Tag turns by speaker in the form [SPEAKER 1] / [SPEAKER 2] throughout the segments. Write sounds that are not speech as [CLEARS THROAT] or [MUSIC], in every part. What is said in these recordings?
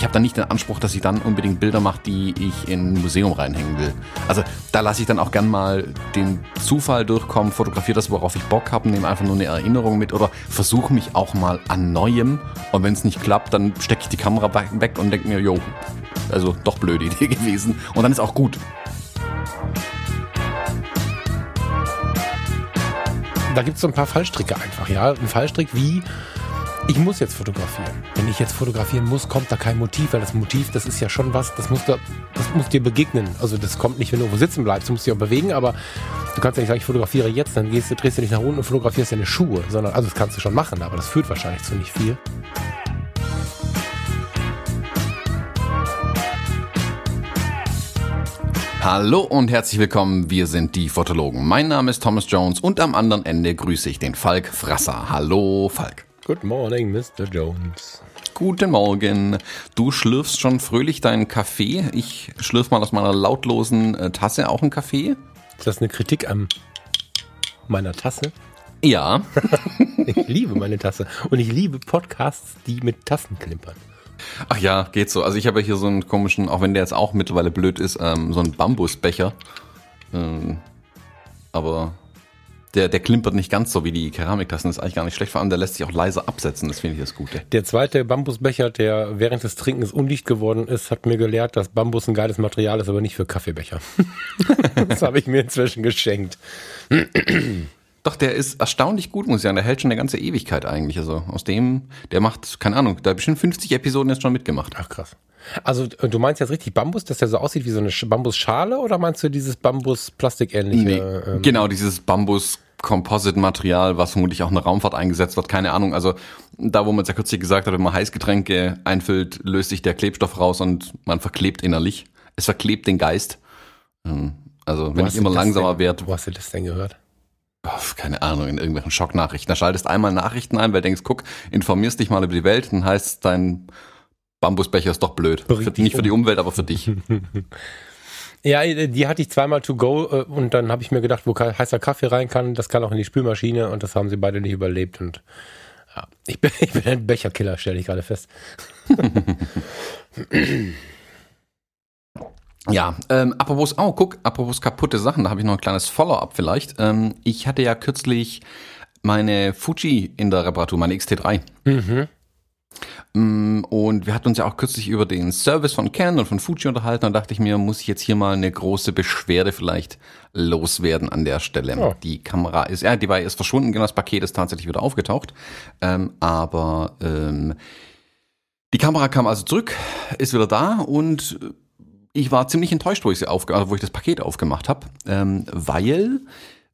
[SPEAKER 1] ich habe dann nicht den Anspruch, dass ich dann unbedingt Bilder mache, die ich in ein Museum reinhängen will. Also da lasse ich dann auch gern mal den Zufall durchkommen, fotografiere das, worauf ich Bock habe, nehme einfach nur eine Erinnerung mit oder versuche mich auch mal an Neuem. Und wenn es nicht klappt, dann stecke ich die Kamera weg und denke mir, jo, also doch blöde Idee [LAUGHS] gewesen. Und dann ist auch gut.
[SPEAKER 2] Da gibt es so ein paar Fallstricke einfach, ja. Ein Fallstrick wie ich muss jetzt fotografieren. Wenn ich jetzt fotografieren muss, kommt da kein Motiv, weil das Motiv, das ist ja schon was, das muss, da, das muss dir begegnen. Also das kommt nicht, wenn du irgendwo sitzen bleibst, du musst dich auch bewegen, aber du kannst ja nicht sagen, ich fotografiere jetzt, dann gehst du, drehst du dich nach unten und fotografierst deine Schuhe, sondern, also das kannst du schon machen, aber das führt wahrscheinlich zu nicht viel.
[SPEAKER 1] Hallo und herzlich willkommen, wir sind die Fotologen. Mein Name ist Thomas Jones und am anderen Ende grüße ich den Falk Frasser. Hallo Falk.
[SPEAKER 2] Good morning, Mr. Jones.
[SPEAKER 1] Guten Morgen. Du schlürfst schon fröhlich deinen Kaffee. Ich schlürf mal aus meiner lautlosen äh, Tasse auch einen Kaffee.
[SPEAKER 2] Ist das eine Kritik an meiner Tasse?
[SPEAKER 1] Ja. [LAUGHS]
[SPEAKER 2] ich liebe meine Tasse. Und ich liebe Podcasts, die mit Tassen klimpern.
[SPEAKER 1] Ach ja, geht so. Also ich habe hier so einen komischen, auch wenn der jetzt auch mittlerweile blöd ist, ähm, so einen Bambusbecher. Ähm, aber der, der klimpert nicht ganz so wie die Keramiktassen. Das ist eigentlich gar nicht schlecht. Vor allem, der lässt sich auch leiser absetzen. Das finde ich das Gute.
[SPEAKER 2] Der zweite Bambusbecher, der während des Trinkens undicht geworden ist, hat mir gelehrt, dass Bambus ein geiles Material ist, aber nicht für Kaffeebecher. [LAUGHS] das habe ich mir inzwischen geschenkt.
[SPEAKER 1] Doch, der ist erstaunlich gut, muss ich sagen. Der hält schon eine ganze Ewigkeit eigentlich. Also aus dem, der macht, keine Ahnung, da habe ich schon 50 Episoden jetzt schon mitgemacht.
[SPEAKER 2] Ach krass. Also äh, du meinst jetzt richtig Bambus, dass der so aussieht wie so eine Bambusschale oder meinst du dieses Bambus-Plastikähnliche?
[SPEAKER 1] Nee, ähm genau, dieses Bambus Composite-Material, was vermutlich auch in der Raumfahrt eingesetzt wird, keine Ahnung. Also da, wo man es ja kürzlich gesagt hat, wenn man Heißgetränke einfüllt, löst sich der Klebstoff raus und man verklebt innerlich. Es verklebt den Geist. Ähm, also wenn ich immer langsamer werde.
[SPEAKER 2] Wo hast du das denn gehört?
[SPEAKER 1] Keine Ahnung, in irgendwelchen Schocknachrichten. Da schaltest einmal Nachrichten ein, weil du denkst, guck, informierst dich mal über die Welt, dann heißt dein Bambusbecher ist doch blöd. Für, nicht für die Umwelt, aber für dich. [LAUGHS]
[SPEAKER 2] ja, die hatte ich zweimal to go äh, und dann habe ich mir gedacht, wo heißer Kaffee rein kann, das kann auch in die Spülmaschine und das haben sie beide nicht überlebt und ja, ich bin, [LAUGHS] ich bin ein Becherkiller, stelle ich gerade fest. [LAUGHS]
[SPEAKER 1] Ja, ähm, apropos, oh, guck, apropos kaputte Sachen, da habe ich noch ein kleines Follow-up vielleicht. Ähm, ich hatte ja kürzlich meine Fuji in der Reparatur, meine XT3. Mhm. Mm, und wir hatten uns ja auch kürzlich über den Service von Canon und von Fuji unterhalten. Da dachte ich mir, muss ich jetzt hier mal eine große Beschwerde vielleicht loswerden an der Stelle. Oh. Die Kamera ist, ja, die war erst verschwunden, genau, das Paket ist tatsächlich wieder aufgetaucht. Ähm, aber ähm, die Kamera kam also zurück, ist wieder da und ich war ziemlich enttäuscht, wo ich sie aufge also wo ich das Paket aufgemacht habe, ähm, weil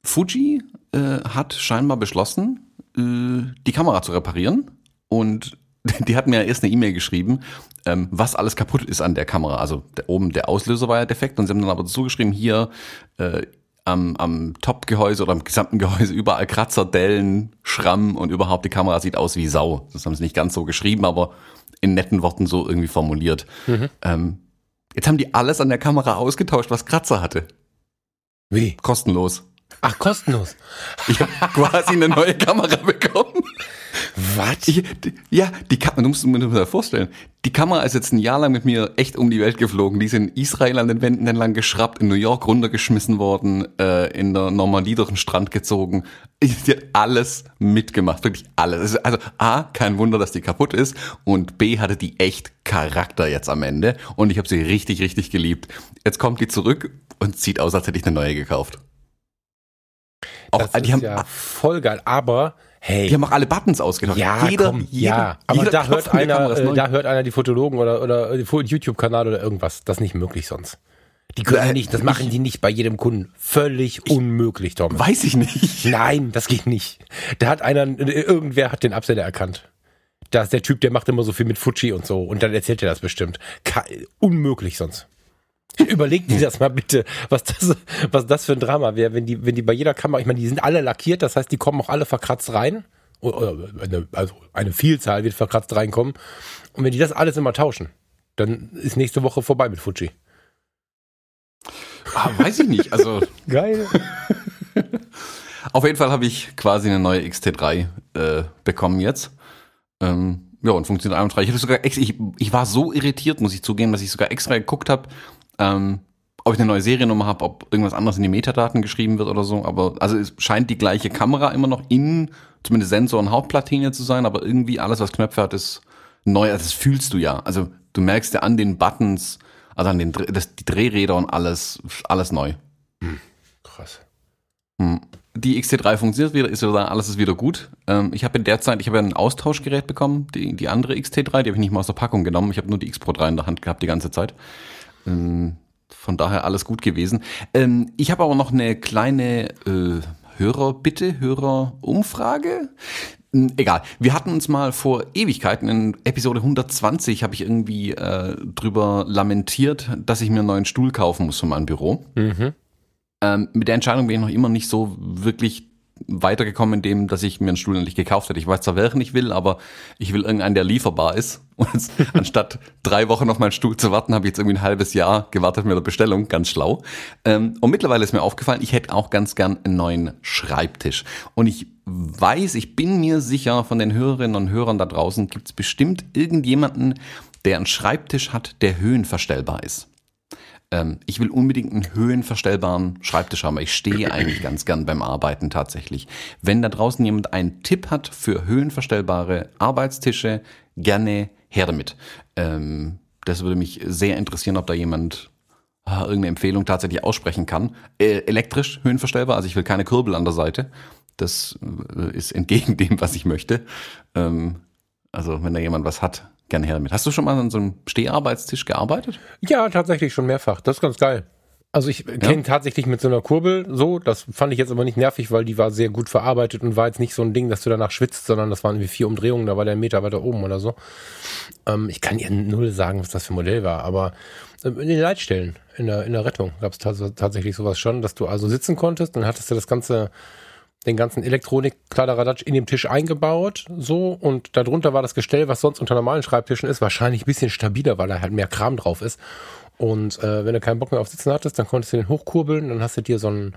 [SPEAKER 1] Fuji äh, hat scheinbar beschlossen, äh, die Kamera zu reparieren und [LAUGHS] die hat mir erst eine E-Mail geschrieben, ähm, was alles kaputt ist an der Kamera. Also der, oben der Auslöser war ja defekt und sie haben dann aber dazu geschrieben, hier äh, am, am Top-Gehäuse oder am gesamten Gehäuse überall Kratzer, Dellen, Schramm und überhaupt die Kamera sieht aus wie Sau. Das haben sie nicht ganz so geschrieben, aber in netten Worten so irgendwie formuliert. Mhm. Ähm, jetzt haben die alles an der Kamera ausgetauscht, was Kratzer hatte.
[SPEAKER 2] Wie?
[SPEAKER 1] Kostenlos.
[SPEAKER 2] Ach, kostenlos.
[SPEAKER 1] Ich habe quasi eine neue Kamera bekommen.
[SPEAKER 2] Was?
[SPEAKER 1] ja, die Kamera, du musst dir das vorstellen. Die Kamera ist jetzt ein Jahr lang mit mir echt um die Welt geflogen. Die ist in Israel an den Wänden entlang geschraubt, in New York runtergeschmissen worden, äh, in der Normandie durch den Strand gezogen. Die hat alles mitgemacht, wirklich alles. Also A, kein Wunder, dass die kaputt ist und B, hatte die echt Charakter jetzt am Ende und ich habe sie richtig, richtig geliebt. Jetzt kommt die zurück und sieht aus, als hätte ich eine neue gekauft.
[SPEAKER 2] Auch, das die haben, ja voll geil, aber hey.
[SPEAKER 1] Die haben auch alle Buttons ausgetauscht.
[SPEAKER 2] Ja, jeder, komm, jeder, ja. Aber jeder da hört einer, äh, da hört einer die Fotologen oder, oder YouTube-Kanal oder irgendwas. Das ist nicht möglich sonst. Die können äh, nicht, das machen die nicht bei jedem Kunden. Völlig ich, unmöglich, Tom.
[SPEAKER 1] Weiß ich nicht. [LAUGHS]
[SPEAKER 2] Nein, das geht nicht. Da hat einer, irgendwer hat den Absender erkannt. Da ist der Typ, der macht immer so viel mit Fuji und so. Und dann erzählt er das bestimmt. unmöglich sonst. Überleg dir das mal bitte, was das, was das für ein Drama wäre, wenn die, wenn die bei jeder Kamera, ich meine, die sind alle lackiert, das heißt, die kommen auch alle verkratzt rein. Eine, also eine Vielzahl wird verkratzt reinkommen. Und wenn die das alles immer tauschen, dann ist nächste Woche vorbei mit Fuji.
[SPEAKER 1] Ah, weiß ich nicht. Also [LAUGHS]
[SPEAKER 2] Geil.
[SPEAKER 1] auf jeden Fall habe ich quasi eine neue XT3 äh, bekommen jetzt. Ähm, ja, und funktioniert einwandfrei. Ich, sogar ich, ich war so irritiert, muss ich zugeben, dass ich sogar extra geguckt habe, ähm, ob ich eine neue Seriennummer habe, ob irgendwas anderes in die Metadaten geschrieben wird oder so. Aber also es scheint die gleiche Kamera immer noch in zumindest Sensor und Hauptplatine zu sein, aber irgendwie alles, was Knöpfe hat, ist neu. Also das fühlst du ja. Also du merkst ja an den Buttons, also an den das, die Drehräder und alles, alles neu.
[SPEAKER 2] Hm, krass.
[SPEAKER 1] Hm. Die XT3 funktioniert wieder, ist wieder, alles ist wieder gut. Ähm, ich habe in der Zeit, ich habe ja ein Austauschgerät bekommen, die, die andere XT3, die habe ich nicht mal aus der Packung genommen. Ich habe nur die X Pro 3 in der Hand gehabt die ganze Zeit. Ähm, von daher alles gut gewesen. Ähm, ich habe aber noch eine kleine äh, Hörerbitte, Hörerumfrage. Hm, egal. Wir hatten uns mal vor Ewigkeiten in Episode 120 habe ich irgendwie äh, drüber lamentiert, dass ich mir einen neuen Stuhl kaufen muss für mein Büro. Mhm. Ähm, mit der Entscheidung bin ich noch immer nicht so wirklich weitergekommen in dem, dass ich mir einen Stuhl endlich gekauft hätte. Ich weiß zwar, welchen ich will, aber ich will irgendeinen, der lieferbar ist. [LAUGHS] Und jetzt, anstatt drei Wochen auf meinen Stuhl zu warten, habe ich jetzt irgendwie ein halbes Jahr gewartet mit der Bestellung. Ganz schlau. Ähm, und mittlerweile ist mir aufgefallen, ich hätte auch ganz gern einen neuen Schreibtisch. Und ich weiß, ich bin mir sicher, von den Hörerinnen und Hörern da draußen gibt es bestimmt irgendjemanden, der einen Schreibtisch hat, der höhenverstellbar ist ähm, ich will unbedingt einen höhenverstellbaren Schreibtisch haben. Ich stehe [CLEARS THROAT] eigentlich ganz gern beim Arbeiten tatsächlich. Wenn da draußen jemand einen Tipp hat für höhenverstellbare Arbeitstische, gerne her damit. Ähm, das würde mich sehr interessieren, ob da jemand äh, irgendeine Empfehlung tatsächlich aussprechen kann. Äh, elektrisch höhenverstellbar, also ich will keine Kurbel an der Seite. Das äh, ist entgegen [LAUGHS] dem, was ich möchte. Ähm, also wenn da jemand was hat, gerne her damit. Hast du schon mal an so einem Steharbeitstisch gearbeitet?
[SPEAKER 2] Ja, tatsächlich schon mehrfach. Das ist ganz geil. Also ich ja. kenne tatsächlich mit so einer Kurbel so, das fand ich jetzt aber nicht nervig, weil die war sehr gut verarbeitet und war jetzt nicht so ein Ding, dass du danach schwitzt, sondern das waren irgendwie vier Umdrehungen, da war der Meter weiter oben oder so. Ähm, ich kann dir null sagen, was das für ein Modell war, aber äh, in den Leitstellen, in der, in der Rettung gab es tatsächlich sowas schon, dass du also sitzen konntest, dann hattest du das ganze den ganzen Elektronik-Kladderadatsch in dem Tisch eingebaut, so, und darunter war das Gestell, was sonst unter normalen Schreibtischen ist, wahrscheinlich ein bisschen stabiler, weil da halt mehr Kram drauf ist. Und äh, wenn du keinen Bock mehr auf Sitzen hattest, dann konntest du den hochkurbeln, dann hast du dir so ein,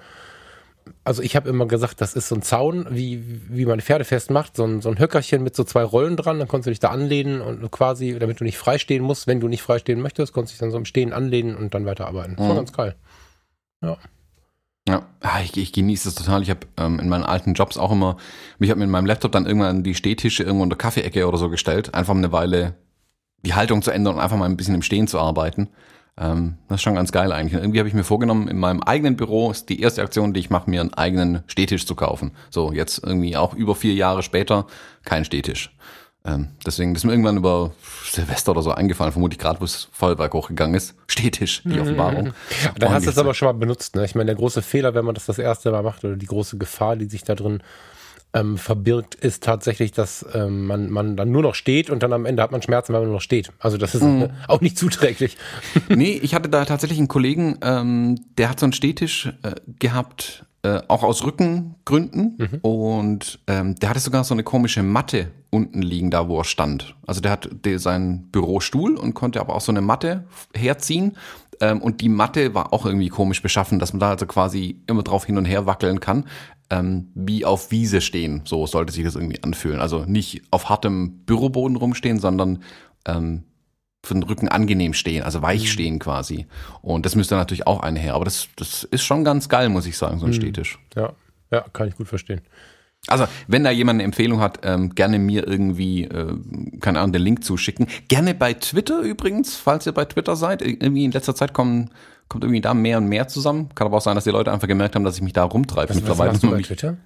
[SPEAKER 2] also ich habe immer gesagt, das ist so ein Zaun, wie, wie man Pferde festmacht, so ein, so ein Höckerchen mit so zwei Rollen dran, dann konntest du dich da anlehnen und quasi, damit du nicht freistehen musst, wenn du nicht freistehen möchtest, konntest du dich dann so im Stehen anlehnen und dann weiterarbeiten. Das war mhm. ganz geil.
[SPEAKER 1] Ja. Ja, ah, ich, ich genieße das total. Ich habe ähm, in meinen alten Jobs auch immer, mich habe mit meinem Laptop dann irgendwann die Stehtische irgendwo in der Kaffeeecke oder so gestellt, einfach eine Weile die Haltung zu ändern und einfach mal ein bisschen im Stehen zu arbeiten. Ähm, das ist schon ganz geil eigentlich. Und irgendwie habe ich mir vorgenommen, in meinem eigenen Büro ist die erste Aktion, die ich mache, mir einen eigenen Stehtisch zu kaufen. So, jetzt irgendwie auch über vier Jahre später kein Stehtisch. Ähm, deswegen ist mir irgendwann über Silvester oder so eingefallen, vermutlich gerade, wo es Feuerwerk hochgegangen ist. [LAUGHS] Stetisch, die mhm. Offenbarung.
[SPEAKER 2] Dann hast du es aber schon mal benutzt. Ne? Ich meine, der große Fehler, wenn man das das erste Mal macht, oder die große Gefahr, die sich da drin ähm, verbirgt, ist tatsächlich, dass ähm, man, man dann nur noch steht und dann am Ende hat man Schmerzen, weil man nur noch steht. Also das ist mhm. [LAUGHS] auch nicht zuträglich.
[SPEAKER 1] nee, ich hatte da tatsächlich einen Kollegen, ähm, der hat so einen Stehtisch äh, gehabt, äh, auch aus Rückengründen. Mhm. Und ähm, der hatte sogar so eine komische Matte unten liegen, da wo er stand. Also der hat der, seinen Bürostuhl und konnte aber auch so eine Matte herziehen. Ähm, und die Matte war auch irgendwie komisch beschaffen, dass man da also quasi immer drauf hin und her wackeln kann. Ähm, wie auf Wiese stehen, so sollte sich das irgendwie anfühlen. Also nicht auf hartem Büroboden rumstehen, sondern ähm, für den Rücken angenehm stehen, also weich mhm. stehen quasi. Und das müsste natürlich auch eine her. Aber das, das ist schon ganz geil, muss ich sagen, so ein mhm. Stehtisch.
[SPEAKER 2] Ja, ja, kann ich gut verstehen.
[SPEAKER 1] Also, wenn da jemand eine Empfehlung hat, ähm, gerne mir irgendwie, äh, keine Ahnung, den Link zuschicken. Gerne bei Twitter übrigens, falls ihr bei Twitter seid. Irgendwie in letzter Zeit kommen, kommt irgendwie da mehr und mehr zusammen. Kann aber auch sein, dass die Leute einfach gemerkt haben, dass ich mich da rumtreibe.
[SPEAKER 2] Mittlerweile was machst du bei [LAUGHS] Twitter?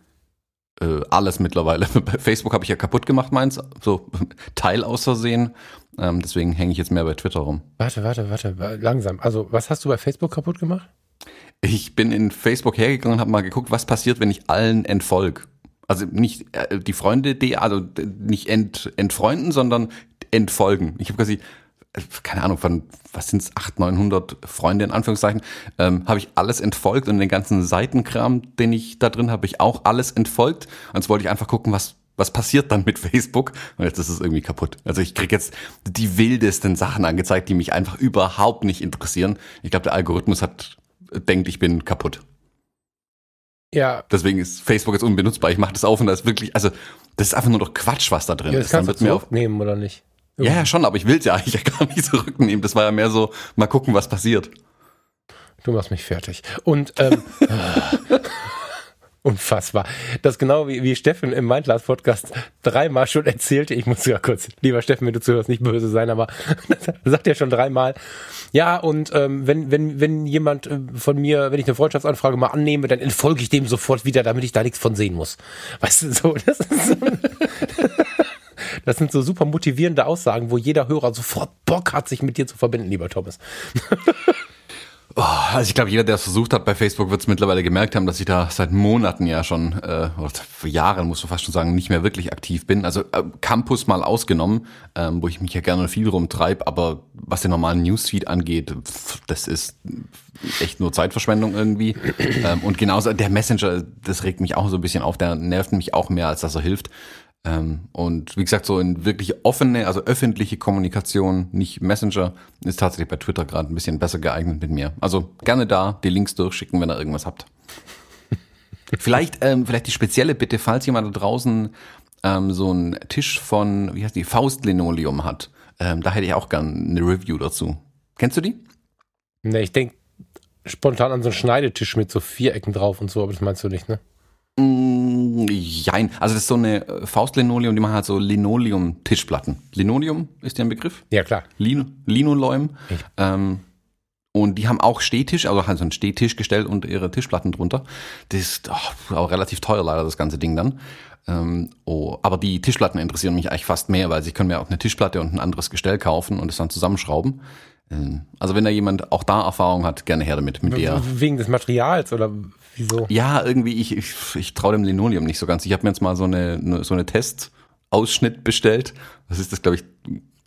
[SPEAKER 1] Äh, alles mittlerweile. [LAUGHS] Bei Facebook habe ich ja kaputt gemacht, meins. So [LAUGHS] Teil aus Versehen. Ähm, deswegen hänge ich jetzt mehr bei Twitter rum.
[SPEAKER 2] Warte, warte, warte, langsam. Also, was hast du bei Facebook kaputt gemacht?
[SPEAKER 1] Ich bin in Facebook hergegangen und habe mal geguckt, was passiert, wenn ich allen entfolg. Also nicht äh, die Freunde, die, also nicht ent, entfreunden, sondern entfolgen. Ich habe quasi, keine Ahnung, von was sind's, 800, 900 Freunde in Anführungszeichen, ähm, habe ich alles entfolgt und den ganzen Seitenkram, den ich da drin habe, ich auch alles entfolgt. Und jetzt wollte ich einfach gucken, was was passiert dann mit [LAUGHS] Facebook? Und jetzt ist es irgendwie kaputt. Also ich krieg jetzt die wildesten Sachen angezeigt, die mich einfach überhaupt nicht interessieren. Ich glaube, der Algorithmus hat denkt, ich bin kaputt.
[SPEAKER 2] Ja.
[SPEAKER 1] Deswegen ist Facebook jetzt unbenutzbar. Ich mache das auf und da ist wirklich, also das ist einfach nur noch Quatsch, was da drin
[SPEAKER 2] ja das
[SPEAKER 1] ist.
[SPEAKER 2] kannst
[SPEAKER 1] Dann
[SPEAKER 2] du
[SPEAKER 1] wird mir auf,
[SPEAKER 2] zurücknehmen, oder nicht?
[SPEAKER 1] Ja, ja, schon, aber ich will es ja eigentlich [LAUGHS] gar nicht zurücknehmen. Das war ja mehr so, mal gucken, was passiert.
[SPEAKER 2] Du machst mich fertig. Und ähm, [LAUGHS] unfassbar. Das genau wie, wie Steffen im Mindlast Podcast dreimal schon erzählte. Ich muss ja kurz, lieber Steffen, wenn du zuhörst, nicht böse sein, aber das [LAUGHS] sagt er schon dreimal. Ja, und ähm, wenn, wenn, wenn jemand äh, von mir, wenn ich eine Freundschaftsanfrage mal annehme, dann entfolge ich dem sofort wieder, damit ich da nichts von sehen muss. Weißt du, so, das ist so. Das sind so super motivierende Aussagen, wo jeder Hörer sofort Bock hat, sich mit dir zu verbinden, lieber Thomas. [LAUGHS]
[SPEAKER 1] Oh, also ich glaube, jeder, der es versucht hat bei Facebook, wird es mittlerweile gemerkt haben, dass ich da seit Monaten ja schon, äh, oder Jahren, muss man fast schon sagen, nicht mehr wirklich aktiv bin. Also äh, Campus mal ausgenommen, ähm, wo ich mich ja gerne viel rumtreibe, aber was den normalen Newsfeed angeht, pff, das ist echt nur Zeitverschwendung irgendwie. ähm, und genauso der Messenger, das regt mich auch so ein bisschen auf, der nervt mich auch mehr, als dass er hilft. Ähm, und wie gesagt, so in wirklich offene, also öffentliche Kommunikation, nicht Messenger, ist tatsächlich bei Twitter gerade ein bisschen besser geeignet mit mir. Also gerne da die Links durchschicken, wenn ihr irgendwas habt. [LAUGHS] vielleicht, ähm, vielleicht die spezielle Bitte, falls jemand da draußen ähm, so einen Tisch von, wie heißt die, Faustlinoleum hat. Ähm, da hätte ich auch gern eine Review dazu. Kennst du die?
[SPEAKER 2] Ne, ich denke spontan an so einen Schneidetisch mit so Vierecken drauf und so, aber das meinst du nicht, ne?
[SPEAKER 1] Mm, jein. Also das ist so eine äh, Faustlinoleum, die machen halt so Linoleum-Tischplatten. Linoleum ist dir ein Begriff?
[SPEAKER 2] Ja, klar.
[SPEAKER 1] Lin Linoleum. Ähm, und die haben auch Stehtisch, also halt so einen Stehtisch gestellt und ihre Tischplatten drunter. Das ist oh, auch relativ teuer leider, das ganze Ding dann. Ähm, oh, aber die Tischplatten interessieren mich eigentlich fast mehr, weil sie können mir auch eine Tischplatte und ein anderes Gestell kaufen und es dann zusammenschrauben. Ähm, also wenn da jemand auch da Erfahrung hat, gerne her damit mit der.
[SPEAKER 2] Wegen des Materials oder wieso?
[SPEAKER 1] Ja, irgendwie, ich, ich, ich traue dem Linoleum nicht so ganz. Ich habe mir jetzt mal so eine, eine so eine Testausschnitt bestellt. Was ist das, glaube ich,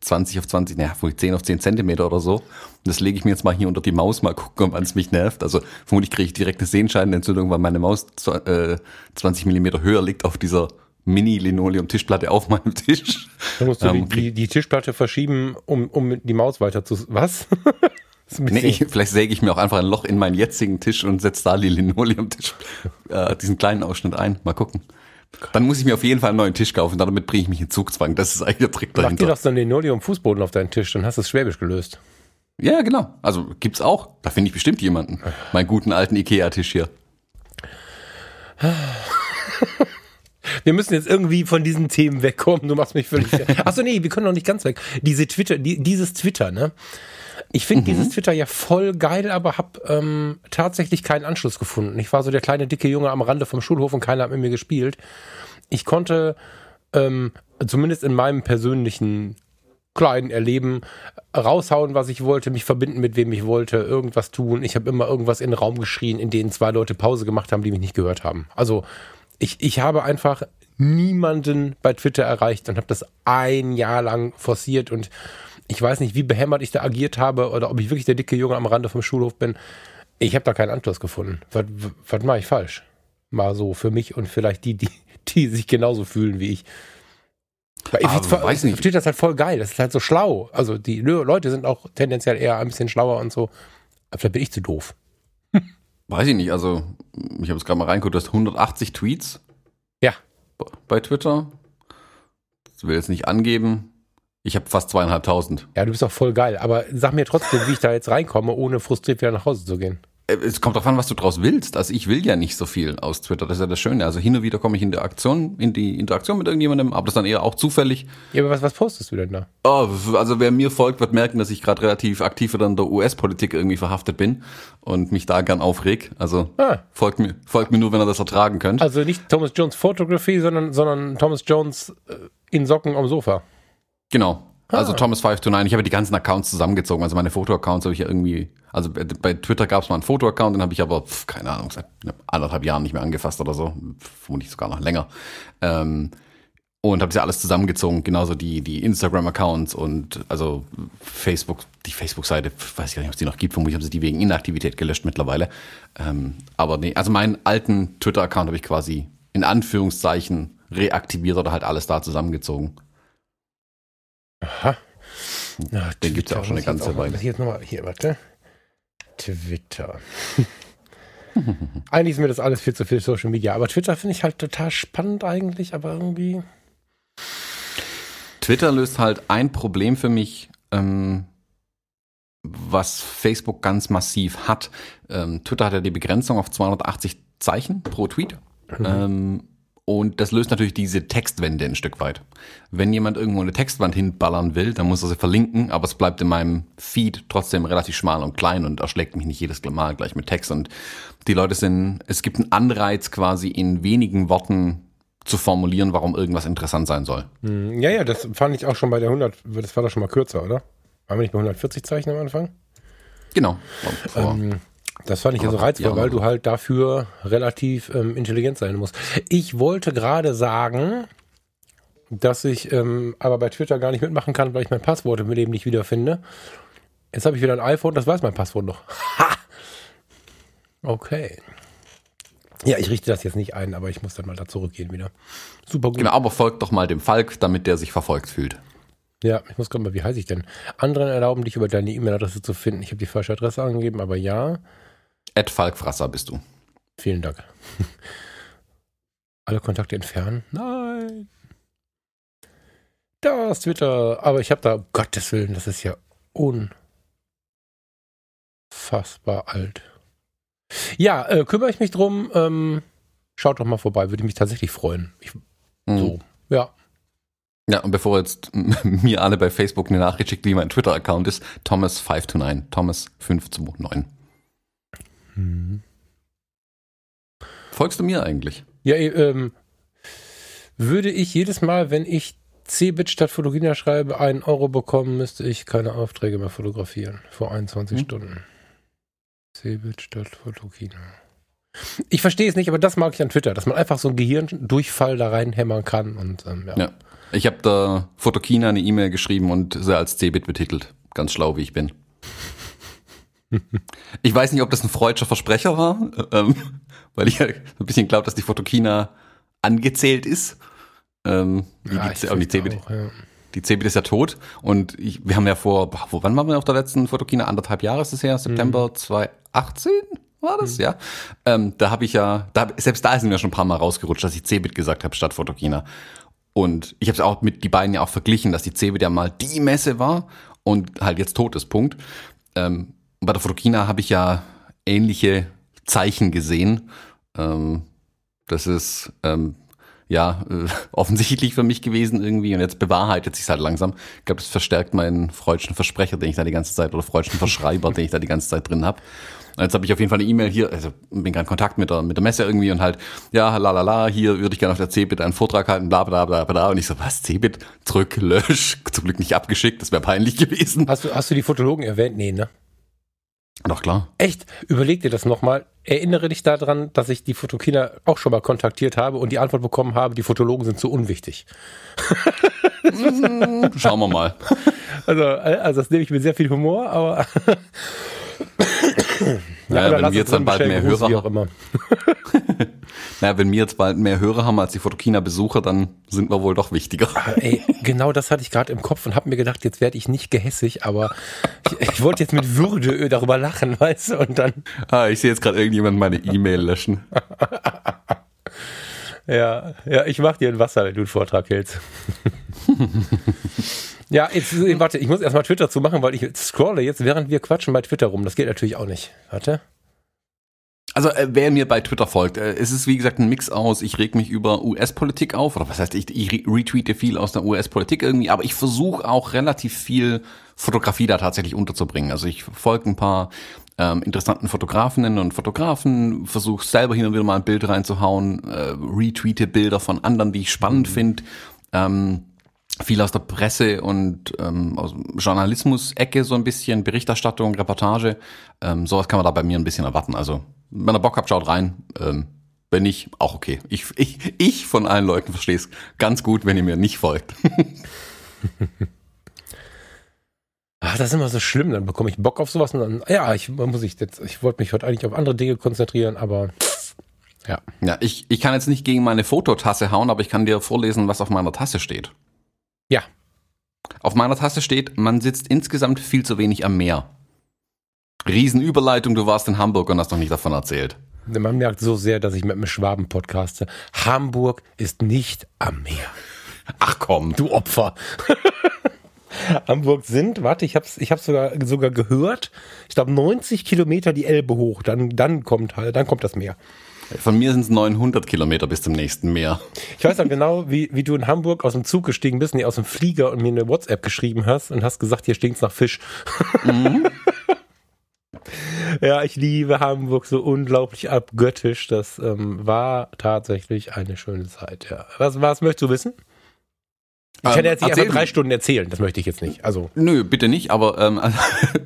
[SPEAKER 1] 20 auf 20, naja, wohl 10 auf 10 Zentimeter oder so. Und das lege ich mir jetzt mal hier unter die Maus, mal gucken, wann es mich nervt. Also vermutlich kriege ich direkt eine Sehenscheidenentzündung, weil meine Maus äh, 20 Millimeter höher liegt auf dieser Mini-Linoleum-Tischplatte auf meinem Tisch.
[SPEAKER 2] Dann musst du
[SPEAKER 1] Ähm,
[SPEAKER 2] die, die, die Tischplatte verschieben, um, um die Maus weiter zu. Was? [LAUGHS]
[SPEAKER 1] Nee, ich, [LAUGHS] vielleicht säge ich mir auch einfach ein Loch in meinen jetzigen Tisch und setze da die Linoleum-Tisch, äh, diesen kleinen Ausschnitt ein. Mal gucken. Dann muss ich mir auf jeden Fall einen neuen Tisch kaufen, damit bringe ich mich in Zugzwang. Das ist eigentlich der Trick
[SPEAKER 2] Mach dir
[SPEAKER 1] dahinter.
[SPEAKER 2] doch so einen Linoleum-Fußboden auf deinen Tisch, dann hast du es schwäbisch gelöst.
[SPEAKER 1] Ja, genau. Also gibt's auch. Da finde ich bestimmt jemanden. [LAUGHS] Meinen guten alten Ikea-Tisch hier.
[SPEAKER 2] Wir müssen jetzt irgendwie von diesen Themen wegkommen. Du machst mich völlig. [LAUGHS] Achso, nee, wir können noch nicht ganz weg. Diese Twitter, die, dieses Twitter, ne? Ich finde dieses Twitter ja voll geil, aber hab ähm, tatsächlich keinen Anschluss gefunden. Ich war so der kleine dicke Junge am Rande vom Schulhof und keiner hat mit mir gespielt. Ich konnte ähm, zumindest in meinem persönlichen kleinen Erleben raushauen, was ich wollte, mich verbinden mit wem ich wollte, irgendwas tun. Ich habe immer irgendwas in den Raum geschrien, in denen zwei Leute Pause gemacht haben, die mich nicht gehört haben. Also ich, ich habe einfach niemanden bei Twitter erreicht und habe das ein Jahr lang forciert und ich weiß nicht, wie behämmert ich da agiert habe oder ob ich wirklich der dicke Junge am Rande vom Schulhof bin. Ich habe da keinen Anschluss gefunden. Was, was mache ich falsch? Mal so für mich und vielleicht die, die, die sich genauso fühlen wie ich. Weil Ich,
[SPEAKER 1] Aber
[SPEAKER 2] ver-
[SPEAKER 1] weiß nicht.
[SPEAKER 2] ich verstehe das halt voll geil. Das ist halt so schlau. Also die Leute sind auch tendenziell eher ein bisschen schlauer und so. Aber vielleicht bin ich zu doof. [LAUGHS]
[SPEAKER 1] Weiß ich nicht. Also ich habe es gerade mal reingeguckt. Du hast 180 Tweets
[SPEAKER 2] Ja.
[SPEAKER 1] bei Twitter. Das will jetzt nicht angeben. Ich habe fast zweieinhalbtausend.
[SPEAKER 2] Ja, du bist auch voll geil. Aber sag mir trotzdem, wie ich da jetzt reinkomme, ohne frustriert wieder nach Hause zu gehen.
[SPEAKER 1] Äh, Es kommt darauf an, was du draus willst. Also ich will ja nicht so viel aus Twitter. Das ist ja das Schöne. Also hin und wieder komme ich in die Aktion, in die Interaktion mit irgendjemandem, aber das dann eher auch zufällig.
[SPEAKER 2] Ja, aber was, was postest du denn da?
[SPEAKER 1] Oh, also wer mir folgt, wird merken, dass ich gerade relativ aktiv in der US-Politik irgendwie verhaftet bin und mich da gern aufreg. Also
[SPEAKER 2] Ah.
[SPEAKER 1] folgt mir, folgt mir nur, wenn ihr das ertragen könnt.
[SPEAKER 2] Also nicht Thomas Jones Photography, sondern, sondern Thomas Jones äh, in Socken am Sofa.
[SPEAKER 1] Genau. Also
[SPEAKER 2] Ah.
[SPEAKER 1] Thomas 529, ich habe die ganzen Accounts zusammengezogen. Also meine Foto-Accounts habe ich ja irgendwie, also bei- Twitter gab es mal einen Foto-Account, den habe ich aber, pf, keine Ahnung, seit anderthalb Jahren nicht mehr angefasst oder so. Vermutlich sogar noch länger. Ähm, und habe sie alles zusammengezogen, genauso die, die Instagram-Accounts und also Facebook, die Facebook-Seite, weiß ich gar nicht, ob es die noch gibt, vermutlich haben sie die wegen Inaktivität gelöscht mittlerweile. Ähm, aber nee, also meinen alten Twitter-Account habe ich quasi in Anführungszeichen reaktiviert oder halt alles da zusammengezogen.
[SPEAKER 2] Aha. Ja,
[SPEAKER 1] Den gibt's ja auch schon eine ganze Weile.
[SPEAKER 2] Hier jetzt nochmal, hier, warte. Twitter. [LAUGHS] eigentlich ist mir das alles viel zu viel Social Media, aber Twitter finde ich halt total spannend eigentlich, aber irgendwie.
[SPEAKER 1] Twitter löst halt ein Problem für mich, ähm, was Facebook ganz massiv hat. Ähm, Twitter hat ja die Begrenzung auf 280 Zeichen pro Tweet. Mhm. Ähm, und das löst natürlich diese Textwände ein Stück weit. Wenn jemand irgendwo eine Textwand hinballern will, dann muss er sie verlinken, aber es bleibt in meinem Feed trotzdem relativ schmal und klein und erschlägt mich nicht jedes Mal gleich mit Text. Und die Leute sind, es gibt einen Anreiz quasi in wenigen Worten zu formulieren, warum irgendwas interessant sein soll.
[SPEAKER 2] Hm, ja, ja, das fand ich auch schon bei der 100, das war doch schon mal kürzer, oder? Waren wir nicht bei 140 Zeichen am Anfang?
[SPEAKER 1] Genau.
[SPEAKER 2] Ähm, das fand ich ja so reizvoll, weil du halt dafür relativ ähm, intelligent sein musst. Ich wollte gerade sagen, dass ich ähm, aber bei Twitter gar nicht mitmachen kann, weil ich mein Passwort im Leben nicht wiederfinde. Jetzt habe ich wieder ein iPhone, das weiß mein Passwort noch. Ha! Okay. Ja, ich richte das jetzt nicht ein, aber ich muss dann mal da zurückgehen wieder.
[SPEAKER 1] Super gut. Genau, aber folgt doch mal dem Falk, damit der sich verfolgt fühlt.
[SPEAKER 2] Ja, ich muss gerade mal, wie heiße ich denn? Anderen erlauben dich über deine E-Mail-Adresse zu finden. Ich habe die falsche Adresse angegeben, aber ja.
[SPEAKER 1] Ed Falkfrasser bist du.
[SPEAKER 2] Vielen Dank. Alle Kontakte entfernen? Nein. Da ist Twitter. Aber ich habe da, um Gottes Willen, das ist ja unfassbar alt. Ja, äh, kümmere ich mich drum. Ähm, schaut doch mal vorbei, würde mich tatsächlich freuen. Ich, mhm. So, ja.
[SPEAKER 1] Ja, und bevor jetzt [LAUGHS] mir alle bei Facebook eine Nachricht schickt, wie mein Twitter-Account ist, Thomas529. Thomas529. Mhm. Folgst du mir eigentlich?
[SPEAKER 2] Ja, ähm, würde ich jedes Mal, wenn ich Cebit statt Fotogenia schreibe, einen Euro bekommen, müsste ich keine Aufträge mehr fotografieren. Vor 21 hm. Stunden. Cebit statt Fotogenia. Ich verstehe es nicht, aber das mag ich an Twitter, dass man einfach so einen Gehirndurchfall da reinhämmern kann. Und, ähm, ja.
[SPEAKER 1] ja. Ich habe da Fotokina eine E-Mail geschrieben und sie als Cebit betitelt. Ganz schlau, wie ich bin. Ich weiß nicht, ob das ein freudscher Versprecher war, ähm, weil ich ja ein bisschen glaube, dass die Fotokina angezählt ist. Ähm, ja, die, die, CeBIT, auch, ja. die CeBIT ist ja tot und ich, wir haben ja vor, wo, wann waren wir auf der letzten Fotokina? Anderthalb Jahre ist es her, September mhm. 2018 war das, mhm. ja. Ähm, da habe ich ja, da, selbst da sind wir schon ein paar Mal rausgerutscht, dass ich CeBIT gesagt habe statt Fotokina. Und ich habe es auch mit die beiden ja auch verglichen, dass die CeBIT ja mal die Messe war und halt jetzt tot ist, Punkt. Ähm, bei der Fotokina habe ich ja ähnliche Zeichen gesehen. Ähm, das ist ähm, ja äh, [LAUGHS] offensichtlich für mich gewesen irgendwie und jetzt bewahrheitet sich halt langsam. Ich glaube, das verstärkt meinen freudschen Versprecher, den ich da die ganze Zeit oder freudschen Verschreiber, [LAUGHS] den ich da die ganze Zeit drin habe. Jetzt habe ich auf jeden Fall eine E-Mail hier, also bin gerade in Kontakt mit der, mit der Messe irgendwie und halt, ja, la la la, hier würde ich gerne auf der CeBIT einen Vortrag halten, bla bla bla bla. Und ich so, was, CeBIT? Drück, lösch. [LAUGHS] Zum Glück nicht abgeschickt, das wäre peinlich gewesen.
[SPEAKER 2] Hast du, hast du die Fotologen erwähnt? Nee, ne?
[SPEAKER 1] Doch, klar.
[SPEAKER 2] Echt? Überleg dir das nochmal. Erinnere dich daran, dass ich die Fotokina auch schon mal kontaktiert habe und die Antwort bekommen habe, die Fotologen sind zu unwichtig. [LAUGHS]
[SPEAKER 1] Schauen wir mal.
[SPEAKER 2] Also, also das nehme ich mit sehr viel Humor, aber
[SPEAKER 1] ja, ja wenn wir jetzt dann bald mehr Hörer haben. [LAUGHS] naja, wenn wir jetzt bald mehr Hörer haben als die Fotokina-Besucher, dann sind wir wohl doch wichtiger.
[SPEAKER 2] Ey, genau das hatte ich gerade im Kopf und habe mir gedacht, jetzt werde ich nicht gehässig, aber ich, ich wollte jetzt mit Würde darüber lachen, [LAUGHS] weißt du, und dann.
[SPEAKER 1] Ah, ich sehe jetzt gerade irgendjemand meine E-Mail löschen. [LAUGHS]
[SPEAKER 2] ja, ja, ich mach dir ein Wasser, wenn du einen Vortrag hältst. [LAUGHS] Ja, jetzt, warte, ich muss erstmal Twitter zu machen, weil ich scrolle jetzt, während wir quatschen bei Twitter rum. Das geht natürlich auch nicht. Warte.
[SPEAKER 1] Also äh, wer mir bei Twitter folgt, äh, es ist wie gesagt ein Mix aus, ich reg mich über US-Politik auf, oder was heißt, ich, ich retweete viel aus der US-Politik irgendwie, aber ich versuche auch relativ viel Fotografie da tatsächlich unterzubringen. Also ich folge ein paar ähm, interessanten Fotografinnen und Fotografen, versuche selber hin und wieder mal ein Bild reinzuhauen, äh, retweete Bilder von anderen, die ich spannend mhm. finde. Ähm, viel aus der Presse und ähm, aus Journalismus-Ecke so ein bisschen, Berichterstattung, Reportage. Ähm, sowas kann man da bei mir ein bisschen erwarten. Also, wenn ihr Bock habt, schaut rein. Ähm, wenn nicht, auch okay. Ich, ich, ich von allen Leuten verstehe es ganz gut, wenn ihr mir nicht folgt. [LAUGHS]
[SPEAKER 2] Ach, das ist immer so schlimm, dann bekomme ich Bock auf sowas und dann, ja, ich muss ich jetzt, ich wollte mich heute eigentlich auf andere Dinge konzentrieren, aber
[SPEAKER 1] ja. Ja, ich, ich kann jetzt nicht gegen meine Fototasse hauen, aber ich kann dir vorlesen, was auf meiner Tasse steht.
[SPEAKER 2] Ja.
[SPEAKER 1] Auf meiner Tasse steht, man sitzt insgesamt viel zu wenig am Meer. Riesenüberleitung, du warst in Hamburg und hast noch nicht davon erzählt.
[SPEAKER 2] Man merkt so sehr, dass ich mit einem Schwaben podcaste. Hamburg ist nicht am Meer.
[SPEAKER 1] Ach komm.
[SPEAKER 2] Du Opfer. Hamburg sind, warte, ich hab's, ich hab's sogar, sogar gehört, ich glaube 90 Kilometer die Elbe hoch, dann, dann kommt halt, dann kommt das Meer.
[SPEAKER 1] Von mir sind es 900 Kilometer bis zum nächsten Meer.
[SPEAKER 2] Ich weiß auch genau, wie, wie du in Hamburg aus dem Zug gestiegen bist, nee, aus dem Flieger und mir eine WhatsApp geschrieben hast und hast gesagt, hier stinkt's nach Fisch. Mhm. [LAUGHS] ja, ich liebe Hamburg so unglaublich abgöttisch. Das ähm, war tatsächlich eine schöne Zeit, ja. Was, was möchtest du wissen? Ich kann jetzt nicht einfach drei Stunden erzählen, das möchte ich jetzt nicht. Also.
[SPEAKER 1] Nö, bitte nicht, aber ähm, [LAUGHS] also,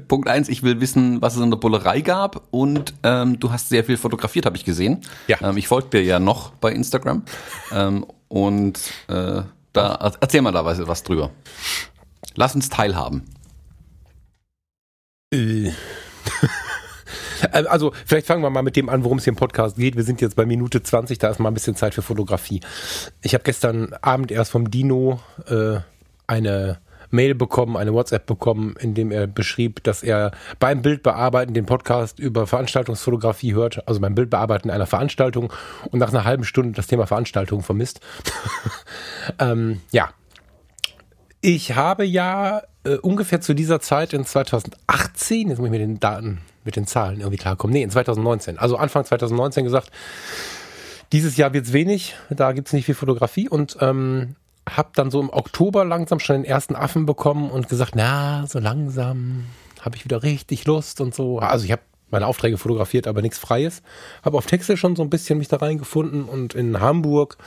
[SPEAKER 1] Punkt eins, ich will wissen, was es in der Bullerei gab und ähm, du hast sehr viel fotografiert, habe ich gesehen. Ja. Ähm, ich folge dir ja noch bei Instagram ähm, und äh, da erzähl mal da was, was drüber. Lass uns teilhaben.
[SPEAKER 2] Äh. [LAUGHS] Äh, also, vielleicht fangen wir mal mit dem an, worum es hier im Podcast geht. Wir sind jetzt bei Minute 20, da ist mal ein bisschen Zeit für Fotografie. Ich habe gestern Abend erst vom Dino äh, eine Mail bekommen, eine WhatsApp bekommen, in dem er beschrieb, dass er beim Bildbearbeiten den Podcast über Veranstaltungsfotografie hört, also beim Bildbearbeiten einer Veranstaltung und nach einer halben Stunde das Thema Veranstaltung vermisst. [LAUGHS] ähm, ja. Ich habe ja äh, ungefähr zu dieser Zeit in 2018, jetzt muss ich mir den Daten mit den Zahlen irgendwie klarkommen. Nee, in 2019. Also Anfang 2019 gesagt, dieses Jahr wird's wenig, da gibt's nicht viel Fotografie und ähm, habe dann so im Oktober langsam schon den ersten Affen bekommen und gesagt, na, so langsam habe ich wieder richtig Lust und so. Also ich habe meine Aufträge fotografiert, aber nichts Freies. Habe auf Texte schon so ein bisschen mich da reingefunden und in Hamburg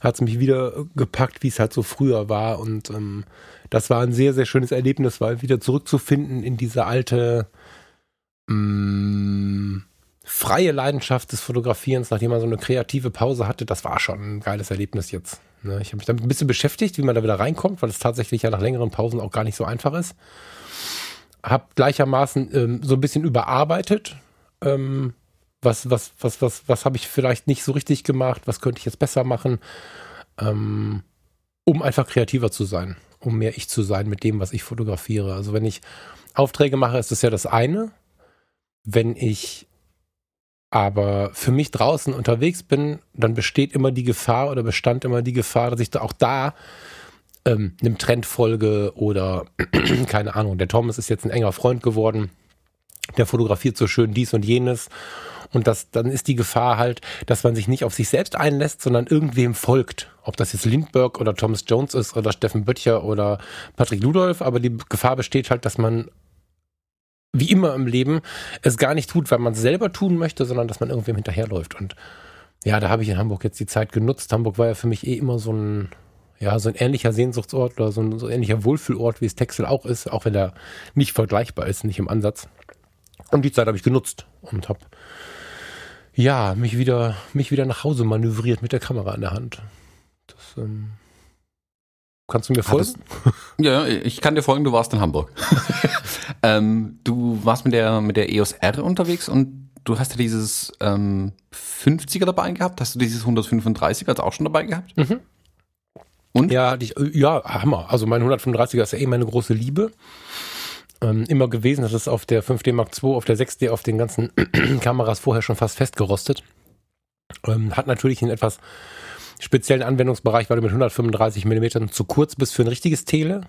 [SPEAKER 2] hat's mich wieder gepackt, wie es halt so früher war. Und ähm, das war ein sehr, sehr schönes Erlebnis, weil wieder zurückzufinden in diese alte mh, mm, freie Leidenschaft des Fotografierens, nachdem man so eine kreative Pause hatte, das war schon ein geiles Erlebnis jetzt. Ne? Ich habe mich damit ein bisschen beschäftigt, wie man da wieder reinkommt, weil es tatsächlich ja nach längeren Pausen auch gar nicht so einfach ist. Hab gleichermaßen ähm, so ein bisschen überarbeitet. Ähm, was, was, was, was, was habe ich vielleicht nicht so richtig gemacht? Was könnte ich jetzt besser machen? Ähm, um einfach kreativer zu sein, um mehr ich zu sein mit dem, was ich fotografiere. Also wenn ich Aufträge mache, ist das ja das eine. Wenn ich aber für mich draußen unterwegs bin, dann besteht immer die Gefahr oder bestand immer die Gefahr, dass ich da auch da ähm, einem Trend folge oder [CLEARS THROAT] keine Ahnung, der Thomas ist jetzt ein enger Freund geworden, der fotografiert so schön dies und jenes. Und das, dann ist die Gefahr halt, dass man sich nicht auf sich selbst einlässt, sondern irgendwem folgt. Ob das jetzt Lindbergh oder Thomas Jones ist oder Steffen Böttcher oder Patrick Ludolf, aber die Gefahr besteht halt, dass man wie immer im Leben, es gar nicht tut, weil man es selber tun möchte, sondern dass man irgendwem hinterherläuft. Und ja, da habe ich in Hamburg jetzt die Zeit genutzt. Hamburg war ja für mich eh immer so ein, ja, so ein ähnlicher Sehnsuchtsort oder so ein, so ähnlicher Wohlfühlort, wie es Texel auch ist, auch wenn er nicht vergleichbar ist, nicht im Ansatz. Und die Zeit habe ich genutzt und habe ja mich wieder mich wieder nach Hause manövriert mit der Kamera in der Hand. Das ähm, Kannst du mir folgen? [LAUGHS] Hattest,
[SPEAKER 1] ja, ich kann dir folgen, du warst in Hamburg. [LAUGHS] ähm, du warst mit der, mit der EOS R unterwegs und du hast ja dieses ähm, 50er dabei gehabt. Hast du dieses 135er jetzt auch schon dabei gehabt? Mhm.
[SPEAKER 2] Und? Ja, ich, ja, Hammer. Also mein 135er ist ja eh meine große Liebe. Ähm, immer gewesen. Das ist auf der 5D Mark II, auf der 6D, auf den ganzen [CLEARS THROAT] Kameras vorher schon fast festgerostet. Ähm, hat natürlich einen etwas speziellen Anwendungsbereich, weil du mit 135 mm zu kurz bist für ein richtiges Tele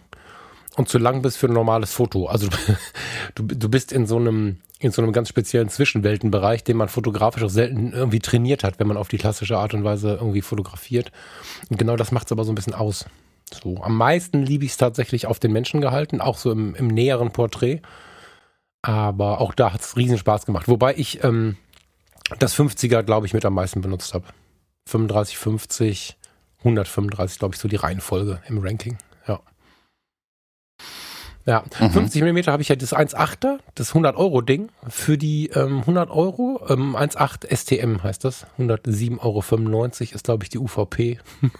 [SPEAKER 2] und zu lang bist für ein normales Foto. Also [LAUGHS] du, du bist in so einem in so einem ganz speziellen Zwischenweltenbereich, den man fotografisch auch selten irgendwie trainiert hat, wenn man auf die klassische Art und Weise irgendwie fotografiert. Und genau das macht es aber so ein bisschen aus. So, am meisten liebe ich es tatsächlich auf den Menschen gehalten, auch so im, im näheren Porträt. Aber auch da hat es riesen Spaß gemacht. Wobei ich ähm, das 50er, glaube ich, mit am meisten benutzt habe. 35, 50, 135, glaube ich, so die Reihenfolge im Ranking. Ja. Ja, mhm. 50 mm habe ich ja das 1.8er, das 100-Euro-Ding. Für die ähm, 100 Euro, ähm, 1.8 STM heißt das. 107,95 Euro ist, glaube ich, die UVP.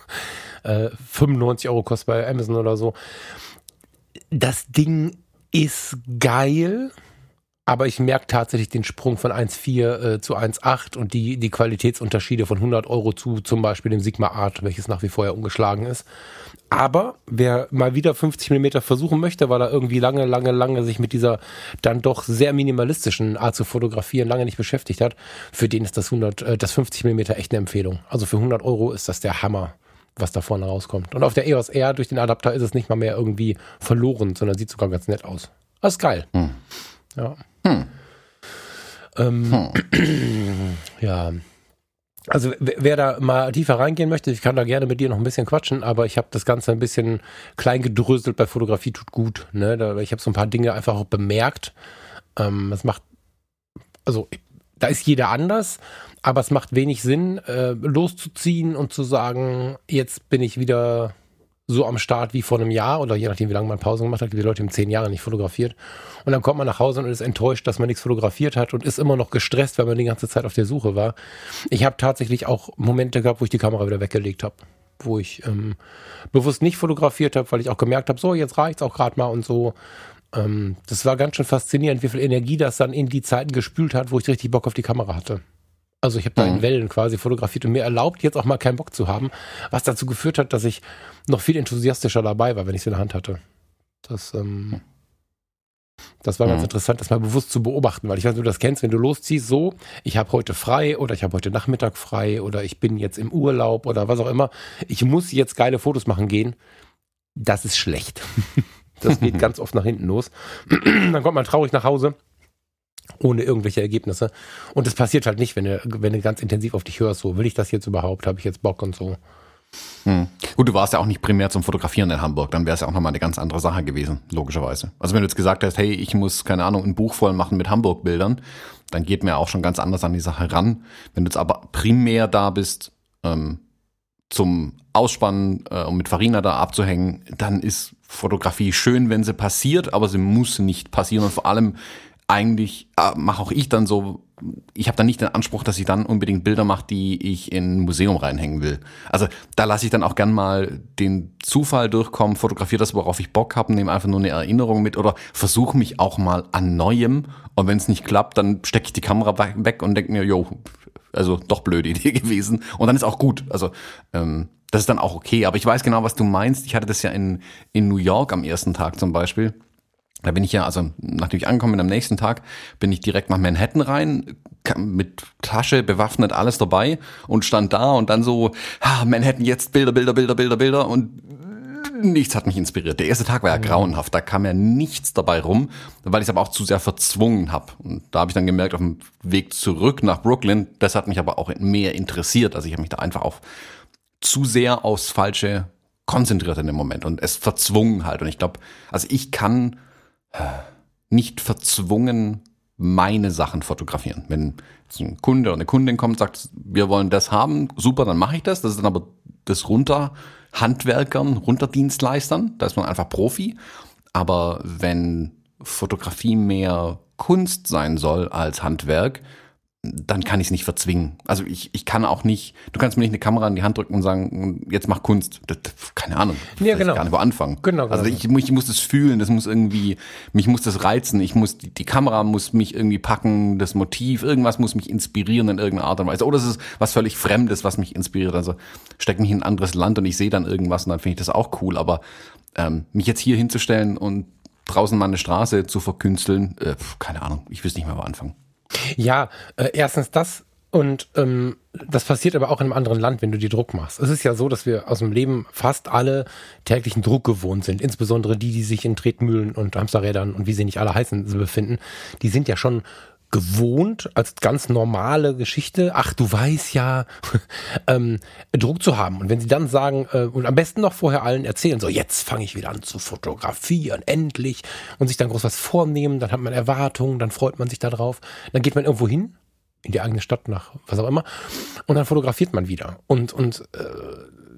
[SPEAKER 2] [LAUGHS] äh, 95 Euro kostet bei Amazon oder so. Das Ding ist geil Aber ich merke tatsächlich den Sprung von 1,4 äh, zu 1,8 und die, die Qualitätsunterschiede von 100 Euro zu zum Beispiel dem Sigma Art, welches nach wie vor ja ungeschlagen ist. Aber wer mal wieder 50 Millimeter versuchen möchte, weil er irgendwie lange, lange, lange sich mit dieser dann doch sehr minimalistischen Art zu fotografieren lange nicht beschäftigt hat, für den ist das 100, äh, das 50 Millimeter echt eine Empfehlung. Also für 100 Euro ist das der Hammer, was da vorne rauskommt. Und auf der EOS R durch den Adapter ist es nicht mal mehr irgendwie verloren, sondern sieht sogar ganz nett aus. Das ist geil. Hm. Ja. Hm. Ähm, hm. [CLEARS THROAT] ja. Also wer da mal tiefer reingehen möchte, ich kann da gerne mit dir noch ein bisschen quatschen, aber ich habe das Ganze ein bisschen klein gedröselt bei Fotografie tut gut. Ne? Da, ich habe so ein paar Dinge einfach auch bemerkt. Ähm, es macht, also da ist jeder anders, aber es macht wenig Sinn, äh, loszuziehen und zu sagen, jetzt bin ich wieder so am Start wie vor einem Jahr oder je nachdem, wie lange man Pause gemacht hat, die Leute im zehn Jahre nicht fotografiert. Und dann kommt man nach Hause und ist enttäuscht, dass man nichts fotografiert hat und ist immer noch gestresst, weil man die ganze Zeit auf der Suche war. Ich habe tatsächlich auch Momente gehabt, wo ich die Kamera wieder weggelegt habe, wo ich ähm, bewusst nicht fotografiert habe, weil ich auch gemerkt habe, so jetzt reicht's auch gerade mal und so. Ähm, das war ganz schön faszinierend, wie viel Energie das dann in die Zeiten gespült hat, wo ich richtig Bock auf die Kamera hatte. Also ich habe da in mhm. Wellen quasi fotografiert und mir erlaubt, jetzt auch mal keinen Bock zu haben, was dazu geführt hat, dass ich noch viel enthusiastischer dabei war, wenn ich es in der Hand hatte. Das, ähm, das war ganz mhm. interessant, das mal bewusst zu beobachten, weil ich weiß du das kennst, wenn du losziehst, so, ich habe heute frei oder ich habe heute Nachmittag frei oder ich bin jetzt im Urlaub oder was auch immer. Ich muss jetzt geile Fotos machen gehen. Das ist schlecht. [LAUGHS] das geht [LAUGHS] ganz oft nach hinten los. Dann kommt man traurig nach Hause ohne irgendwelche Ergebnisse. Und das passiert halt nicht, wenn du, wenn du ganz intensiv auf dich hörst, so will ich das jetzt überhaupt, habe ich jetzt Bock und so.
[SPEAKER 1] Hm. Gut, du warst ja auch nicht primär zum Fotografieren in Hamburg, dann wäre es ja auch nochmal eine ganz andere Sache gewesen, logischerweise. Also wenn du jetzt gesagt hast, hey, ich muss, keine Ahnung, ein Buch voll machen mit Hamburg-Bildern, dann geht mir auch schon ganz anders an die Sache ran. Wenn du jetzt aber primär da bist, ähm, zum Ausspannen, äh, um mit Farina da abzuhängen, dann ist Fotografie schön, wenn sie passiert, aber sie muss nicht passieren und vor allem eigentlich äh, mache auch ich dann so, ich habe dann nicht den Anspruch, dass ich dann unbedingt Bilder mache, die ich in ein Museum reinhängen will. Also da lasse ich dann auch gern mal den Zufall durchkommen, fotografiere das, worauf ich Bock habe, nehme einfach nur eine Erinnerung mit oder versuche mich auch mal an Neuem. Und wenn es nicht klappt, dann stecke ich die Kamera weg und denke mir, jo, also doch blöde [LAUGHS] Idee gewesen. Und dann ist auch gut. Also ähm, das ist dann auch okay. Aber ich weiß genau, was du meinst. Ich hatte das ja in, in New York am ersten Tag zum Beispiel da bin ich ja, also nachdem ich angekommen bin am nächsten Tag, bin ich direkt nach Manhattan rein, mit Tasche, bewaffnet, alles dabei und stand da und dann so, ah, Manhattan jetzt Bilder, Bilder, Bilder, Bilder, Bilder und nichts hat mich inspiriert. Der erste Tag war ja grauenhaft, da kam ja nichts dabei rum, weil ich es aber auch zu sehr verzwungen habe. Und da habe ich dann gemerkt, auf dem Weg zurück nach Brooklyn, das hat mich aber auch mehr interessiert. Also ich habe mich da einfach auf zu sehr aufs Falsche konzentriert in dem Moment und es verzwungen halt. Und ich glaube, also ich kann nicht verzwungen meine Sachen fotografieren. Wenn ein Kunde oder eine Kundin kommt und sagt, wir wollen das haben, super, dann mache ich das. Das ist dann aber das runter Handwerkern, runter Dienstleistern. Da ist man einfach Profi. Aber wenn Fotografie mehr Kunst sein soll als Handwerk, dann kann ich es nicht verzwingen. Also ich, ich kann auch nicht, du kannst mir nicht eine Kamera in die Hand drücken und sagen, jetzt mach Kunst. Das, keine Ahnung.
[SPEAKER 2] Ja, genau.
[SPEAKER 1] gar nicht wo anfangen.
[SPEAKER 2] Genau.
[SPEAKER 1] Also ich, ich muss das fühlen, das muss irgendwie, mich muss das reizen, ich muss, die, die Kamera muss mich irgendwie packen, das Motiv, irgendwas muss mich inspirieren in irgendeiner Art und Weise. Oder es ist was völlig Fremdes, was mich inspiriert. Also steck mich in ein anderes Land und ich sehe dann irgendwas und dann finde ich das auch cool. Aber ähm, mich jetzt hier hinzustellen und draußen mal eine Straße zu verkünsteln, äh, keine Ahnung, ich wüsste nicht mehr, wo anfangen.
[SPEAKER 2] Ja, äh, erstens das und ähm, das passiert aber auch in einem anderen Land, wenn du dir Druck machst. Es ist ja so, dass wir aus dem Leben fast alle täglichen Druck gewohnt sind. Insbesondere die, die sich in Tretmühlen und Hamsterrädern und wie sie nicht alle heißen befinden. Die sind ja schon gewohnt, als ganz normale Geschichte, ach du weißt ja, [LAUGHS] ähm, Druck zu haben. Und wenn sie dann sagen, äh, und am besten noch vorher allen erzählen, so jetzt fange ich wieder an zu fotografieren, endlich, und sich dann groß was vornehmen, dann hat man Erwartungen, dann freut man sich darauf, dann geht man irgendwo hin, in die eigene Stadt, nach was auch immer, und dann fotografiert man wieder. Und, und äh,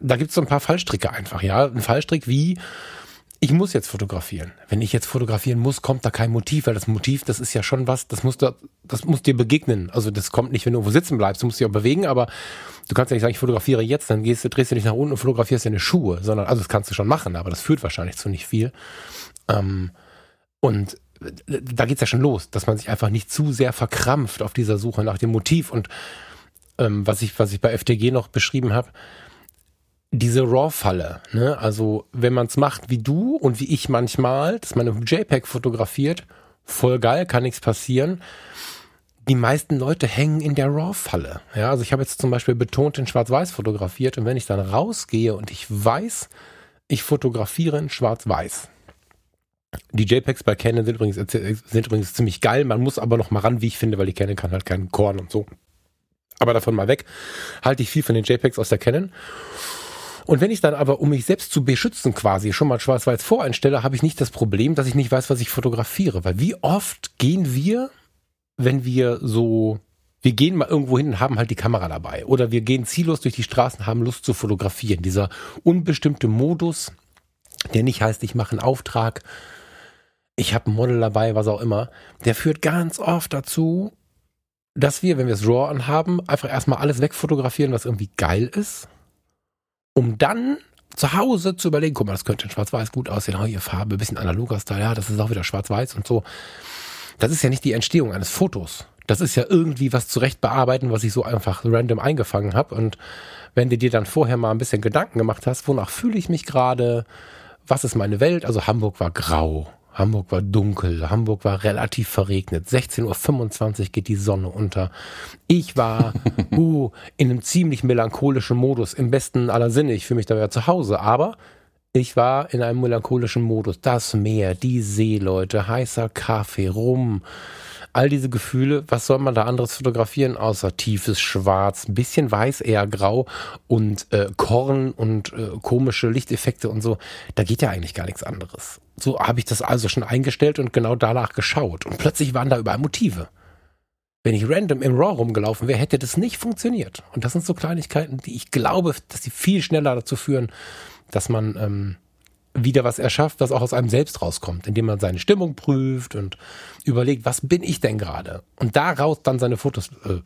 [SPEAKER 2] da gibt es so ein paar Fallstricke einfach, ja. Ein Fallstrick wie, ich muss jetzt fotografieren. Wenn ich jetzt fotografieren muss, kommt da kein Motiv, weil das Motiv, das ist ja schon was, das muss, da, das muss dir begegnen. Also das kommt nicht, wenn du irgendwo sitzen bleibst, du musst dich auch bewegen, aber du kannst ja nicht sagen, ich fotografiere jetzt, dann gehst du, drehst du dich nach unten und fotografierst deine Schuhe, sondern, also das kannst du schon machen, aber das führt wahrscheinlich zu nicht viel. Ähm, und da geht's ja schon los, dass man sich einfach nicht zu sehr verkrampft auf dieser Suche nach dem Motiv und ähm, was ich was ich bei FTG noch beschrieben habe, diese RAW-Falle. Ne? Also wenn man es macht wie du und wie ich manchmal, dass man im JPEG fotografiert, voll geil, kann nichts passieren. Die meisten Leute hängen in der RAW-Falle. Ja, also ich habe jetzt zum Beispiel betont in Schwarz-Weiß fotografiert und wenn ich dann rausgehe und ich weiß, ich fotografiere in Schwarz-Weiß. Die JPEGs bei Canon sind übrigens, sind übrigens ziemlich geil. Man muss aber noch mal ran, wie ich finde, weil die Canon kann halt keinen Korn und so. Aber davon mal weg. Halte ich viel von den JPEGs aus der Canon. Und wenn ich dann aber, um mich selbst zu beschützen quasi, schon mal schwarz-weiß voreinstelle, habe ich nicht das Problem, dass ich nicht weiß, was ich fotografiere. Weil wie oft gehen wir, wenn wir so, wir gehen mal irgendwo hin und haben halt die Kamera dabei. Oder wir gehen ziellos durch die Straßen, haben Lust zu fotografieren. Dieser unbestimmte Modus, der nicht heißt, ich mache einen Auftrag, ich habe ein Model dabei, was auch immer, der führt ganz oft dazu, dass wir, wenn wir es RAW anhaben, einfach erstmal alles wegfotografieren, was irgendwie geil ist um dann zu Hause zu überlegen, guck mal, das könnte in Schwarz-Weiß gut aussehen, oh, hier Farbe, bisschen analoger Style, ja, das ist auch wieder Schwarz-Weiß und so. Das ist ja nicht die Entstehung eines Fotos. Das ist ja irgendwie was zurecht bearbeiten, was ich so einfach random eingefangen habe. Und wenn du dir dann vorher mal ein bisschen Gedanken gemacht hast, wonach fühle ich mich gerade, was ist meine Welt? Also Hamburg war grau. Hamburg war dunkel, Hamburg war relativ verregnet. 16.25 Uhr geht die Sonne unter. Ich war [LAUGHS] uh, in einem ziemlich melancholischen Modus, im besten aller Sinne. Ich fühle mich da ja zu Hause, aber ich war in einem melancholischen Modus. Das Meer, die Seeleute, heißer Kaffee, Rum, all diese Gefühle, was soll man da anderes fotografieren, außer tiefes Schwarz, ein bisschen weiß, eher grau und äh, Korn und äh, komische Lichteffekte und so. Da geht ja eigentlich gar nichts anderes. So habe ich das also schon eingestellt und genau danach geschaut. Und plötzlich waren da überall Motive. Wenn ich random im RAW rumgelaufen wäre, hätte das nicht funktioniert. Und das sind so Kleinigkeiten, die ich glaube, dass die viel schneller dazu führen, dass man ähm, wieder was erschafft, was auch aus einem selbst rauskommt, indem man seine Stimmung prüft und überlegt, was bin ich denn gerade? Und daraus dann seine Fotos äh,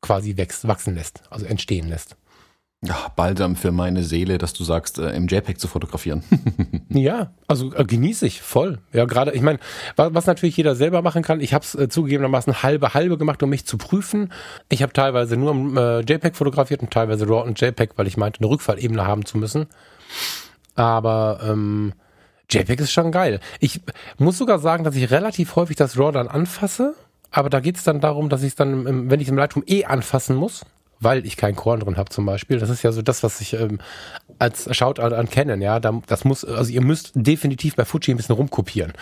[SPEAKER 2] quasi wächst, wachsen lässt, also entstehen lässt.
[SPEAKER 1] Ja, balsam für meine Seele, dass du sagst, äh, im JPEG zu fotografieren. [LAUGHS]
[SPEAKER 2] ja, also äh, genieße ich voll. Ja, gerade, ich meine, was, was, natürlich jeder selber machen kann, ich habe es äh, zugegebenermaßen halbe halbe gemacht, um mich zu prüfen. Ich habe teilweise nur im äh, JPEG fotografiert und teilweise RAW und JPEG, weil ich meinte, eine Rückfallebene haben zu müssen. Aber ähm, JPEG ist schon geil. Ich muss sogar sagen, dass ich relativ häufig das RAW dann anfasse, aber da geht es dann darum, dass ich es dann, im, wenn ich es im Lightroom eh anfassen muss, weil ich keinen Korn drin habe zum Beispiel. Das ist ja so das, was ich ähm, als Shoutout an Canon, ja, da, das muss, also ihr müsst definitiv bei Fuji ein bisschen rumkopieren.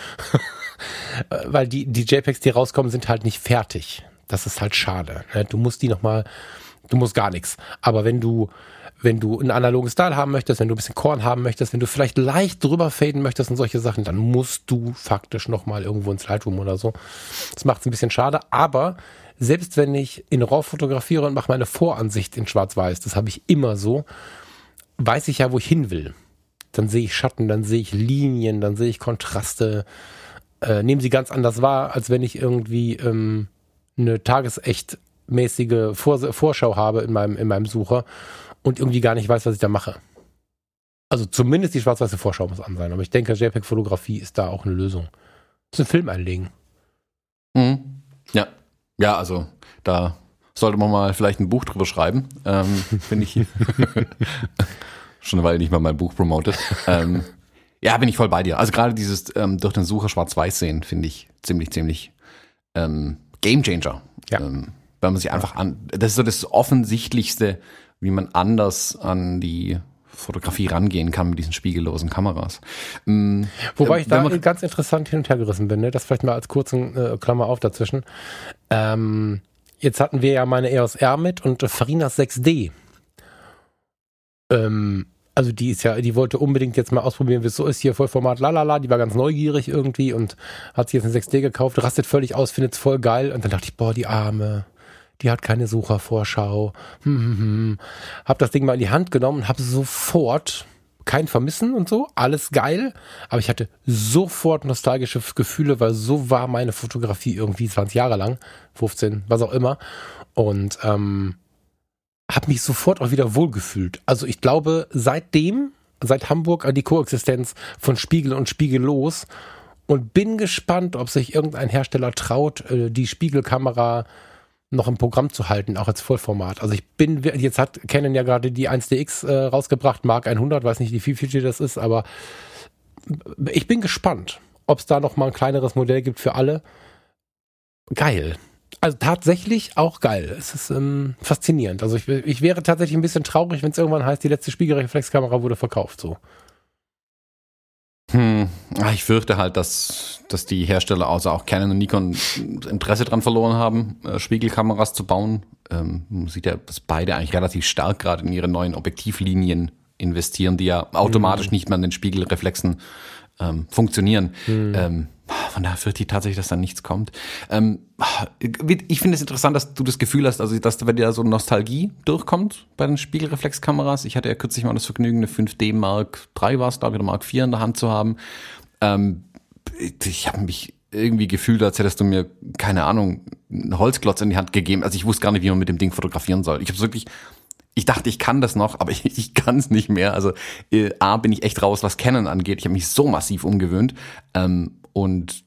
[SPEAKER 2] [LAUGHS] weil die, die JPEGs, die rauskommen, sind halt nicht fertig. Das ist halt schade. Ne? Du musst die nochmal, du musst gar nichts. Aber wenn du wenn du einen analogen Style haben möchtest, wenn du ein bisschen Korn haben möchtest, wenn du vielleicht leicht drüber faden möchtest und solche Sachen, dann musst du faktisch nochmal irgendwo ins Lightroom oder so. Das macht es ein bisschen schade, aber selbst wenn ich in RAW fotografiere und mache meine Voransicht in Schwarz-Weiß, das habe ich immer so, weiß ich ja, wo ich hin will. Dann sehe ich Schatten, dann sehe ich Linien, dann sehe ich Kontraste, äh, nehmen sie ganz anders wahr, als wenn ich irgendwie ähm, eine tagesecht mäßige Vorschau habe in meinem, in meinem Sucher und irgendwie gar nicht weiß, was ich da mache. Also zumindest die schwarz-weiße Vorschau muss an sein. Aber ich denke, JPEG-Fotografie ist da auch eine Lösung. Das ist ein Film einlegen.
[SPEAKER 1] Mhm. Ja. Ja, also da sollte man mal vielleicht ein Buch drüber schreiben. Ähm, [LAUGHS] Finde ich. [LAUGHS] Schon eine Weile nicht mal mein Buch promotet. Ähm, ja, bin ich voll bei dir. Also gerade dieses ähm, durch den Sucher schwarz-weiß sehen, finde ich ziemlich, ziemlich ähm, Game Changer. Ja. Ähm, weil man sich einfach an, das ist so das offensichtlichste, wie man anders an die Fotografie rangehen kann mit diesen spiegellosen Kameras.
[SPEAKER 2] Mhm. Wobei ich da ganz interessant hin und her gerissen bin, ne? das vielleicht mal als kurzen äh, Klammer auf dazwischen. Ähm, jetzt hatten wir ja meine EOS R mit und Farinas 6D. Ähm, also die ist ja, die wollte unbedingt jetzt mal ausprobieren, wie es so ist, hier Vollformat, lalala, die war ganz neugierig irgendwie und hat sich jetzt eine 6D gekauft, rastet völlig aus, findet es voll geil und dann dachte ich, boah, die Arme die hat keine Suchervorschau. Hm, hm, hm. Hab das Ding mal in die Hand genommen, habe sofort kein Vermissen und so, alles geil, aber ich hatte sofort nostalgische Gefühle, weil so war meine Fotografie irgendwie 20 Jahre lang, 15, was auch immer und ähm, habe mich sofort auch wieder wohlgefühlt. Also ich glaube, seitdem, seit Hamburg an die Koexistenz von Spiegel und Spiegel los und bin gespannt, ob sich irgendein Hersteller traut, äh, die Spiegelkamera noch im Programm zu halten, auch als Vollformat. Also ich bin, jetzt hat Canon ja gerade die 1DX äh, rausgebracht, Mark 100, weiß nicht, wie viel das ist, aber ich bin gespannt, ob es da noch mal ein kleineres Modell gibt für alle. Geil. Also tatsächlich auch geil. Es ist ähm, faszinierend. Also ich, ich wäre tatsächlich ein bisschen traurig, wenn es irgendwann heißt, die letzte Spiegelreflexkamera wurde verkauft. So.
[SPEAKER 1] Hm, ah, ich fürchte halt, dass, dass die Hersteller, außer auch Canon und Nikon, Interesse dran verloren haben, äh, Spiegelkameras zu bauen. Ähm, man sieht ja, dass beide eigentlich relativ stark gerade in ihre neuen Objektivlinien investieren, die ja automatisch mhm. nicht mehr an den Spiegelreflexen ähm, funktionieren. Mhm. Ähm, von daher fürchte ich tatsächlich, dass da nichts kommt. Ähm, ich finde es interessant, dass du das Gefühl hast, also dass bei dir so Nostalgie durchkommt bei den Spiegelreflexkameras. Ich hatte ja kürzlich mal das Vergnügen, eine 5D Mark III war es, glaube ich, oder Mark IV in der Hand zu haben. Ähm, ich habe mich irgendwie gefühlt, als hättest du mir, keine Ahnung, einen Holzklotz in die Hand gegeben. Also ich wusste gar nicht, wie man mit dem Ding fotografieren soll. Ich habe wirklich ich dachte, ich kann das noch, aber [LAUGHS] ich, ich kann es nicht mehr. Also äh, A, bin ich echt raus, was Canon angeht. Ich habe mich so massiv umgewöhnt. Ähm, und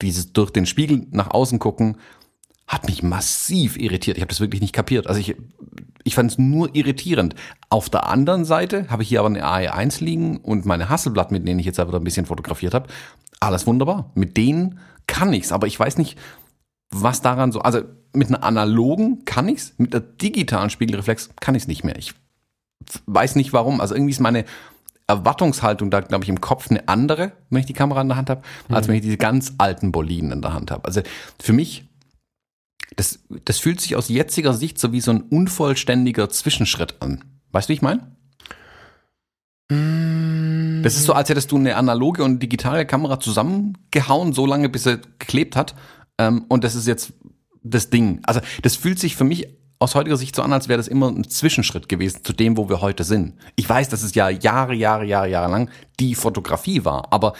[SPEAKER 1] dieses durch den Spiegel nach außen gucken hat mich massiv irritiert. Ich habe das wirklich nicht kapiert. Also ich, ich fand es nur irritierend. Auf der anderen Seite habe ich hier aber eine AE1 liegen und meine Hasselblatt, mit denen ich jetzt aber ein bisschen fotografiert habe. Alles wunderbar. Mit denen kann ich's, aber ich weiß nicht, was daran so. Also mit einer analogen kann ich's, mit einer digitalen Spiegelreflex kann ich's nicht mehr. Ich weiß nicht warum. Also irgendwie ist meine Erwartungshaltung da, glaube ich, im Kopf eine andere, wenn ich die Kamera in der Hand habe, mhm. als wenn ich diese ganz alten Boliden in der Hand habe. Also für mich, das, das fühlt sich aus jetziger Sicht so wie so ein unvollständiger Zwischenschritt an. Weißt du, wie ich meine? Mm. Das ist so, als hättest du eine analoge und digitale Kamera zusammengehauen, so lange, bis sie geklebt hat. Ähm, und das ist jetzt das Ding. Also das fühlt sich für mich aus heutiger Sicht so an, als wäre das immer ein Zwischenschritt gewesen zu dem, wo wir heute sind. Ich weiß, dass es ja Jahre, Jahre, Jahre, Jahre lang die Fotografie war, aber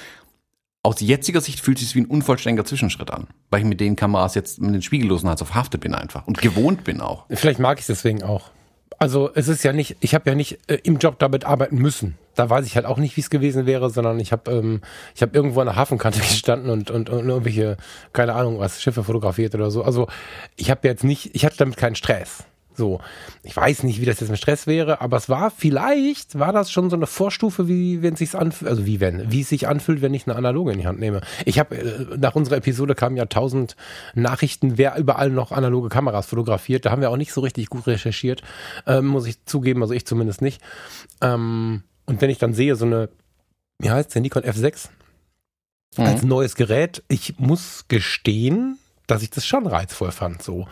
[SPEAKER 1] aus jetziger Sicht fühlt es sich wie ein unvollständiger Zwischenschritt an, weil ich mit den Kameras jetzt mit den Spiegellosen so verhaftet bin einfach und gewohnt bin auch.
[SPEAKER 2] Vielleicht mag ich es deswegen auch. Also es ist ja nicht, ich habe ja nicht äh, im Job damit arbeiten müssen. Da weiß ich halt auch nicht, wie es gewesen wäre, sondern ich habe ähm, ich habe irgendwo an der Hafenkante [LAUGHS] gestanden und, und, und irgendwelche, keine Ahnung, was Schiffe fotografiert oder so. Also ich habe jetzt nicht, ich hatte damit keinen Stress. So, ich weiß nicht, wie das jetzt mit Stress wäre, aber es war vielleicht, war das schon so eine Vorstufe, wie wenn es sich anfühlt, also wie wenn, wie es sich anfühlt, wenn ich eine analoge in die Hand nehme. Ich habe äh, nach unserer Episode kamen ja tausend Nachrichten, wer überall noch analoge Kameras fotografiert. Da haben wir auch nicht so richtig gut recherchiert, ähm, muss ich zugeben, also ich zumindest nicht. Ähm, und wenn ich dann sehe, so eine, wie heißt der Nikon F6 mhm. als neues Gerät, ich muss gestehen, dass ich das schon reizvoll fand. So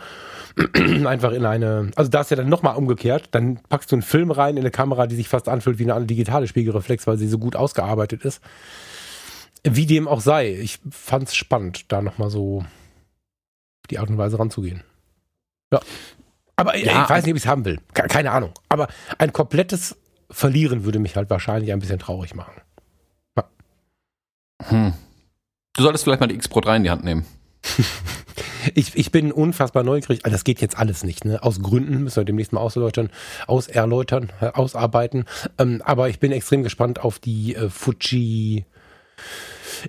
[SPEAKER 2] [CLEARS THROAT] einfach in eine, also da ist ja dann nochmal umgekehrt, dann packst du einen Film rein in eine Kamera, die sich fast anfühlt wie eine digitale Spiegelreflex, weil sie so gut ausgearbeitet ist. Wie dem auch sei, ich fand es spannend, da nochmal so die Art und Weise ranzugehen. Ja. Aber ja, ich weiß nicht, ob ich es haben will. Keine Ahnung. Aber ein komplettes Verlieren würde mich halt wahrscheinlich ein bisschen traurig machen. Ja.
[SPEAKER 1] Hm. Du solltest vielleicht mal die X Pro 3 in die Hand nehmen. [LAUGHS]
[SPEAKER 2] ich, ich bin unfassbar neugierig. Also das geht jetzt alles nicht, ne? Aus Gründen müssen wir demnächst mal auserläutern, auserläutern, äh, ausarbeiten. Ähm, aber ich bin extrem gespannt auf die äh, Fuji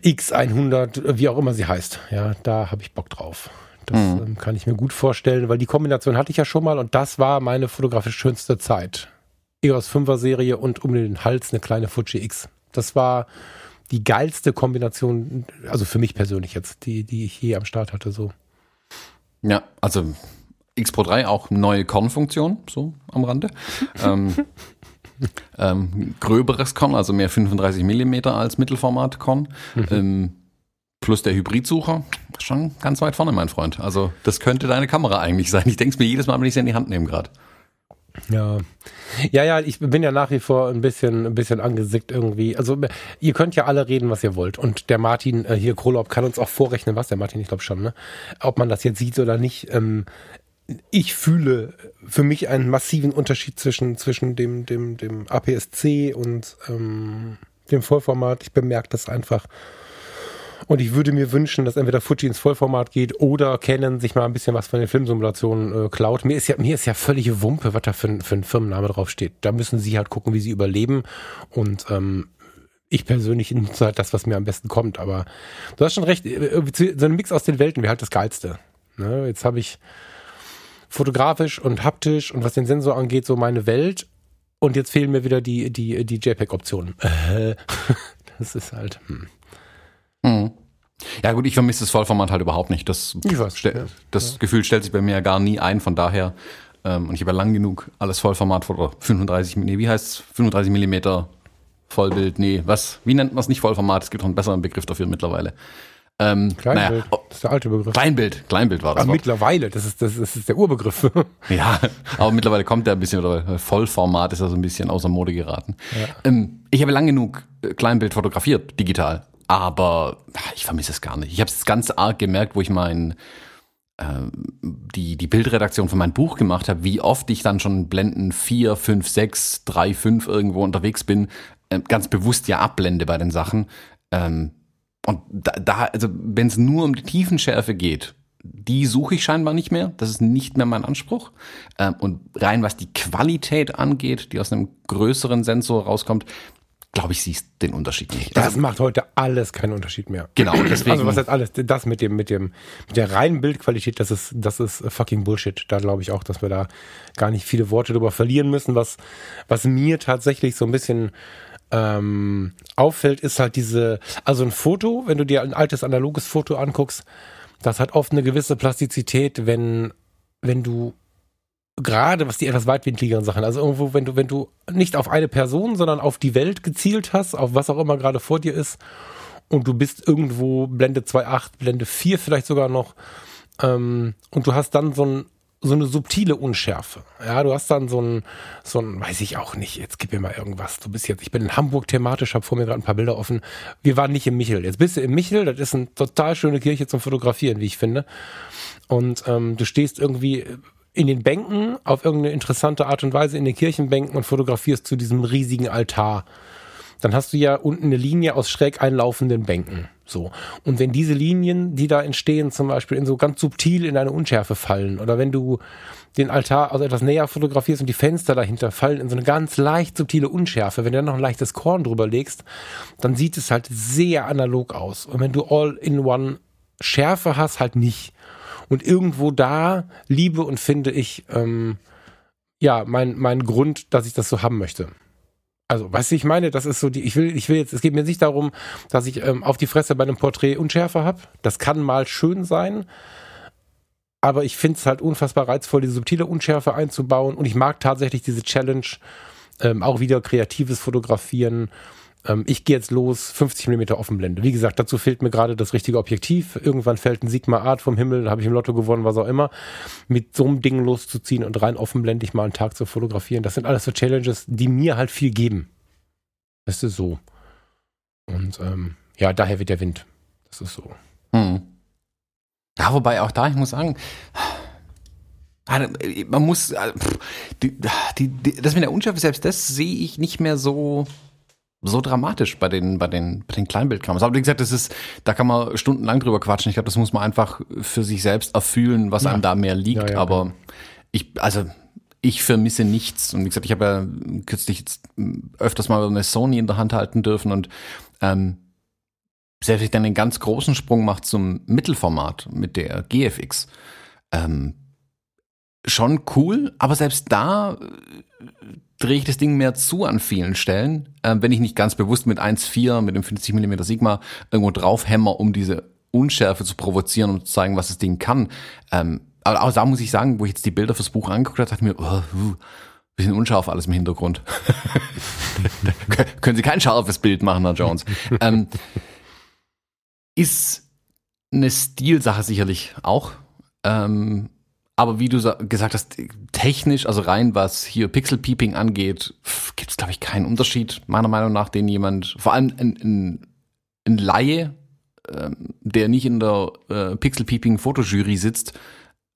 [SPEAKER 2] X100, wie auch immer sie heißt. Ja, da habe ich Bock drauf. Das mhm. ähm, kann ich mir gut vorstellen, weil die Kombination hatte ich ja schon mal und das war meine fotografisch schönste Zeit. EOS 5er Serie und um den Hals eine kleine Fuji X. Das war die geilste Kombination, also für mich persönlich jetzt, die, die ich je am Start hatte, so.
[SPEAKER 1] Ja, also X Pro 3 auch neue Kornfunktion, so am Rande. [LAUGHS] ähm, ähm, gröberes Korn, also mehr 35 Millimeter als Mittelformat Korn. Mhm. Ähm, plus der Hybridsucher, schon ganz weit vorne, mein Freund. Also das könnte deine Kamera eigentlich sein. Ich denke es mir jedes Mal, wenn ich sie in die Hand nehme gerade.
[SPEAKER 2] Ja. Ja, ja, ich bin ja nach wie vor ein bisschen, ein bisschen angesickt irgendwie. Also, ihr könnt ja alle reden, was ihr wollt. Und der Martin, äh, hier, Krolop, kann uns auch vorrechnen, was der Martin, ich glaube schon, ne? Ob man das jetzt sieht oder nicht. Ähm, ich fühle für mich einen massiven Unterschied zwischen, zwischen dem, dem, dem APS-C und ähm, dem Vollformat. Ich bemerke das einfach. Und ich würde mir wünschen, dass entweder Fuji ins Vollformat geht oder Canon sich mal ein bisschen was von den Filmsimulationen äh, klaut. Mir ist ja, mir ist ja völlige Wumpe, was da für, für ein Firmenname draufsteht. Da müssen sie halt gucken, wie sie überleben. Und ähm, ich persönlich nutze halt das, was mir am besten kommt. Aber du hast schon recht, äh, so ein Mix aus den Welten wäre halt das Geilste. Ne? Jetzt habe ich fotografisch und haptisch und was den Sensor angeht, so meine Welt. Und jetzt fehlen mir wieder die, die, die JPEG-Optionen. [LAUGHS] das ist halt. Hm.
[SPEAKER 1] Mhm. Ja gut, ich vermisse das Vollformat halt überhaupt nicht. Das, weiß, ja. das ja. Gefühl stellt sich bei mir ja gar nie ein, von daher, ähm, und ich habe ja lang genug alles Vollformat oder 35, nee, wie heißt 35 Millimeter Vollbild, nee, was, wie nennt man es nicht Vollformat? Es gibt noch einen besseren Begriff dafür mittlerweile.
[SPEAKER 2] Ähm, Kleinbild, naja, das ist der alte Begriff.
[SPEAKER 1] Kleinbild, Kleinbild war das.
[SPEAKER 2] Aber mittlerweile, das ist, das, ist, das ist der Urbegriff. [LAUGHS]
[SPEAKER 1] ja, aber mittlerweile kommt der ein bisschen, oder Vollformat ist ja so ein bisschen außer Mode geraten. Ja. Ähm, ich habe lang genug äh, Kleinbild fotografiert, digital, aber ich vermisse es gar nicht. Ich habe es ganz arg gemerkt, wo ich mein äh, die, die Bildredaktion von meinem Buch gemacht habe, wie oft ich dann schon Blenden 4, 5, 6, 3, 5 irgendwo unterwegs bin, äh, ganz bewusst ja abblende bei den Sachen. Ähm, und da, da also wenn es nur um die Tiefenschärfe geht, die suche ich scheinbar nicht mehr. Das ist nicht mehr mein Anspruch. Ähm, und rein was die Qualität angeht, die aus einem größeren Sensor rauskommt, glaube ich, siehst den Unterschied nicht.
[SPEAKER 2] Das also, macht heute alles keinen Unterschied mehr.
[SPEAKER 1] Genau, deswegen.
[SPEAKER 2] Also was heißt alles? Das mit dem, mit dem, mit der reinen Bildqualität, das ist, das ist fucking Bullshit. Da glaube ich auch, dass wir da gar nicht viele Worte drüber verlieren müssen. Was, was mir tatsächlich so ein bisschen ähm, auffällt, ist halt diese, also ein Foto, wenn du dir ein altes analoges Foto anguckst, das hat oft eine gewisse Plastizität, wenn, wenn du gerade was die etwas weitwinkligeren Sachen, also irgendwo, wenn du, wenn du nicht auf eine Person, sondern auf die Welt gezielt hast, auf was auch immer gerade vor dir ist, und du bist irgendwo Blende 2.8, Blende 4 vielleicht sogar noch, ähm, und du hast dann so ein so eine subtile Unschärfe. Ja, du hast dann so ein, so ein, weiß ich auch nicht, jetzt gib mir mal irgendwas. Du bist jetzt, ich bin in Hamburg thematisch, habe vor mir gerade ein paar Bilder offen. Wir waren nicht im Michel. Jetzt bist du im Michel, das ist eine total schöne Kirche zum Fotografieren, wie ich finde. Und ähm, du stehst irgendwie in den Bänken auf irgendeine interessante Art und Weise in den Kirchenbänken und fotografierst zu diesem riesigen Altar dann hast du ja unten eine Linie aus schräg einlaufenden Bänken. So. Und wenn diese Linien, die da entstehen, zum Beispiel in so ganz subtil in eine Unschärfe fallen, oder wenn du den Altar also etwas näher fotografierst und die Fenster dahinter fallen in so eine ganz leicht subtile Unschärfe, wenn du dann noch ein leichtes Korn drüber legst, dann sieht es halt sehr analog aus. Und wenn du all-in-one Schärfe hast, halt nicht. Und irgendwo da liebe und finde ich, ähm, ja, mein, mein Grund, dass ich das so haben möchte. Also, was ich meine, das ist so die, ich will, ich will jetzt, es geht mir nicht darum, dass ich ähm, auf die Fresse bei einem Porträt Unschärfe habe. Das kann mal schön sein, aber ich finde es halt unfassbar reizvoll, diese subtile Unschärfe einzubauen und ich mag tatsächlich diese Challenge, ähm, auch wieder kreatives Fotografieren ähm, ich gehe jetzt los, 50 mm Offenblende. Wie gesagt, dazu fehlt mir gerade das richtige Objektiv. Irgendwann fällt ein Sigma Art vom Himmel, habe ich im Lotto gewonnen, was auch immer. Mit so einem Ding loszuziehen und rein offenblendig mal einen Tag zu fotografieren, das sind alles so Challenges, die mir halt viel geben. Das ist so. Und ähm, ja, daher wird der Wind. Das ist so. Hm.
[SPEAKER 1] Ja, wobei auch da, ich muss sagen, ah, man muss, die, die, die, das mit der Unschärfe, selbst das sehe ich nicht mehr so so dramatisch bei den, bei den, bei den Kleinbildkameras. Aber wie gesagt, das ist, da kann man stundenlang drüber quatschen. Ich glaube, das muss man einfach für sich selbst erfühlen, was ja. einem da mehr liegt. Ja, ja, Aber ich, also, ich vermisse nichts. Und wie gesagt, ich habe ja kürzlich jetzt öfters mal eine Sony in der Hand halten dürfen und ähm, selbst wenn ich dann einen ganz großen Sprung macht zum Mittelformat mit der GFX, ähm, schon cool, aber selbst da drehe ich das Ding mehr zu an vielen Stellen, äh, wenn ich nicht ganz bewusst mit 1,4, mit dem 50 mm Sigma irgendwo drauf hämmer, um diese Unschärfe zu provozieren und zu zeigen, was das Ding kann. Ähm, aber auch da muss ich sagen, wo ich jetzt die Bilder fürs Buch angeguckt habe, dachte ich mir, oh, bisschen unscharf alles im Hintergrund. [LAUGHS] Können Sie kein scharfes Bild machen, Herr Jones. [LAUGHS] ähm, ist eine Stilsache sicherlich auch. Ähm, aber wie du gesagt hast, technisch, also rein was hier Pixel-Peeping angeht, gibt es, glaube ich, keinen Unterschied, meiner Meinung nach, den jemand, vor allem ein, ein, ein Laie, ähm, der nicht in der äh, Pixel-Peeping-Fotojury sitzt,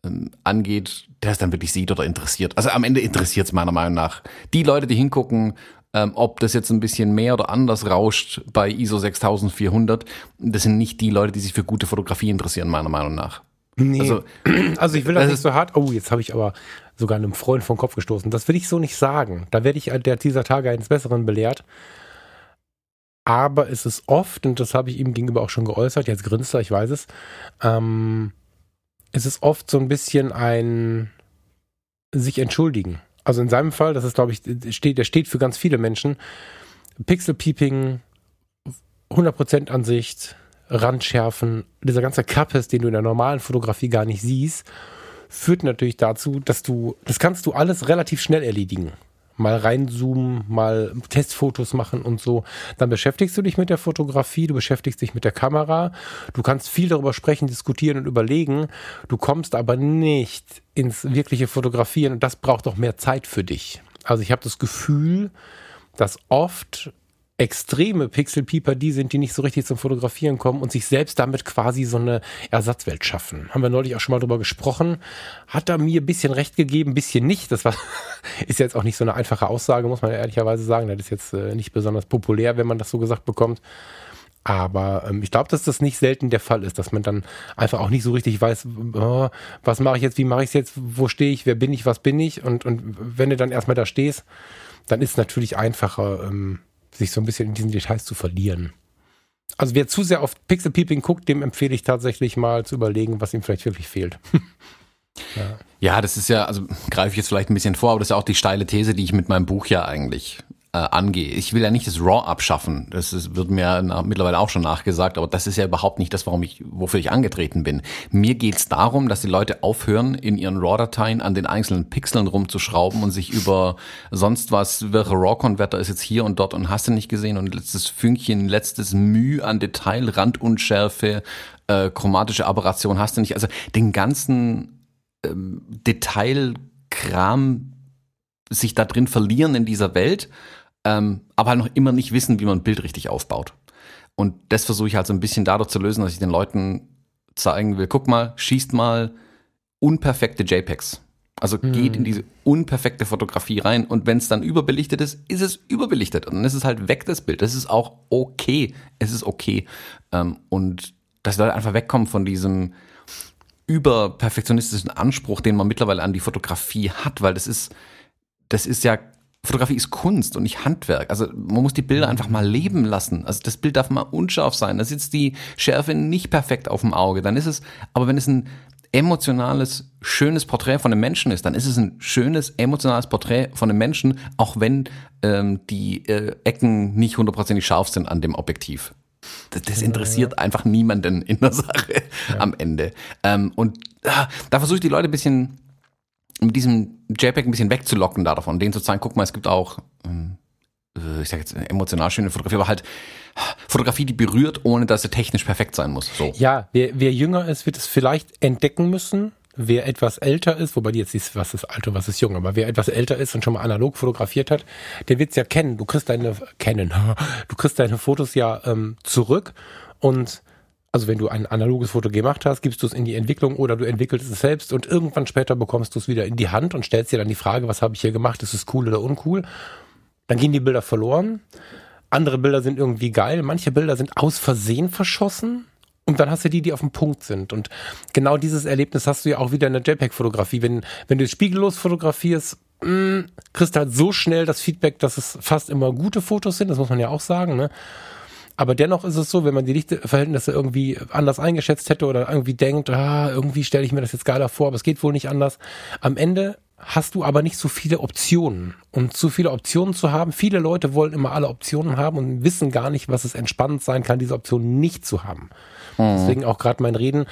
[SPEAKER 1] ähm, angeht, der es dann wirklich sieht oder interessiert. Also am Ende interessiert es meiner Meinung nach. Die Leute, die hingucken, ähm, ob das jetzt ein bisschen mehr oder anders rauscht bei ISO 6400, das sind nicht die Leute, die sich für gute Fotografie interessieren, meiner Meinung nach.
[SPEAKER 2] Nee. Also, [CLEARS THROAT] also ich will das nicht so hart. Oh, jetzt habe ich aber sogar einem Freund vom Kopf gestoßen. Das will ich so nicht sagen. Da werde ich der dieser Tage eines Besseren belehrt. aber es ist oft, und das habe ich ihm gegenüber auch schon geäußert, jetzt grinst er, ich weiß es, ähm, es ist oft so ein bisschen ein sich entschuldigen. Also in seinem Fall, das ist, glaube ich, steht, der steht für ganz viele Menschen. Pixel Peeping, 100% Ansicht, Randschärfen, dieser ganze Kappes, den du in der normalen Fotografie gar nicht siehst, führt natürlich dazu, dass du, das kannst du alles relativ schnell erledigen. Mal reinzoomen, mal Testfotos machen und so. Dann beschäftigst du dich mit der Fotografie, du beschäftigst dich mit der Kamera. Du kannst viel darüber sprechen, diskutieren und überlegen. Du kommst aber nicht ins wirkliche Fotografieren und das braucht auch mehr Zeit für dich. Also ich habe das Gefühl, dass oft extreme Pixelpieper die sind, die nicht so richtig zum Fotografieren kommen und sich selbst damit quasi so eine Ersatzwelt schaffen. Haben wir neulich auch schon mal drüber gesprochen. Hat er mir ein bisschen recht gegeben, ein bisschen nicht. Das war, [LAUGHS] ist jetzt auch nicht so eine einfache Aussage, muss man ehrlicherweise sagen. Das ist jetzt äh, nicht besonders populär, wenn man das so gesagt bekommt. Aber ähm, ich glaube, dass das nicht selten der Fall ist, dass man dann einfach auch nicht so richtig weiß, oh, was mache ich jetzt, wie mache ich es jetzt, wo stehe ich, wer bin ich, was bin ich. Und, und wenn du dann erstmal da stehst, dann ist es natürlich einfacher, ähm, sich so ein bisschen in diesen Details zu verlieren. Also wer zu sehr auf Pixel Peeping guckt, dem empfehle ich tatsächlich mal zu überlegen, was ihm vielleicht wirklich fehlt. [LAUGHS]
[SPEAKER 1] ja. ja, das ist ja, also greife ich jetzt vielleicht ein bisschen vor, aber das ist ja auch die steile These, die ich mit meinem Buch ja eigentlich äh, angehe. Ich will ja nicht das RAW abschaffen. Das ist, wird mir nach, mittlerweile auch schon nachgesagt, aber das ist ja überhaupt nicht das, warum ich, wofür ich angetreten bin. Mir geht's darum, dass die Leute aufhören, in ihren RAW-Dateien an den einzelnen Pixeln rumzuschrauben und sich über sonst was, welcher RAW-Konverter ist jetzt hier und dort und hast du nicht gesehen und letztes Fünkchen, letztes Mühe an Detail, Randunschärfe, äh, chromatische Aberration hast du nicht. Also den ganzen ähm, Detailkram sich da drin verlieren in dieser Welt ähm, aber halt noch immer nicht wissen, wie man ein Bild richtig aufbaut. Und das versuche ich halt so ein bisschen dadurch zu lösen, dass ich den Leuten zeigen will, guck mal, schießt mal unperfekte JPEGs. Also mhm. geht in diese unperfekte Fotografie rein und wenn es dann überbelichtet ist, ist es überbelichtet und dann ist es halt weg das Bild. Das ist auch okay. Es ist okay. Ähm, und dass Leute einfach wegkommen von diesem überperfektionistischen Anspruch, den man mittlerweile an die Fotografie hat, weil das ist, das ist ja Fotografie ist Kunst und nicht Handwerk. Also man muss die Bilder einfach mal leben lassen. Also das Bild darf mal unscharf sein. Da sitzt die Schärfe nicht perfekt auf dem Auge. Dann ist es, aber wenn es ein emotionales, schönes Porträt von einem Menschen ist, dann ist es ein schönes, emotionales Porträt von einem Menschen, auch wenn ähm, die äh, Ecken nicht hundertprozentig scharf sind an dem Objektiv. Das, das interessiert ja, ja. einfach niemanden in der Sache ja. am Ende. Ähm, und ah, da versuche ich die Leute ein bisschen mit diesem JPEG ein bisschen wegzulocken davon, denen zu zeigen, guck mal, es gibt auch, ähm, äh, ich sag jetzt emotional schöne Fotografie, aber halt Fotografie, die berührt, ohne dass sie technisch perfekt sein muss. So.
[SPEAKER 2] Ja, wer, wer jünger ist, wird es vielleicht entdecken müssen. Wer etwas älter ist, wobei die jetzt ist, was ist alt und was ist jung, aber wer etwas älter ist und schon mal analog fotografiert hat, der wird es ja kennen. Du kriegst deine kennen, [LAUGHS] du kriegst deine Fotos ja ähm, zurück und also wenn du ein analoges Foto gemacht hast, gibst du es in die Entwicklung oder du entwickelst es selbst und irgendwann später bekommst du es wieder in die Hand und stellst dir dann die Frage, was habe ich hier gemacht, ist es cool oder uncool? Dann gehen die Bilder verloren. Andere Bilder sind irgendwie geil, manche Bilder sind aus Versehen verschossen. Und dann hast du die, die auf dem Punkt sind. Und genau dieses Erlebnis hast du ja auch wieder in der JPEG-Fotografie. Wenn, wenn du spiegellos fotografierst, mh, mm, kriegst du halt so schnell das Feedback, dass es fast immer gute Fotos sind. Das muss man ja auch sagen. Ne? Aber dennoch ist es so, wenn man die Lichtverhältnisse irgendwie anders eingeschätzt hätte oder irgendwie denkt, ah, irgendwie stelle ich mir das jetzt geiler vor, aber es geht wohl nicht anders. Am Ende hast du aber nicht so viele Optionen. Und zu viele Optionen zu haben, viele Leute wollen immer alle Optionen haben und wissen gar nicht, was es entspannend sein kann, diese Optionen nicht zu haben. Mhm. Deswegen auch gerade mein Reden,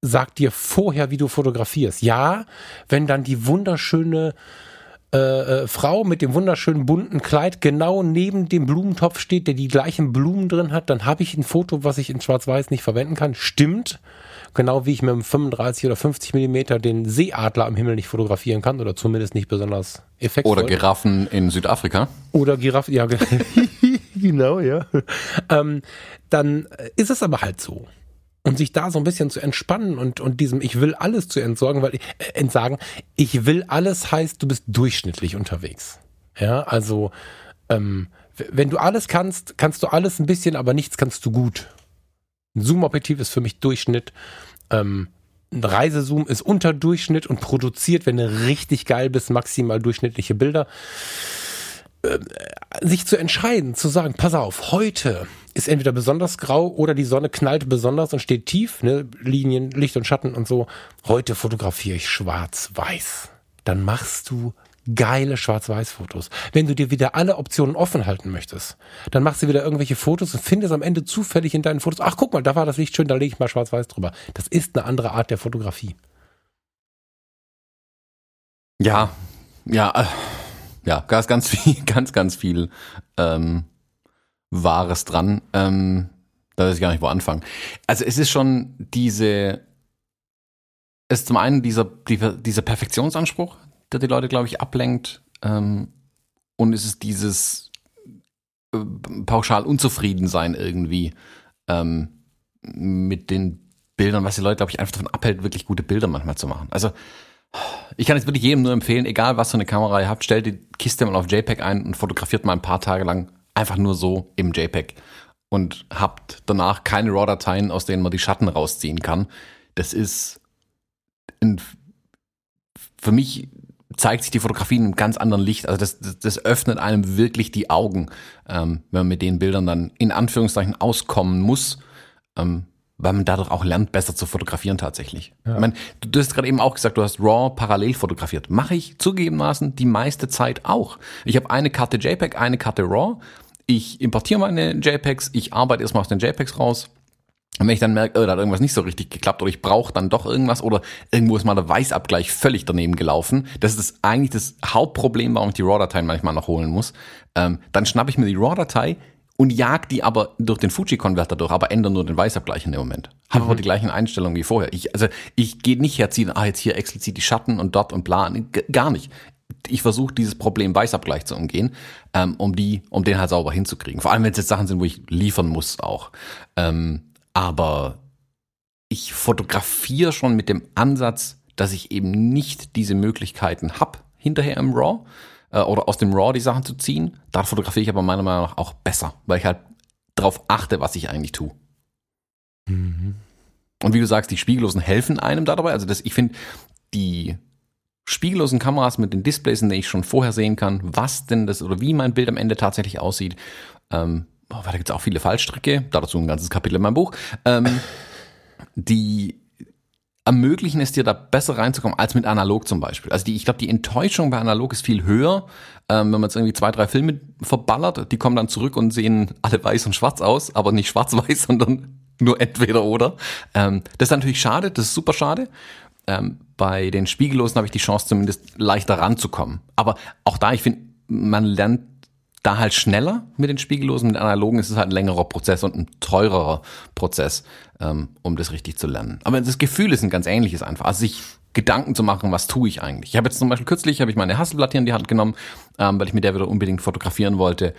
[SPEAKER 2] sag dir vorher, wie du fotografierst. Ja, wenn dann die wunderschöne äh, Frau mit dem wunderschönen bunten Kleid genau neben dem Blumentopf steht, der die gleichen Blumen drin hat, dann habe ich ein Foto, was ich in Schwarz-Weiß nicht verwenden kann. Stimmt. Genau wie ich mit einem 35 oder 50 Millimeter den Seeadler am Himmel nicht fotografieren kann oder zumindest nicht besonders effektvoll.
[SPEAKER 1] Oder Giraffen in Südafrika.
[SPEAKER 2] Oder Giraffen, ja, [LAUGHS] [LAUGHS] genau, ja. Ähm, dann ist es aber halt so und sich da so ein bisschen zu entspannen und, und diesem Ich will alles zu entsorgen, weil äh, entsagen, ich will alles heißt, du bist durchschnittlich unterwegs. Ja, also ähm, wenn du alles kannst, kannst du alles ein bisschen, aber nichts kannst du gut. Ein Zoom-Objektiv ist für mich Durchschnitt. Ähm, ein Reisezoom ist unter Durchschnitt und produziert, wenn du richtig geil bist, maximal durchschnittliche Bilder. äh, sich zu entscheiden, zu sagen, pass auf, heute ist entweder besonders grau oder die Sonne knallt besonders und steht tief, ne, Linien, Licht und Schatten und so. Heute fotografiere ich schwarz-weiß. Dann machst du geile Schwarz-Weiß-Fotos. Wenn du dir wieder alle Optionen offen halten möchtest, dann machst du wieder irgendwelche Fotos und findest am Ende zufällig in deinen Fotos, ach guck mal, da war das Licht schön, da lege ich mal Schwarz-Weiß drüber. Das ist eine andere Art der Fotografie.
[SPEAKER 1] Ja, ja, äh, ja, ganz, ganz viel, [LAUGHS] ganz, ganz viel ähm, Wahres dran. Ähm, da weiß ich gar nicht, wo anfangen. Also es ist schon diese, es ist zum einen dieser, dieser, Perfektionsanspruch, der die Leute, glaube ich, ablenkt. Ähm, und es ist dieses äh, pauschal unzufrieden sein irgendwie ähm, mit den Bildern, was die Leute, glaube ich, einfach davon abhält, wirklich gute Bilder manchmal zu machen. Also ich kann es wirklich jedem nur empfehlen, egal was für eine Kamera ihr habt, stellt die Kiste mal auf JPEG ein und fotografiert mal ein paar Tage lang einfach nur so im JPEG und habt danach keine RAW-Dateien, aus denen man die Schatten rausziehen kann. Das ist ein, für mich zeigt sich die Fotografie in einem ganz anderen Licht. Also das, das, das öffnet einem wirklich die Augen, ähm, wenn man mit den Bildern dann in Anführungszeichen auskommen muss. Ähm, weil man dadurch auch lernt, besser zu fotografieren tatsächlich. Ja. Ich meine, du, du hast gerade eben auch gesagt, du hast RAW parallel fotografiert. Mache ich zugegebenermaßen die meiste Zeit auch. Ich habe eine Karte JPEG, eine Karte RAW. Ich importiere meine JPEGs, ich arbeite erstmal aus den JPEGs raus. Und wenn ich dann merke, oh, da hat irgendwas nicht so richtig geklappt oder ich brauche dann doch irgendwas oder irgendwo ist mal der Weißabgleich völlig daneben gelaufen, das ist das, eigentlich das Hauptproblem, warum ich die RAW-Dateien manchmal noch holen muss, ähm, dann schnappe ich mir die RAW-Datei, und jag die aber durch den Fuji-Konverter durch, aber ändere nur den Weißabgleich in dem Moment. Habe mhm. aber die gleichen Einstellungen wie vorher. Ich, also ich gehe nicht herziehen, ah, jetzt hier explizit die Schatten und dort und bla. Gar nicht. Ich versuche dieses Problem Weißabgleich zu umgehen, ähm, um die, um den halt sauber hinzukriegen. Vor allem, wenn es jetzt Sachen sind, wo ich liefern muss auch. Ähm, aber ich fotografiere schon mit dem Ansatz, dass ich eben nicht diese Möglichkeiten hab hinterher im RAW äh, oder aus dem RAW die Sachen zu ziehen. Da fotografiere ich aber meiner Meinung nach auch besser, weil ich halt darauf achte, was ich eigentlich tue. Mhm. Und wie du sagst, die Spiegellosen helfen einem da dabei. Also das, ich finde, die spiegellosen Kameras mit den Displays, in denen ich schon vorher sehen kann, was denn das oder wie mein Bild am Ende tatsächlich aussieht. Ähm, oh, da gibt es auch viele Fallstricke, dazu ein ganzes Kapitel in meinem Buch. Ähm, die ermöglichen es dir da besser reinzukommen als mit analog zum Beispiel. Also die, ich glaube, die Enttäuschung bei analog ist viel höher, ähm, wenn man jetzt irgendwie zwei, drei Filme verballert, die kommen dann zurück und sehen alle weiß und schwarz aus, aber nicht schwarz-weiß, [LAUGHS] sondern nur entweder oder. Ähm, das ist natürlich schade, das ist super schade. Ähm, bei den Spiegellosen habe ich die Chance zumindest leichter ranzukommen. Aber auch da, ich finde, man lernt da halt schneller mit den Spiegellosen, mit Analogen ist es halt ein längerer Prozess und ein teurerer Prozess, ähm, um das richtig zu lernen. Aber das Gefühl ist ein ganz ähnliches einfach. Also sich Gedanken zu machen, was tue ich eigentlich. Ich habe jetzt zum Beispiel kürzlich, habe ich meine Hasselblatt hier in die Hand genommen, ähm, weil ich mit der wieder unbedingt fotografieren wollte.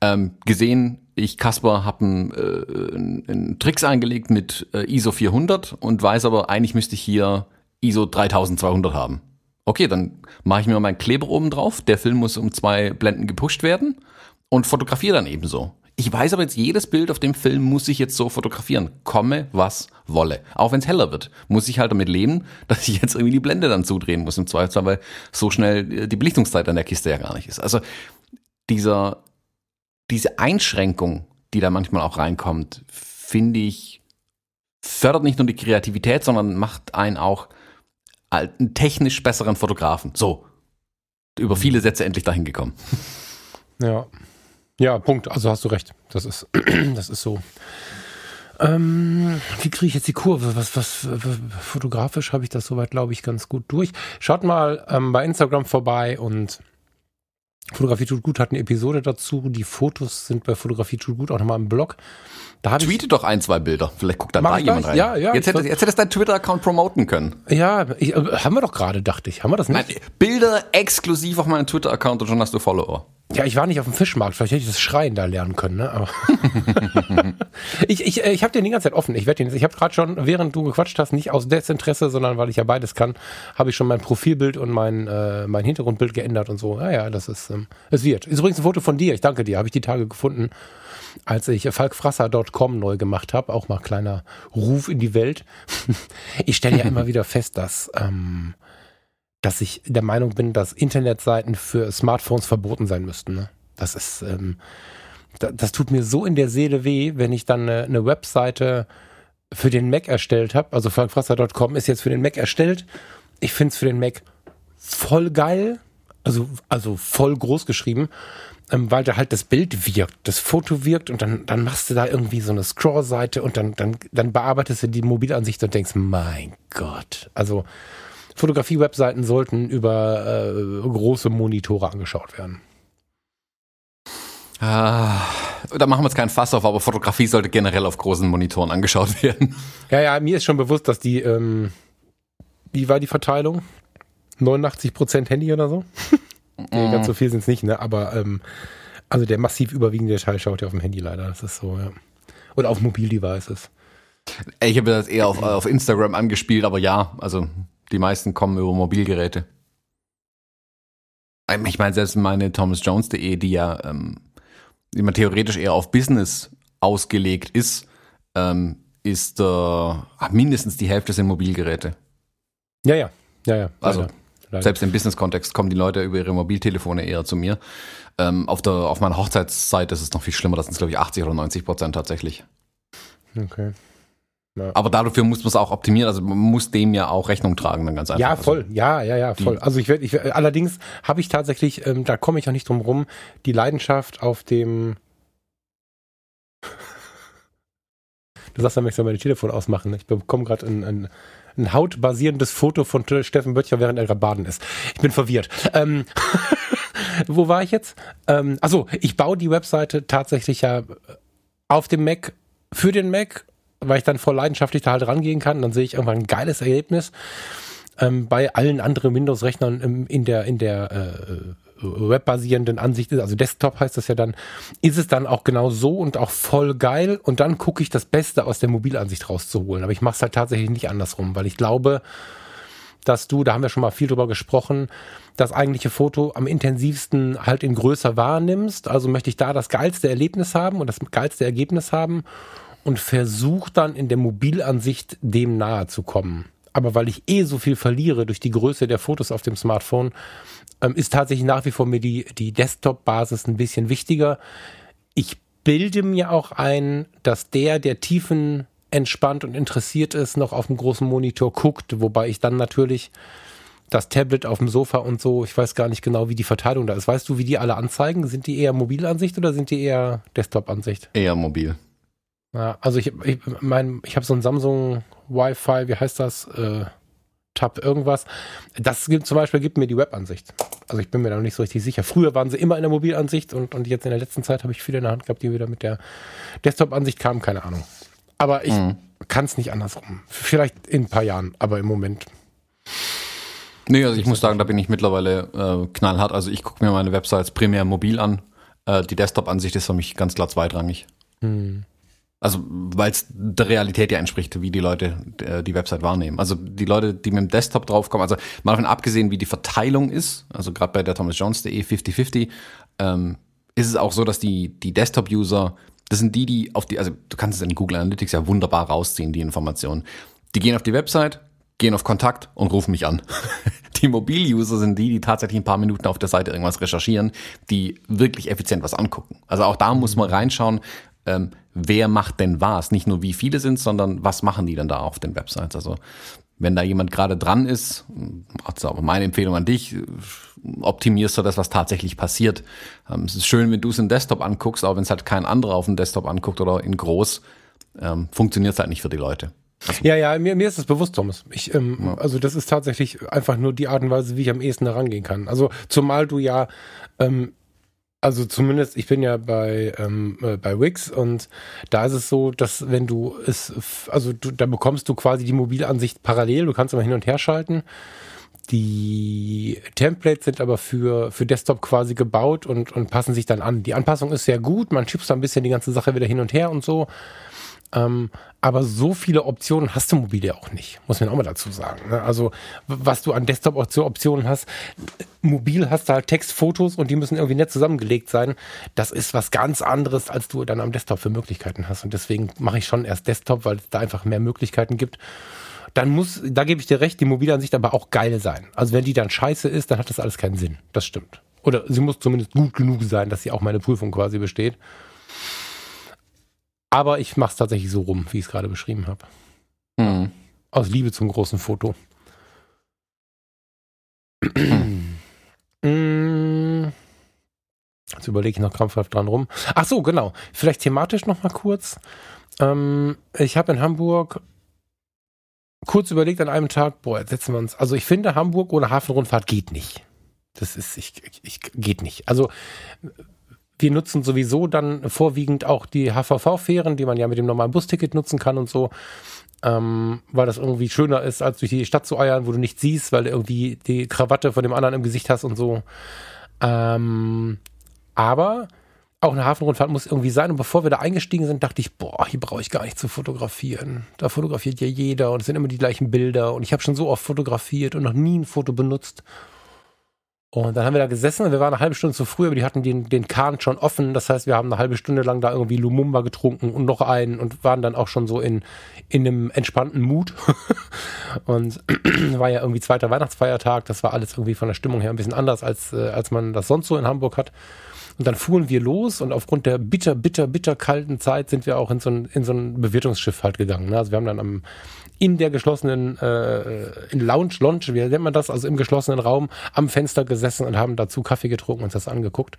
[SPEAKER 1] Ähm, gesehen, ich Kasper habe einen, äh, einen Tricks eingelegt mit äh, ISO 400 und weiß aber, eigentlich müsste ich hier ISO 3200 haben. Okay, dann mache ich mir meinen Kleber oben drauf. Der Film muss um zwei Blenden gepusht werden und fotografiere dann ebenso. Ich weiß aber jetzt, jedes Bild auf dem Film muss ich jetzt so fotografieren. Komme, was wolle. Auch wenn es heller wird, muss ich halt damit leben, [LAUGHS] dass ich jetzt irgendwie die Blende dann zudrehen muss im Zweifelsfall, weil so schnell äh, die Belichtungszeit an der Kiste ja gar nicht ist. Also dieser, diese Einschränkung, die da manchmal auch reinkommt, finde ich, fördert nicht nur die Kreativität, sondern macht einen auch einen technisch besseren Fotografen. So. Über viele Sätze endlich dahin gekommen.
[SPEAKER 2] Ja. Ja, Punkt. Also hast du recht. Das ist, [CLEARS THROAT] das ist so. Ähm, wie kriege ich jetzt die Kurve? Was, was, was fotografisch habe ich das soweit, glaube ich, ganz gut durch. Schaut mal ähm, bei Instagram vorbei und Fotografie tut gut hat eine Episode dazu. Die Fotos sind bei Fotografie tut gut auch nochmal im Blog.
[SPEAKER 1] Da Tweete doch ein, zwei Bilder. Vielleicht guckt dann da jemand rein.
[SPEAKER 2] Ja, ja.
[SPEAKER 1] Jetzt hättest, jetzt hättest du deinen Twitter-Account promoten können.
[SPEAKER 2] Ja, ich, äh, haben wir doch gerade, dachte ich. Haben wir das nicht? Nein,
[SPEAKER 1] Bilder exklusiv auf meinem Twitter-Account und schon hast du Follower.
[SPEAKER 2] Ja, ich war nicht auf dem Fischmarkt. Vielleicht hätte ich das Schreien da lernen können. Ne? Aber [LAUGHS] ich ich, äh, ich habe den die ganze Zeit offen. Ich werde den. Ich habe gerade schon, während du gequatscht hast, nicht aus Desinteresse, sondern weil ich ja beides kann, habe ich schon mein Profilbild und mein äh, mein Hintergrundbild geändert und so. Ja, ja, das ist ähm, es wird. Ist übrigens ein Foto von dir. Ich danke dir. Habe ich die Tage gefunden, als ich falkfrasser.com neu gemacht habe. Auch mal kleiner Ruf in die Welt. [LAUGHS] ich stelle ja immer wieder fest, dass ähm, dass ich der Meinung bin, dass Internetseiten für Smartphones verboten sein müssten. Ne? Das ist, ähm, das, das tut mir so in der Seele weh, wenn ich dann eine, eine Webseite für den Mac erstellt habe. Also frankfrasser.com ist jetzt für den Mac erstellt. Ich finde es für den Mac voll geil, also, also voll groß geschrieben, ähm, weil da halt das Bild wirkt, das Foto wirkt und dann, dann machst du da irgendwie so eine Scroll-Seite und dann, dann, dann bearbeitest du die Mobilansicht und denkst, mein Gott. Also Fotografie-Webseiten sollten über äh, große Monitore angeschaut werden.
[SPEAKER 1] Ah, da machen wir jetzt keinen Fass auf, aber Fotografie sollte generell auf großen Monitoren angeschaut [LAUGHS] werden.
[SPEAKER 2] Ja, ja, mir ist schon bewusst, dass die, ähm, wie war die Verteilung? 89% Handy oder so? [LAUGHS] nee, ganz so viel sind es nicht, ne? Aber ähm, also der massiv überwiegende Teil schaut ja auf dem Handy leider. Das ist so, ja. Oder auf Mobildevices.
[SPEAKER 1] Ich habe das eher auf, auf Instagram angespielt, aber ja, also die meisten kommen über Mobilgeräte. Ich meine, selbst meine thomasjones.de, die ja ähm, die man theoretisch eher auf Business ausgelegt ist, ähm, ist äh, mindestens die Hälfte sind Mobilgeräte.
[SPEAKER 2] Ja, ja, ja, ja.
[SPEAKER 1] Also leider, leider. selbst im Business-Kontext kommen die Leute über ihre Mobiltelefone eher zu mir. Ähm, auf, der, auf meiner Hochzeitsseite ist es noch viel schlimmer, das sind glaube ich 80 oder 90 Prozent tatsächlich.
[SPEAKER 2] Okay.
[SPEAKER 1] Ja. Aber dafür muss man es auch optimieren, also man muss dem ja auch Rechnung tragen, dann ganz einfach.
[SPEAKER 2] Ja, also voll, ja, ja, ja, voll. Also ich werde, ich, allerdings habe ich tatsächlich, ähm, da komme ich auch nicht drum rum, die Leidenschaft auf dem [LAUGHS] Du sagst, dann möchtest du mein Telefon ausmachen. Ich bekomme gerade ein, ein, ein hautbasierendes Foto von Steffen Böttcher, während er gerade baden ist. Ich bin verwirrt. Ähm, [LAUGHS] wo war ich jetzt? Ähm, achso, ich baue die Webseite tatsächlich ja auf dem Mac für den Mac weil ich dann voll leidenschaftlich da halt rangehen kann. Dann sehe ich irgendwann ein geiles Ergebnis. Ähm, bei allen anderen Windows-Rechnern in der, in der äh, webbasierenden Ansicht ist, also Desktop heißt das ja dann, ist es dann auch genau so und auch voll geil und dann gucke ich das Beste aus der Mobilansicht rauszuholen. Aber ich mache es halt tatsächlich nicht andersrum, weil ich glaube, dass du, da haben wir schon mal viel drüber gesprochen, das eigentliche Foto am intensivsten halt in größer wahrnimmst. Also möchte ich da das geilste Erlebnis haben und das geilste Ergebnis haben und versuche dann in der Mobilansicht dem nahe zu kommen. Aber weil ich eh so viel verliere durch die Größe der Fotos auf dem Smartphone, ähm, ist tatsächlich nach wie vor mir die, die Desktop-Basis ein bisschen wichtiger. Ich bilde mir auch ein, dass der, der tiefen entspannt und interessiert ist, noch auf dem großen Monitor guckt, wobei ich dann natürlich das Tablet auf dem Sofa und so, ich weiß gar nicht genau, wie die Verteilung da ist. Weißt du, wie die alle anzeigen? Sind die eher Mobilansicht oder sind die eher Desktop-Ansicht?
[SPEAKER 1] Eher mobil.
[SPEAKER 2] Ja, also ich, ich mein, ich habe so ein Samsung Wi-Fi, wie heißt das? Äh, Tab irgendwas. Das gibt zum Beispiel gibt mir die Webansicht. Also ich bin mir da noch nicht so richtig sicher. Früher waren sie immer in der Mobilansicht und, und jetzt in der letzten Zeit habe ich viele in der Hand gehabt, die wieder mit der Desktop-Ansicht kamen, keine Ahnung. Aber ich mhm. kann es nicht andersrum. Vielleicht in ein paar Jahren, aber im Moment.
[SPEAKER 1] Nee, also ich muss sagen, da bin ich mittlerweile äh, knallhart. Also ich gucke mir meine Websites primär mobil an. Äh, die Desktop-Ansicht ist für mich ganz klar zweitrangig. Mhm. Also, weil es der Realität ja entspricht, wie die Leute äh, die Website wahrnehmen. Also die Leute, die mit dem Desktop draufkommen, also mal davon abgesehen, wie die Verteilung ist, also gerade bei der thomasjones.de 50-50, ähm, ist es auch so, dass die, die Desktop-User, das sind die, die auf die, also du kannst es in Google Analytics ja wunderbar rausziehen, die Informationen. Die gehen auf die Website, gehen auf Kontakt und rufen mich an. [LAUGHS] Die Mobil-User sind die, die tatsächlich ein paar Minuten auf der Seite irgendwas recherchieren, die wirklich effizient was angucken. Also auch da muss man reinschauen, ähm, wer macht denn was? Nicht nur wie viele sind, sondern was machen die denn da auf den Websites? Also wenn da jemand gerade dran ist, also aber meine Empfehlung an dich, optimierst du das, was tatsächlich passiert. Ähm, es ist schön, wenn du es im Desktop anguckst, aber wenn es halt kein anderer auf dem Desktop anguckt oder in groß, ähm, funktioniert es halt nicht für die Leute.
[SPEAKER 2] Also ja, ja, mir, mir ist das bewusst, Thomas. Ich, ähm, ja. Also das ist tatsächlich einfach nur die Art und Weise, wie ich am ehesten herangehen kann. Also zumal du ja ähm, also zumindest, ich bin ja bei, ähm, äh, bei Wix und da ist es so, dass wenn du es, also du, da bekommst du quasi die Mobilansicht parallel, du kannst immer hin und her schalten. Die Templates sind aber für, für Desktop quasi gebaut und, und passen sich dann an. Die Anpassung ist sehr gut, man schiebt da ein bisschen die ganze Sache wieder hin und her und so. Ähm, aber so viele Optionen hast du mobil ja auch nicht, muss man auch mal dazu sagen. Ne? Also was du an Desktop-Optionen hast, mobil hast du halt Text, Fotos und die müssen irgendwie nett zusammengelegt sein. Das ist was ganz anderes, als du dann am Desktop für Möglichkeiten hast. Und deswegen mache ich schon erst Desktop, weil es da einfach mehr Möglichkeiten gibt. Dann muss, da gebe ich dir recht, die Mobilansicht aber auch geil sein. Also wenn die dann scheiße ist, dann hat das alles keinen Sinn. Das stimmt. Oder sie muss zumindest gut genug sein, dass sie auch meine Prüfung quasi besteht. Aber ich mache es tatsächlich so rum, wie ich es gerade beschrieben habe. Mhm. Aus Liebe zum großen Foto. Mm. Jetzt überlege ich noch krampfhaft dran rum. Ach so, genau. Vielleicht thematisch noch mal kurz. Ähm, ich habe in Hamburg kurz überlegt an einem Tag, boah, jetzt setzen wir uns. Also ich finde, Hamburg ohne Hafenrundfahrt geht nicht. Das ist, ich, ich, geht nicht. Also wir nutzen sowieso dann vorwiegend auch die HVV-Fähren, die man ja mit dem normalen Busticket nutzen kann und so, ähm, weil das irgendwie schöner ist, als durch die Stadt zu eiern, wo du nichts siehst, weil du irgendwie die Krawatte von dem anderen im Gesicht hast und so. Ähm, aber auch eine Hafenrundfahrt muss irgendwie sein. Und bevor wir da eingestiegen sind, dachte ich, boah, hier brauche ich gar nicht zu fotografieren. Da fotografiert ja jeder und es sind immer die gleichen Bilder. Und ich habe schon so oft fotografiert und noch nie ein Foto benutzt. Und dann haben wir da gesessen und wir waren eine halbe Stunde zu früh, aber die hatten den, den Kahn schon offen. Das heißt, wir haben eine halbe Stunde lang da irgendwie Lumumba getrunken und noch einen und waren dann auch schon so in, in einem entspannten Mut. [LAUGHS] und [CLEARS THROAT] war ja irgendwie zweiter Weihnachtsfeiertag. Das war alles irgendwie von der Stimmung her ein bisschen anders, als, äh, als man das sonst so in Hamburg hat. Und dann fuhren wir los und aufgrund der bitter, bitter, bitter kalten Zeit sind wir auch in so ein, in so ein Bewirtungsschiff halt gegangen. Ne? Also wir haben dann am, in der geschlossenen, äh, in Lounge, Lounge, wie nennt man das? Also im geschlossenen Raum am Fenster gesessen und haben dazu Kaffee getrunken und das angeguckt.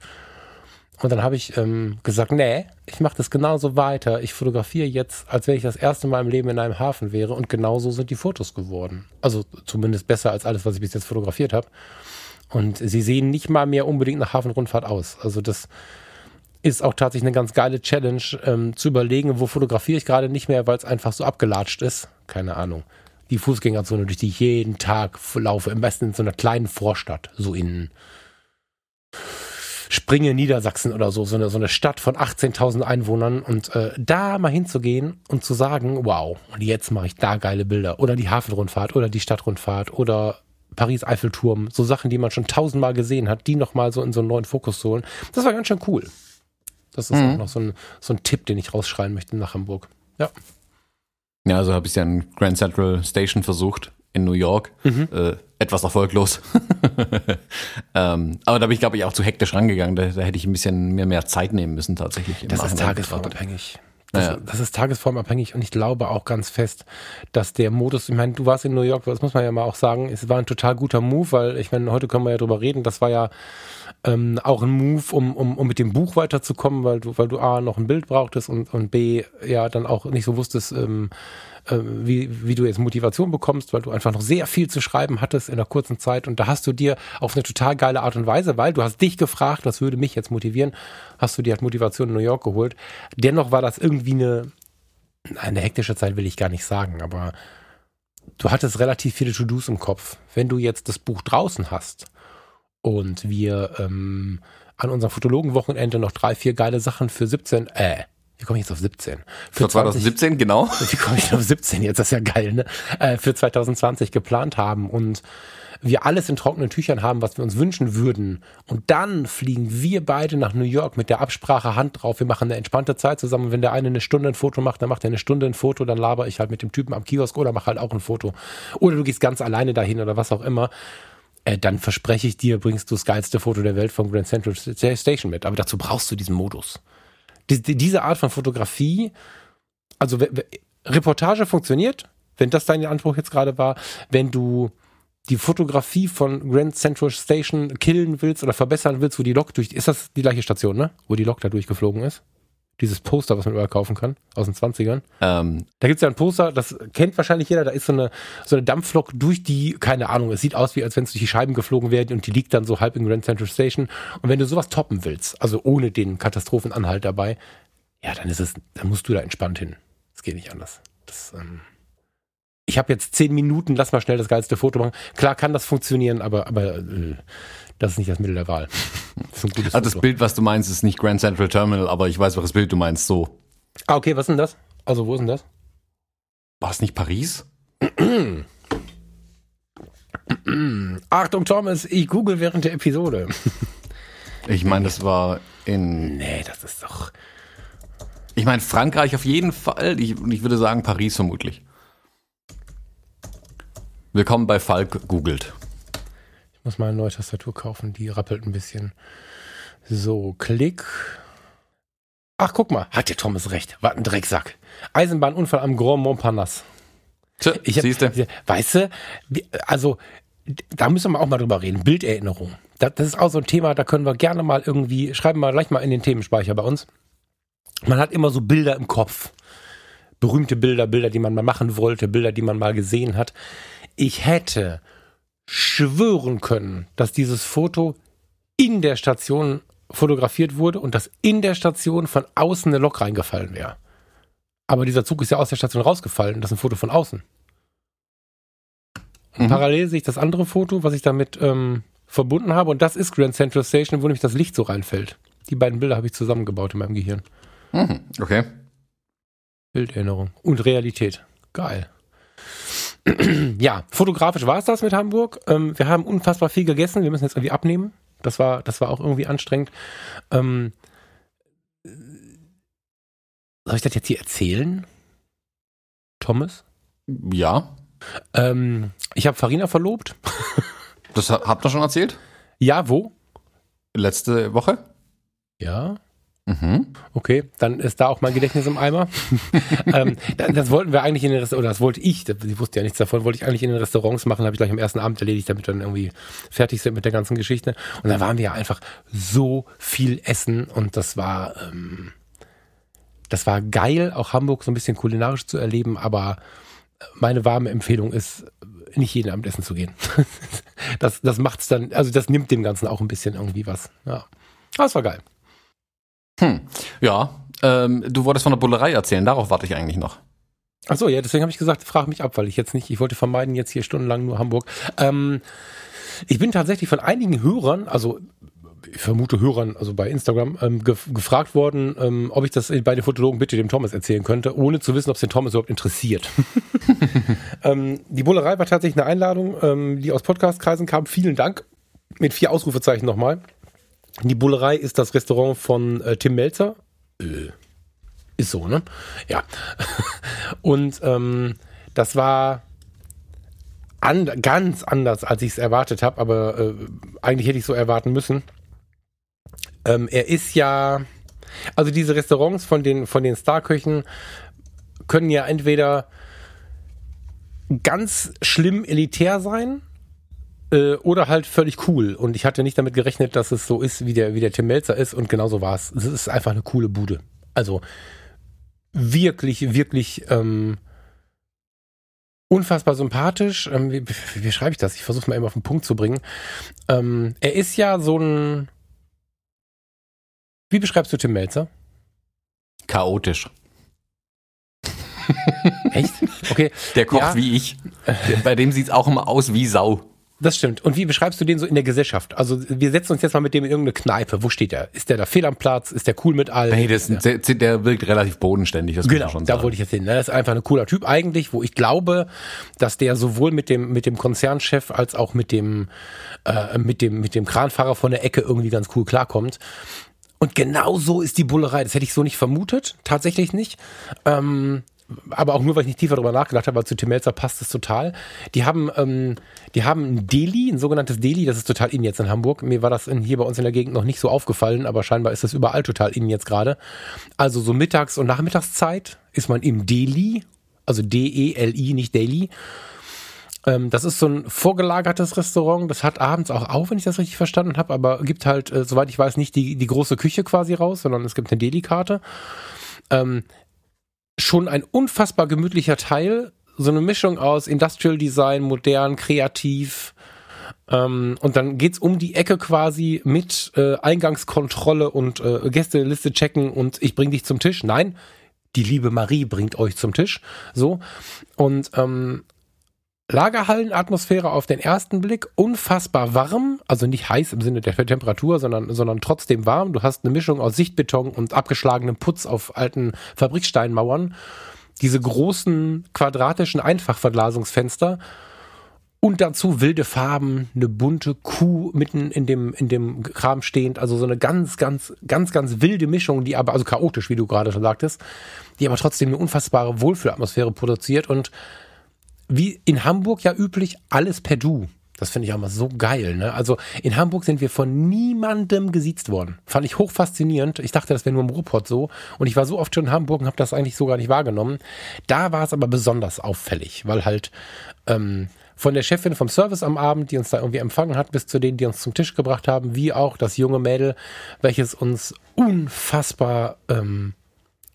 [SPEAKER 2] Und dann habe ich ähm, gesagt, nee, ich mache das genauso weiter. Ich fotografiere jetzt, als wenn ich das erste Mal im Leben in einem Hafen wäre. Und genauso sind die Fotos geworden. Also zumindest besser als alles, was ich bis jetzt fotografiert habe. Und sie sehen nicht mal mehr unbedingt nach Hafenrundfahrt aus. Also das ist auch tatsächlich eine ganz geile Challenge, ähm, zu überlegen, wo fotografiere ich gerade nicht mehr, weil es einfach so abgelatscht ist. Keine Ahnung. Die Fußgängerzone, durch die ich jeden Tag laufe, am besten in so einer kleinen Vorstadt, so in Springe, Niedersachsen oder so, so eine, so eine Stadt von 18.000 Einwohnern und äh, da mal hinzugehen und zu sagen, wow, und jetzt mache ich da geile Bilder oder die Hafenrundfahrt oder die Stadtrundfahrt oder Paris-Eiffelturm, so Sachen, die man schon tausendmal gesehen hat, die nochmal so in so einen neuen Fokus holen. Das war ganz schön cool. Das ist mhm. auch noch so ein, so ein Tipp, den ich rausschreien möchte nach Hamburg. Ja.
[SPEAKER 1] Ja, also habe ich ja in Grand Central Station versucht in New York. Mhm. Äh, etwas erfolglos. [LAUGHS] ähm, aber da bin ich, glaube ich, auch zu hektisch rangegangen. Da, da, hätte ich ein bisschen mehr, mehr Zeit nehmen müssen tatsächlich.
[SPEAKER 2] Das ist tagesformabhängig. Das, naja. das, ist tagesformabhängig und ich glaube auch ganz fest, dass der Modus, ich meine, du warst in New York, das muss man ja mal auch sagen, es war ein total guter Move, weil ich meine, heute können wir ja drüber reden, das war ja ähm, auch ein Move, um, um, um mit dem Buch weiterzukommen, weil du, weil du A noch ein Bild brauchtest und, und B ja dann auch nicht so wusstest, ähm, äh, wie, wie du jetzt Motivation bekommst, weil du einfach noch sehr viel zu schreiben hattest in einer kurzen Zeit und da hast du dir auf eine total geile Art und Weise, weil du hast dich gefragt, was würde mich jetzt motivieren, hast du dir halt Motivation in New York geholt. Dennoch war das irgendwie eine, eine hektische Zeit, will ich gar nicht sagen, aber du hattest relativ viele To-Dos im Kopf. Wenn du jetzt das Buch draußen hast und wir ähm, an unserem Fotologenwochenende noch drei, vier geile Sachen für 17, äh, wie komme ich jetzt auf 17?
[SPEAKER 1] Für, für 2017, 20, genau. [LAUGHS]
[SPEAKER 2] Wie komme ich auf 17 jetzt? Das ist ja geil, ne? Äh, für 2020 geplant haben und wir alles in trockenen Tüchern haben, was wir uns wünschen würden. Und dann fliegen wir beide nach New York mit der Absprache Hand drauf. Wir machen eine entspannte Zeit zusammen. Wenn der eine eine Stunde ein Foto macht, dann macht er eine Stunde ein Foto, dann laber ich halt mit dem Typen am Kiosk oder mache halt auch ein Foto. Oder du gehst ganz alleine dahin oder was auch immer. Äh, dann verspreche ich dir, bringst du das geilste Foto der Welt von Grand Central Station mit. Aber dazu brauchst du diesen Modus die, diese Art von Fotografie, also Reportage funktioniert, wenn das dein Anspruch jetzt gerade war, wenn du die Fotografie von Grand Central Station killen willst oder verbessern willst, wo die Lok durch, ist das die gleiche Station, ne? Wo die Lok da durchgeflogen ist? Dieses Poster, was man überall kaufen kann, aus den 20ern. Ähm. Da gibt es ja ein Poster, das kennt wahrscheinlich jeder, da ist so eine, so eine Dampflok durch die, keine Ahnung, es sieht aus, wie als wenn es durch die Scheiben geflogen wäre und die liegt dann so halb in Grand Central Station. Und wenn du sowas toppen willst, also ohne den Katastrophenanhalt dabei, ja, dann ist es, dann musst du da entspannt hin. Das geht nicht anders. Das, ähm ich habe jetzt zehn Minuten, lass mal schnell das geilste Foto machen. Klar kann das funktionieren, aber, aber äh, das ist nicht das Mittel der Wahl. [LAUGHS]
[SPEAKER 1] Das ist also das Bild, was du meinst, ist nicht Grand Central Terminal, aber ich weiß, welches Bild du meinst, so.
[SPEAKER 2] Ah, okay, was ist denn das? Also, wo ist denn das?
[SPEAKER 1] War es nicht Paris? [CLEARS THROAT]
[SPEAKER 2] Achtung, Thomas, ich google während der Episode.
[SPEAKER 1] ich meine, das war in.
[SPEAKER 2] Nee, das ist doch.
[SPEAKER 1] Ich meine, Frankreich auf jeden Fall. Ich, ich würde sagen, Paris vermutlich. Willkommen bei Falk googelt.
[SPEAKER 2] muss mal eine neue Tastatur kaufen, die rappelt ein bisschen. So, Klick. Ach, guck mal, hat der Thomas recht. War ein Drecksack. Eisenbahnunfall am Grand Montparnasse.
[SPEAKER 1] Tja,
[SPEAKER 2] Ich hab,
[SPEAKER 1] siehste.
[SPEAKER 2] Weißt du, also da müssen wir auch mal drüber reden. Bilderinnerung. Das, das ist auch so ein Thema, da können wir gerne mal irgendwie, schreiben wir gleich mal in den Themenspeicher bei uns. Man hat immer so Bilder im Kopf. Berühmte Bilder, Bilder, die man mal machen wollte, Bilder, die man mal gesehen hat. Ich hätte schwören können, dass dieses Foto in der Station fotografiert wurde und dass in der Station von außen eine Lok reingefallen wäre. Aber dieser Zug ist ja aus der Station rausgefallen. Das ist ein Foto von außen.
[SPEAKER 1] Mhm.
[SPEAKER 2] Parallel sehe ich das andere Foto, was ich damit ähm, verbunden habe. Und das ist Grand Central Station, wo nämlich das Licht so reinfällt. Die beiden Bilder habe ich zusammengebaut in meinem Gehirn.
[SPEAKER 1] Mhm. Okay.
[SPEAKER 2] Bilderinnerung und Realität. Geil. [CLEARS THROAT] ja, fotografisch war es das mit Hamburg. Ähm, wir haben unfassbar viel gegessen. Wir müssen jetzt irgendwie abnehmen. Das war, das war auch irgendwie anstrengend. Ähm, soll ich das jetzt hier erzählen? Thomas?
[SPEAKER 1] Ja.
[SPEAKER 2] Ähm, ich habe Farina verlobt.
[SPEAKER 1] Das ha- habt ihr schon erzählt?
[SPEAKER 2] Ja, wo?
[SPEAKER 1] Letzte Woche?
[SPEAKER 2] Ja.
[SPEAKER 1] Mhm.
[SPEAKER 2] Okay, dann ist da auch mein Gedächtnis im Eimer. [LAUGHS] ähm, das, das wollten wir eigentlich in den Restaurants, oder das wollte ich, ich wusste ja nichts davon, wollte ich eigentlich in den Restaurants machen, habe ich gleich am ersten Abend erledigt, damit wir dann irgendwie fertig sind mit der ganzen Geschichte. Und dann waren wir ja einfach so viel essen und das war, ähm, das war geil, auch Hamburg so ein bisschen kulinarisch zu erleben, aber meine warme Empfehlung ist, nicht jeden Abend essen zu gehen. [LAUGHS] das, das macht's dann, also das nimmt dem Ganzen auch ein bisschen irgendwie was. Ja. Aber es war geil.
[SPEAKER 1] Hm. Ja. Ähm, du wolltest von der Bullerei erzählen, darauf warte ich eigentlich noch.
[SPEAKER 2] Ach so, ja, deswegen habe ich gesagt, frage mich ab, weil ich jetzt nicht, ich wollte vermeiden, jetzt hier stundenlang nur Hamburg. Ähm, ich bin tatsächlich von einigen Hörern, also ich vermute Hörern, also bei Instagram, ähm, gef gefragt worden, ähm, ob ich das bei den Fotologen bitte dem Thomas erzählen könnte, ohne zu wissen, ob es den Thomas überhaupt interessiert. [LAUGHS] ähm, die Bullerei war tatsächlich eine Einladung, ähm, die aus Podcastkreisen kam. Vielen Dank. Mit vier Ausrufezeichen nochmal. Die Bullerei ist das Restaurant von äh, Tim Melzer. Äh, ist so, ne? Ja. [LAUGHS] Und ähm, das war an, ganz anders, als ich es erwartet habe, aber äh, eigentlich hätte ich so erwarten müssen. Ähm, er ist ja, also diese Restaurants von den, von den Starköchen können ja entweder ganz schlimm elitär sein äh, oder halt völlig cool. Und ich hatte nicht damit gerechnet, dass es so ist, wie der, wie der Tim Melzer ist. Und genauso war es. Es ist einfach eine coole Bude. Also wirklich, wirklich ähm, unfassbar sympathisch. Ähm, wie, wie schreibe ich das? Ich versuche mal eben auf den Punkt zu bringen. Ähm, er ist ja so ein. Wie beschreibst du Tim Melzer?
[SPEAKER 1] Chaotisch. [LAUGHS]
[SPEAKER 2] Echt? Okay,
[SPEAKER 1] Der kocht
[SPEAKER 2] Ja.
[SPEAKER 1] wie ich. Bei dem sieht's auch immer aus wie Sau.
[SPEAKER 2] Das stimmt. Und wie beschreibst du den so in der Gesellschaft? Also wir setzen uns jetzt mal mit dem in irgendeine Kneipe. Wo steht er? Ist der da fehl am Platz? Ist der cool mit allen?
[SPEAKER 1] Nee, das, der, der wirkt relativ bodenständig, das kann
[SPEAKER 2] Genau,
[SPEAKER 1] schon
[SPEAKER 2] da
[SPEAKER 1] sagen.
[SPEAKER 2] wollte ich jetzt hin. ne? Das ist einfach ein cooler Typ eigentlich, wo ich glaube, dass der sowohl mit dem mit dem Konzernchef als auch mit dem äh, mit dem mit dem Kranfahrer von der Ecke irgendwie ganz cool klarkommt. Und genau so ist die Bullerei. Das hätte ich so nicht vermutet, tatsächlich nicht. Ähm, aber auch nur, weil ich nicht tiefer darüber nachgedacht habe, weil zu Tim Melzer passt es total. Die haben, ähm, die haben ein Deli, ein sogenanntes Deli, das ist total in jetzt in Hamburg. Mir war das in, hier bei uns in der Gegend noch nicht so aufgefallen, aber scheinbar ist das überall total in jetzt gerade. Also so Mittags- und Nachmittagszeit ist man im Deli, also D-E-L-I, nicht Daily. Ähm, das ist so ein vorgelagertes Restaurant. Das hat abends auch auf, wenn ich das richtig verstanden habe, aber gibt halt, äh, soweit ich weiß, nicht die, die große Küche quasi raus, sondern es gibt eine Deli-Karte. Ähm, schon ein unfassbar gemütlicher Teil. So eine Mischung aus Industrial Design, modern, kreativ. Ähm, und dann geht's um die Ecke quasi mit äh, Eingangskontrolle und äh, Gästeliste checken und ich bring dich zum Tisch. Nein, die liebe Marie bringt euch zum Tisch. So. Und ähm, Lagerhallenatmosphäre auf den ersten Blick, unfassbar warm, also nicht heiß im Sinne der Temperatur, sondern, sondern trotzdem warm. Du hast eine Mischung aus Sichtbeton und abgeschlagenem Putz auf alten Fabriksteinmauern. Diese großen quadratischen Einfachverglasungsfenster und dazu wilde Farben, eine bunte Kuh mitten in dem, in dem Kram stehend, also so eine ganz, ganz, ganz, ganz wilde Mischung, die aber, also chaotisch, wie du gerade schon sagtest, die aber trotzdem eine unfassbare Wohlfühlatmosphäre produziert und wie in Hamburg ja üblich, alles per Du. Das finde ich auch mal so geil. Ne? Also in Hamburg sind wir von niemandem gesiezt worden. Fand ich hoch faszinierend. Ich dachte, das wäre nur im Ruhrpott so. Und ich war so oft schon in Hamburg und habe das eigentlich so gar nicht wahrgenommen. Da war es aber besonders auffällig, weil halt ähm, von der Chefin vom Service am Abend, die uns da irgendwie empfangen hat, bis zu denen, die uns zum Tisch gebracht haben, wie auch das junge Mädel, welches uns unfassbar ähm,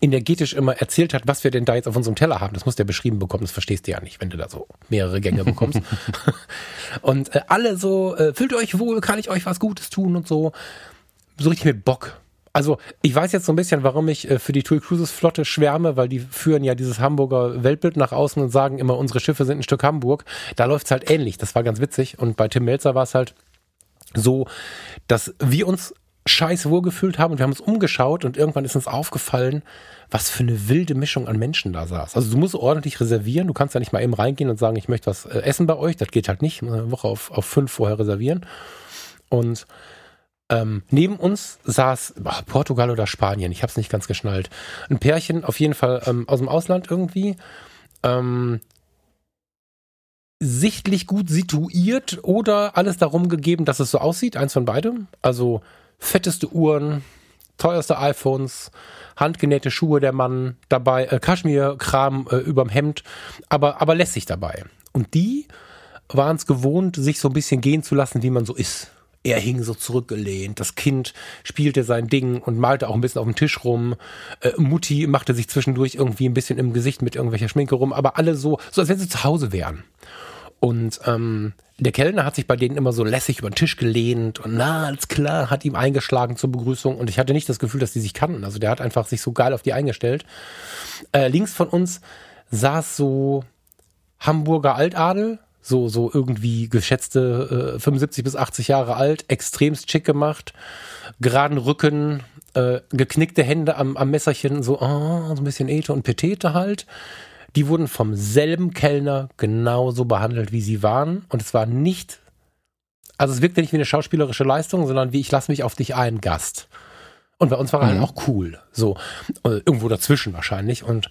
[SPEAKER 2] energetisch immer erzählt hat, was wir denn da jetzt auf unserem Teller haben. Das muss der beschrieben bekommen, das verstehst du ja nicht, wenn du da so mehrere Gänge bekommst. [LAUGHS] und äh, alle so, äh, fühlt ihr euch wohl, kann ich euch was Gutes tun und so. So richtig mit Bock. Also ich weiß jetzt so ein bisschen, warum ich äh, für die TUI Cruises Flotte schwärme, weil die führen ja dieses Hamburger Weltbild nach außen und sagen immer, unsere Schiffe sind ein Stück Hamburg. Da läuft's halt ähnlich. Das war ganz witzig. Und bei Tim Melzer war es halt so, dass wir uns scheiß wohl gefühlt haben und wir haben uns umgeschaut und irgendwann ist uns aufgefallen, was für eine wilde Mischung an Menschen da saß. Also du musst ordentlich reservieren, du kannst ja nicht mal eben reingehen und sagen, ich möchte was äh, essen bei euch, das geht halt nicht, eine Woche auf, auf fünf vorher reservieren. Und ähm, neben uns saß ach, Portugal oder Spanien, ich habe es nicht ganz geschnallt. Ein Pärchen, auf jeden Fall ähm, aus dem Ausland irgendwie. Ähm, sichtlich gut situiert oder alles darum gegeben, dass es so aussieht, eins von beidem. Also fetteste Uhren, teuerste iPhones, handgenähte Schuhe der Mann dabei, äh, Kaschmir-Kram äh, überm Hemd, aber, aber lässig dabei. Und die waren es gewohnt, sich so ein bisschen gehen zu lassen, wie man so ist. Er hing so zurückgelehnt, das Kind spielte sein Ding und malte auch ein bisschen auf dem Tisch rum. Äh, Mutti machte sich zwischendurch irgendwie ein bisschen im Gesicht mit irgendwelcher Schminke rum, aber alle so, so als wenn sie zu Hause wären. Und ähm, der Kellner hat sich bei denen immer so lässig über den Tisch gelehnt und na, alles klar, hat ihm eingeschlagen zur Begrüßung und ich hatte nicht das Gefühl, dass die sich kannten. Also der hat einfach sich so geil auf die eingestellt. Äh, links von uns saß so Hamburger Altadel, so, so irgendwie geschätzte äh, 75 bis 80 Jahre alt, extremst schick gemacht, geraden Rücken, äh, geknickte Hände am, am Messerchen, so, oh, so ein bisschen Ete und Petete halt die wurden vom selben Kellner genauso behandelt, wie sie waren. Und es war nicht, also es wirkte nicht wie eine schauspielerische Leistung, sondern wie ich lasse mich auf dich ein, Gast. Und bei uns war er halt mhm. halt auch cool. So, äh, irgendwo dazwischen wahrscheinlich. Und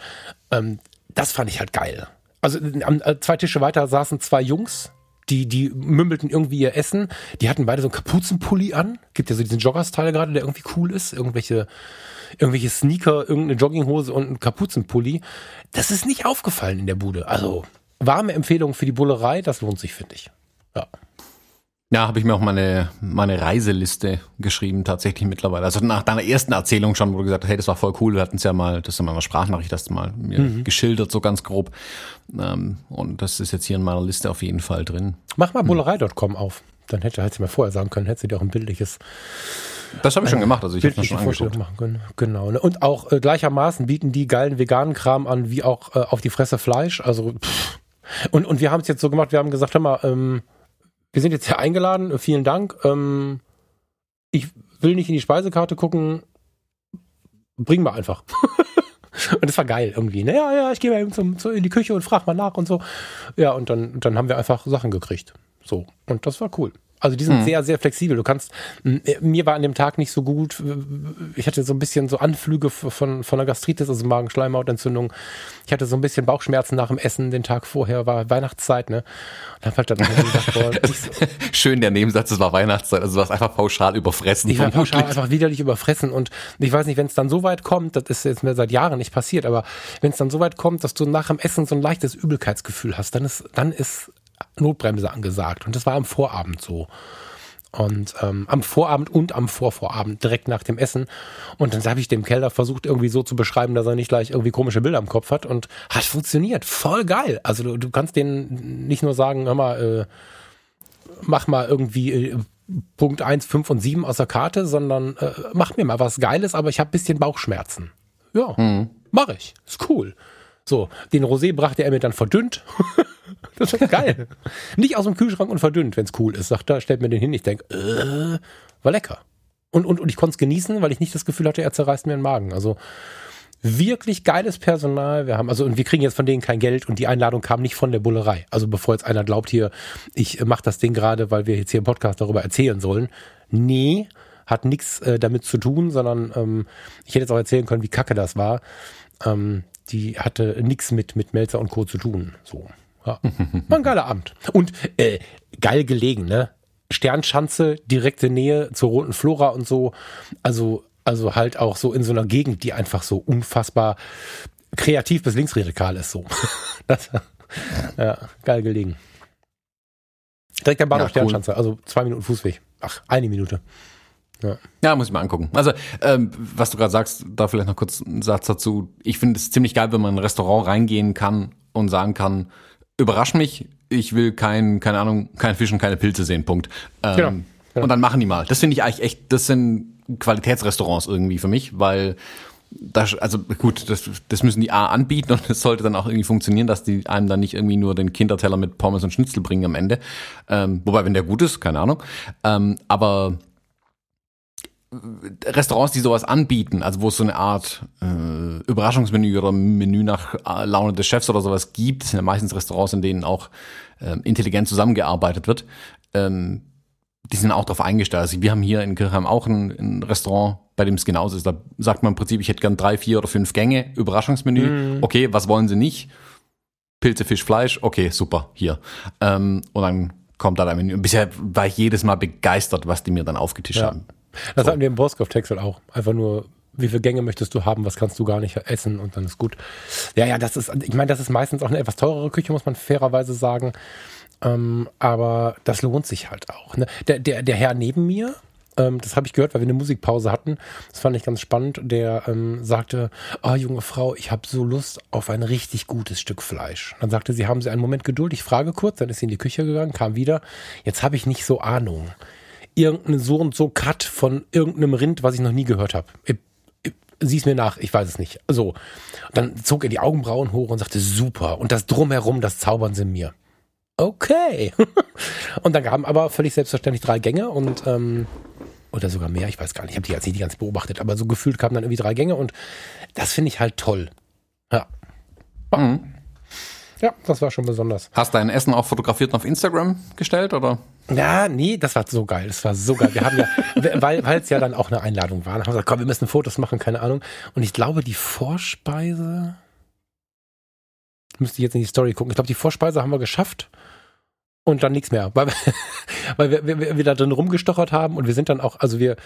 [SPEAKER 2] ähm, das fand ich halt geil. Also äh, zwei Tische weiter saßen zwei Jungs, die, die mümmelten irgendwie ihr Essen. Die hatten beide so einen Kapuzenpulli an. Gibt ja so diesen Jogger-Style gerade, der irgendwie cool ist. Irgendwelche irgendwelche Sneaker, irgendeine Jogginghose und ein Kapuzenpulli. Das ist nicht aufgefallen in der Bude. Also warme Empfehlung für die Bullerei, das lohnt sich, finde ich. Ja.
[SPEAKER 1] Ja, habe ich mir auch meine, meine Reiseliste geschrieben, tatsächlich mittlerweile. Also nach deiner ersten Erzählung schon, wo du gesagt hast, hey, das war voll cool, wir hatten es ja mal, das ist ja mal eine Sprachnachricht, du mal mir mhm. geschildert, so ganz grob. Ähm, und das ist jetzt hier in meiner Liste auf jeden Fall drin.
[SPEAKER 2] Mach mal bullerei.com auf. Dann hätte, hätte sie mir vorher sagen können, hätte sie dir auch ein bildliches
[SPEAKER 1] das habe ich schon gemacht, also ich habe das schon
[SPEAKER 2] angeschaut. Machen können. Genau. Ne? Und auch äh, gleichermaßen bieten die geilen veganen Kram an, wie auch äh, auf die Fresse Fleisch. Also pff. und und wir haben es jetzt so gemacht. Wir haben gesagt, hör mal, ähm, wir sind jetzt hier eingeladen. Vielen Dank. Ähm, ich will nicht in die Speisekarte gucken. Bring mal einfach. [LAUGHS] und das war geil irgendwie. Ne? Ja, ja, ich gehe mal eben zum, zum, in die Küche und frag mal nach und so. Ja, und dann, dann haben wir einfach Sachen gekriegt. So. Und das war cool. Also die sind mhm. sehr, sehr flexibel. Du kannst, mir war an dem Tag nicht so gut. Ich hatte so ein bisschen so Anflüge von, von einer Gastritis, also Magenschleimhautentzündung. Ich hatte so ein bisschen Bauchschmerzen nach dem Essen den Tag vorher, war Weihnachtszeit, ne? Und hab halt dann gesagt,
[SPEAKER 1] boah, [LAUGHS] so. Schön der Nebensatz, es war Weihnachtszeit, also du warst einfach pauschal überfressen.
[SPEAKER 2] Ich war pauschal einfach widerlich überfressen und ich weiß nicht, wenn es dann so weit kommt, das ist jetzt mir seit Jahren nicht passiert, aber wenn es dann so weit kommt, dass du nach dem Essen so ein leichtes Übelkeitsgefühl hast, dann ist, dann ist Notbremse angesagt. Und das war am Vorabend so. Und ähm, am Vorabend und am Vorvorabend, direkt nach dem Essen. Und dann habe ich dem Keller versucht, irgendwie so zu beschreiben, dass er nicht gleich irgendwie komische Bilder im Kopf hat. Und hat funktioniert. Voll geil. Also du, du kannst denen nicht nur sagen, hör mal, äh, mach mal irgendwie äh, Punkt 1, 5 und 7 aus der Karte, sondern äh, mach mir mal was Geiles, aber ich habe bisschen Bauchschmerzen. Ja, mhm. mach ich. Ist cool. So, den Rosé brachte er mir dann verdünnt. [LAUGHS] das ist geil. Nicht aus dem Kühlschrank und verdünnt, wenn es cool ist. Sagt er, stellt mir den hin. Ich denke, äh, war lecker. Und, und, und ich konnte es genießen, weil ich nicht das Gefühl hatte, er zerreißt mir den Magen. Also wirklich geiles Personal. Wir haben also und wir kriegen jetzt von denen kein Geld und die Einladung kam nicht von der Bullerei. Also bevor jetzt einer glaubt hier, ich mache das Ding gerade, weil wir jetzt hier im Podcast darüber erzählen sollen. Nee, hat nichts äh, damit zu tun, sondern ähm, ich hätte jetzt auch erzählen können, wie kacke das war. Ähm, die hatte nichts mit, mit Melzer und Co. zu tun. So. Ja. War ein geiler Abend. Und äh, geil gelegen, ne? Sternschanze, direkte Nähe zur roten Flora und so. Also, also halt auch so in so einer Gegend, die einfach so unfassbar kreativ bis linksradikal ist so. [LAUGHS] das, ja, geil gelegen. Direkt am Bahnhof ja, cool. Sternschanze, also zwei Minuten Fußweg. Ach, eine Minute.
[SPEAKER 1] Ja. ja, muss ich mal angucken. Also, ähm, was du gerade sagst, da vielleicht noch kurz einen Satz dazu. Ich finde es ziemlich geil, wenn man in ein Restaurant reingehen kann und sagen kann, überrasch mich, ich will kein, keine Ahnung, kein Fisch und keine Pilze sehen, Punkt. Ähm, genau. genau. Und dann machen die mal. Das finde ich eigentlich echt, das sind Qualitätsrestaurants irgendwie für mich, weil das, also gut, das, das müssen die A anbieten und [LAUGHS] es sollte dann auch irgendwie funktionieren, dass die einem dann nicht irgendwie nur den Kinderteller mit Pommes und Schnitzel bringen am Ende. Ähm, wobei, wenn der gut ist, keine Ahnung. Ähm, aber Restaurants, die sowas anbieten, also wo es so eine Art äh, Überraschungsmenü oder Menü nach äh, Laune des Chefs oder sowas gibt, das sind ja meistens Restaurants, in denen auch äh, intelligent zusammengearbeitet wird, ähm, die sind auch darauf eingestellt. Also wir haben hier in Kirchheim auch ein, ein, Restaurant, bei dem es genauso ist. Da sagt man im Prinzip, ich hätte gern drei, vier oder fünf Gänge, Überraschungsmenü. Mhm. Okay, was wollen Sie nicht? Pilze, Fisch, Fleisch. Okay, super, hier. Ähm, und dann kommt da ein Menü. Und bisher war ich jedes Mal begeistert, was die mir dann aufgetischt ja. haben.
[SPEAKER 2] Das so. hatten wir im Boskov-Text auch. Einfach nur, wie viele Gänge möchtest du haben, was kannst du gar nicht essen und dann ist gut. Ja, ja, das ist, ich meine, das ist meistens auch eine etwas teurere Küche, muss man fairerweise sagen. Ähm, aber das lohnt sich halt auch. Ne? Der, der, der Herr neben mir, ähm, das habe ich gehört, weil wir eine Musikpause hatten, das fand ich ganz spannend, der ähm, sagte, ah, oh, junge Frau, ich habe so Lust auf ein richtig gutes Stück Fleisch. Dann sagte sie, haben Sie einen Moment Geduld, ich frage kurz, dann ist sie in die Küche gegangen, kam wieder, jetzt habe ich nicht so Ahnung irgendeinen so und so Cut von irgendeinem Rind, was ich noch nie gehört habe. Sieh's mir nach, ich weiß es nicht. So. Dann zog er die Augenbrauen hoch und sagte, super. Und das drumherum, das zaubern sie mir. Okay. [LAUGHS] und dann gaben aber völlig selbstverständlich drei Gänge und ähm, oder sogar mehr, ich weiß gar nicht, ich habe die jetzt nicht die ganze beobachtet, aber so gefühlt kamen dann irgendwie drei Gänge und das finde ich halt toll. Ja. Mhm. Ja, das war schon besonders.
[SPEAKER 1] Hast du dein Essen auch fotografiert und auf Instagram gestellt, oder?
[SPEAKER 2] Ja, nee, das war so geil. Das war so geil. Wir haben ja, [LAUGHS] weil weil es ja dann auch eine Einladung war, haben wir gesagt, komm, wir müssen Fotos machen, keine Ahnung. Und ich glaube, die Vorspeise müsste ich jetzt in die Story gucken. Ich glaube, die Vorspeise haben wir geschafft und dann nichts mehr, weil, [LAUGHS] weil wir, wir, wir da drin rumgestochert haben und wir sind dann auch, also wir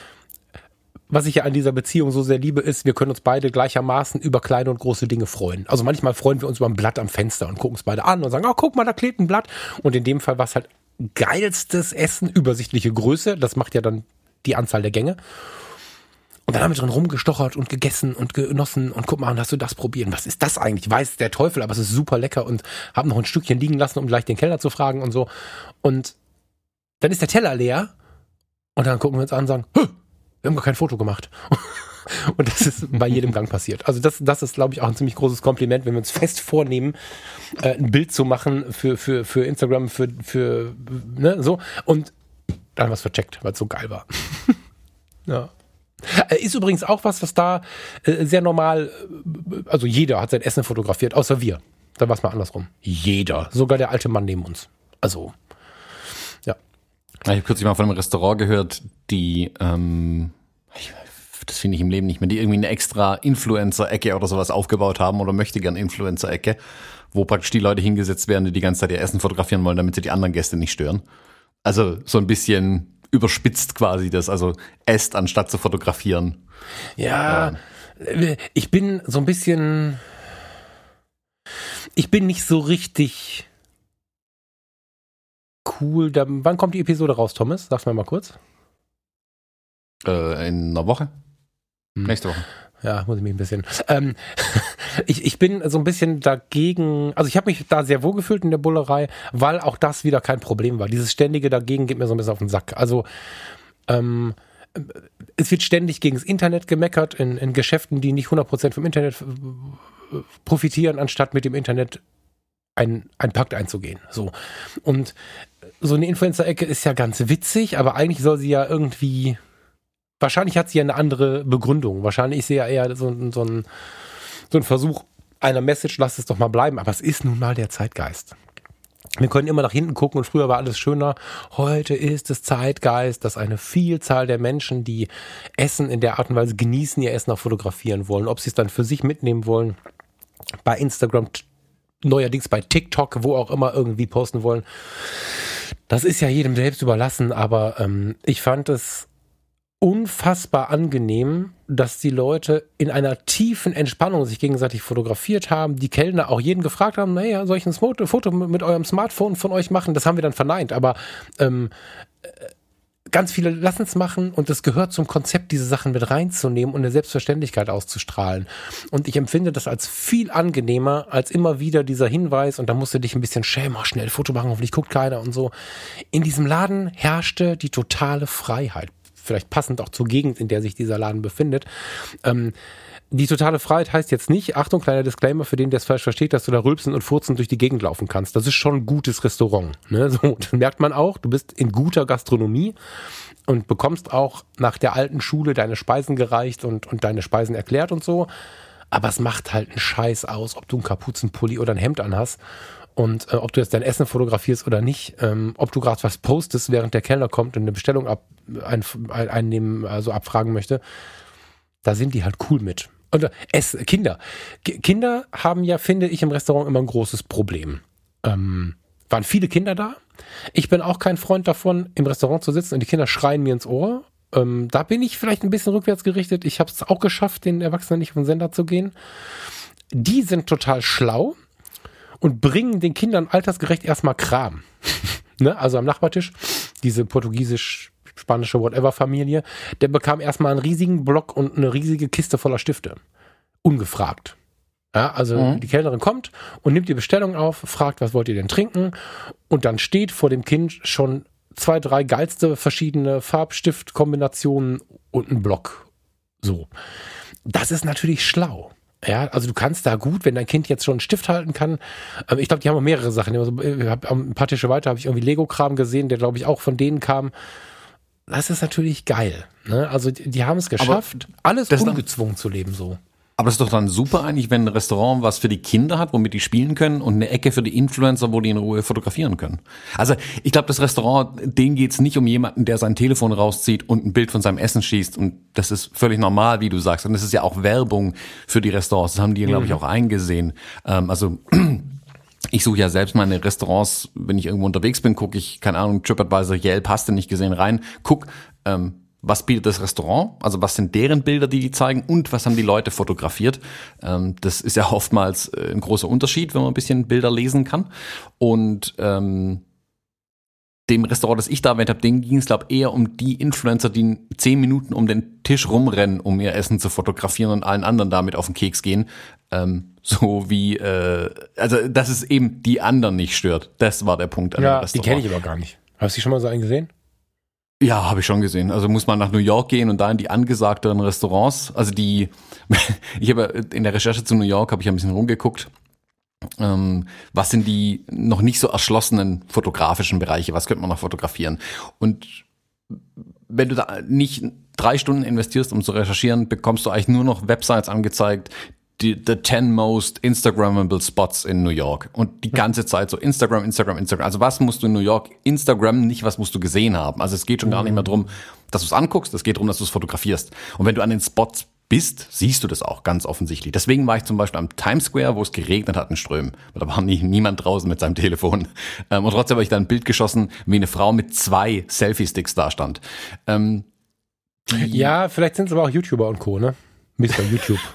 [SPEAKER 2] was ich ja an dieser Beziehung so sehr liebe, ist, wir können uns beide gleichermaßen über kleine und große Dinge freuen. Also manchmal freuen wir uns über ein Blatt am Fenster und gucken es beide an und sagen, oh, guck mal, da klebt ein Blatt. Und in dem Fall war es halt geilstes Essen, übersichtliche Größe. Das macht ja dann die Anzahl der Gänge. Und dann haben wir drin rumgestochert und gegessen und genossen und guck mal, hast du das probieren? Was ist das eigentlich? Weiß der Teufel, aber es ist super lecker und haben noch ein Stückchen liegen lassen, um gleich den Keller zu fragen und so. Und dann ist der Teller leer und dann gucken wir uns an und sagen, Hö! Wir haben gar kein Foto gemacht. [LAUGHS] Und das ist bei jedem Gang passiert. Also das, das ist, glaube ich, auch ein ziemlich großes Kompliment, wenn wir uns fest vornehmen, äh, ein Bild zu machen für, für, für Instagram, für, für ne, so. Und dann es vercheckt, weil es so geil war. [LAUGHS] ja. Äh, ist übrigens auch was, was da äh, sehr normal, äh, also jeder hat sein Essen fotografiert, außer wir. Da war es mal andersrum. Jeder. Sogar der alte Mann neben uns. Also
[SPEAKER 1] ich habe kürzlich mal von einem Restaurant gehört, die, ähm, das finde ich im Leben nicht mehr, die irgendwie eine extra Influencer-Ecke oder sowas aufgebaut haben oder möchte gern Influencer-Ecke, wo praktisch die Leute hingesetzt werden, die die ganze Zeit ihr Essen fotografieren wollen, damit sie die anderen Gäste nicht stören. Also so ein bisschen überspitzt quasi das, also esst anstatt zu fotografieren.
[SPEAKER 2] Ja, ähm. ich bin so ein bisschen, ich bin nicht so richtig cool. Da, wann kommt die Episode raus, Thomas? Sag's mir mal kurz.
[SPEAKER 1] Äh, in einer Woche. Hm. Nächste Woche.
[SPEAKER 2] Ja, muss ich mich ein bisschen. Ähm, [LAUGHS] ich, ich bin so ein bisschen dagegen, also ich habe mich da sehr wohl gefühlt in der Bullerei, weil auch das wieder kein Problem war. Dieses ständige dagegen geht mir so ein bisschen auf den Sack. Also ähm, es wird ständig gegen das Internet gemeckert in, in Geschäften, die nicht 100% vom Internet profitieren, anstatt mit dem Internet ein, ein Pakt einzugehen. So. Und so eine Influencer-Ecke ist ja ganz witzig, aber eigentlich soll sie ja irgendwie. Wahrscheinlich hat sie ja eine andere Begründung. Wahrscheinlich ist sie ja eher so, so, ein, so ein Versuch einer Message, lass es doch mal bleiben. Aber es ist nun mal der Zeitgeist. Wir können immer nach hinten gucken und früher war alles schöner. Heute ist es Zeitgeist, dass eine Vielzahl der Menschen, die Essen in der Art und Weise genießen, ihr Essen auch fotografieren wollen. Ob sie es dann für sich mitnehmen wollen, bei Instagram neuerdings bei TikTok, wo auch immer irgendwie posten wollen. Das ist ja jedem selbst überlassen, aber ähm, ich fand es unfassbar angenehm, dass die Leute in einer tiefen Entspannung sich gegenseitig fotografiert haben, die Kellner auch jeden gefragt haben, naja, soll ich ein Foto mit eurem Smartphone von euch machen? Das haben wir dann verneint, aber ähm, äh, ganz viele lassen es machen und es gehört zum Konzept, diese Sachen mit reinzunehmen und eine Selbstverständlichkeit auszustrahlen. Und ich empfinde das als viel angenehmer, als immer wieder dieser Hinweis, und da musst du dich ein bisschen schämen, oh, schnell Foto machen, hoffentlich guckt keiner und so. In diesem Laden herrschte die totale Freiheit vielleicht passend auch zur Gegend, in der sich dieser Laden befindet. Ähm, die totale Freiheit heißt jetzt nicht, Achtung, kleiner Disclaimer für den, der es falsch versteht, dass du da rülpsen und furzen durch die Gegend laufen kannst. Das ist schon ein gutes Restaurant. Ne? So, [LAUGHS] dann merkt man auch, du bist in guter Gastronomie und bekommst auch nach der alten Schule deine Speisen gereicht und, und deine Speisen erklärt und so. Aber es macht halt einen Scheiß aus, ob du einen Kapuzenpulli oder ein Hemd anhast. Und äh, ob du jetzt dein Essen fotografierst oder nicht, ähm, ob du gerade was postest, während der Kellner kommt und eine Bestellung ab, ein, einnehmen, also abfragen möchte, da sind die halt cool mit. Und es, Kinder. K Kinder haben ja, finde ich, im Restaurant immer ein großes Problem. Ähm, waren viele Kinder da. Ich bin auch kein Freund davon, im Restaurant zu sitzen und die Kinder schreien mir ins Ohr. Ähm, da bin ich vielleicht ein bisschen rückwärts gerichtet. Ich habe es auch geschafft, den Erwachsenen nicht den Sender zu gehen. Die sind total schlau und bringen den Kindern altersgerecht erstmal Kram. [LAUGHS] ne? Also am Nachbartisch, diese portugiesisch spanische Whatever-Familie, der bekam erstmal einen riesigen Block und eine riesige Kiste voller Stifte. Ungefragt. Ja, also mhm. die Kellnerin kommt und nimmt die Bestellung auf, fragt, was wollt ihr denn trinken? Und dann steht vor dem Kind schon zwei, drei geilste verschiedene Farbstiftkombinationen und ein Block. So. Das ist natürlich schlau. Ja, also du kannst da gut, wenn dein Kind jetzt schon einen Stift halten kann. Ähm, ich glaube, die haben auch mehrere Sachen. Also, ich hab, ein paar Tische weiter habe ich irgendwie Lego-Kram gesehen, der glaube ich auch von denen kam. Das ist natürlich geil. Ne? Also die, die haben es geschafft, Aber alles ungezwungen zu leben so.
[SPEAKER 1] Aber das ist doch dann super eigentlich, wenn ein Restaurant was für die Kinder hat, womit die spielen können und eine Ecke für die Influencer, wo die in Ruhe fotografieren können. Also ich glaube, das Restaurant, denen geht's nicht um jemanden, der sein Telefon rauszieht und ein Bild von seinem Essen schießt. Und das ist völlig normal, wie du sagst. Und das ist ja auch Werbung für die Restaurants. Das haben die, glaube ich, mhm. auch eingesehen. Ähm, also [CLEARS THROAT] ich suche ja selbst meine Restaurants, wenn ich irgendwo unterwegs bin, gucke ich, keine Ahnung, TripAdvisor, Yelp, hast du nicht gesehen, rein, guck, ähm, was bietet das Restaurant, also was sind deren Bilder, die die zeigen und was haben die Leute fotografiert. Ähm, das ist ja [LAUGHS] oftmals äh, ein großer Unterschied, wenn man ein bisschen Bilder lesen kann. Und ähm, dem Restaurant, das ich da erwähnt habe, denen ging es, glaube eher um die Influencer, die zehn Minuten um den Tisch rumrennen, um ihr Essen zu fotografieren und allen anderen damit auf den Keks gehen. Ähm, so wie, äh, also dass es eben die anderen nicht stört. Das war der Punkt
[SPEAKER 2] an ja, Die kenne ich aber gar nicht. Hast du schon mal so einen gesehen?
[SPEAKER 1] Ja, habe ich schon gesehen. Also muss man nach New York gehen und da in die angesagteren Restaurants. Also die, [LAUGHS] ich habe in der Recherche zu New York habe ich ein bisschen rumgeguckt. Ähm, was sind die noch nicht so erschlossenen fotografischen Bereiche? Was könnte man noch fotografieren? Und wenn du da nicht drei Stunden investierst, um zu recherchieren, bekommst du eigentlich nur noch Websites angezeigt, die the 10 most Instagrammable Spots in New York. Und die ganze Zeit so Instagram, Instagram, Instagram. Also was musst du in New York Instagram, nicht was musst du gesehen haben. Also es geht schon gar nicht mehr darum, dass du es anguckst, es geht darum, dass du es fotografierst. Und wenn du an den Spots bist, siehst du das auch ganz offensichtlich. Deswegen war ich zum Beispiel am Times Square, wo es geregnet hat in Strömen. Da war nie, niemand draußen mit seinem Telefon. Ähm, und trotzdem habe ich da ein Bild geschossen, wie eine Frau mit zwei Selfie-Sticks da stand. Ähm,
[SPEAKER 2] ja, vielleicht sind es aber auch YouTuber und Co., ne? Mr. YouTube. [LAUGHS]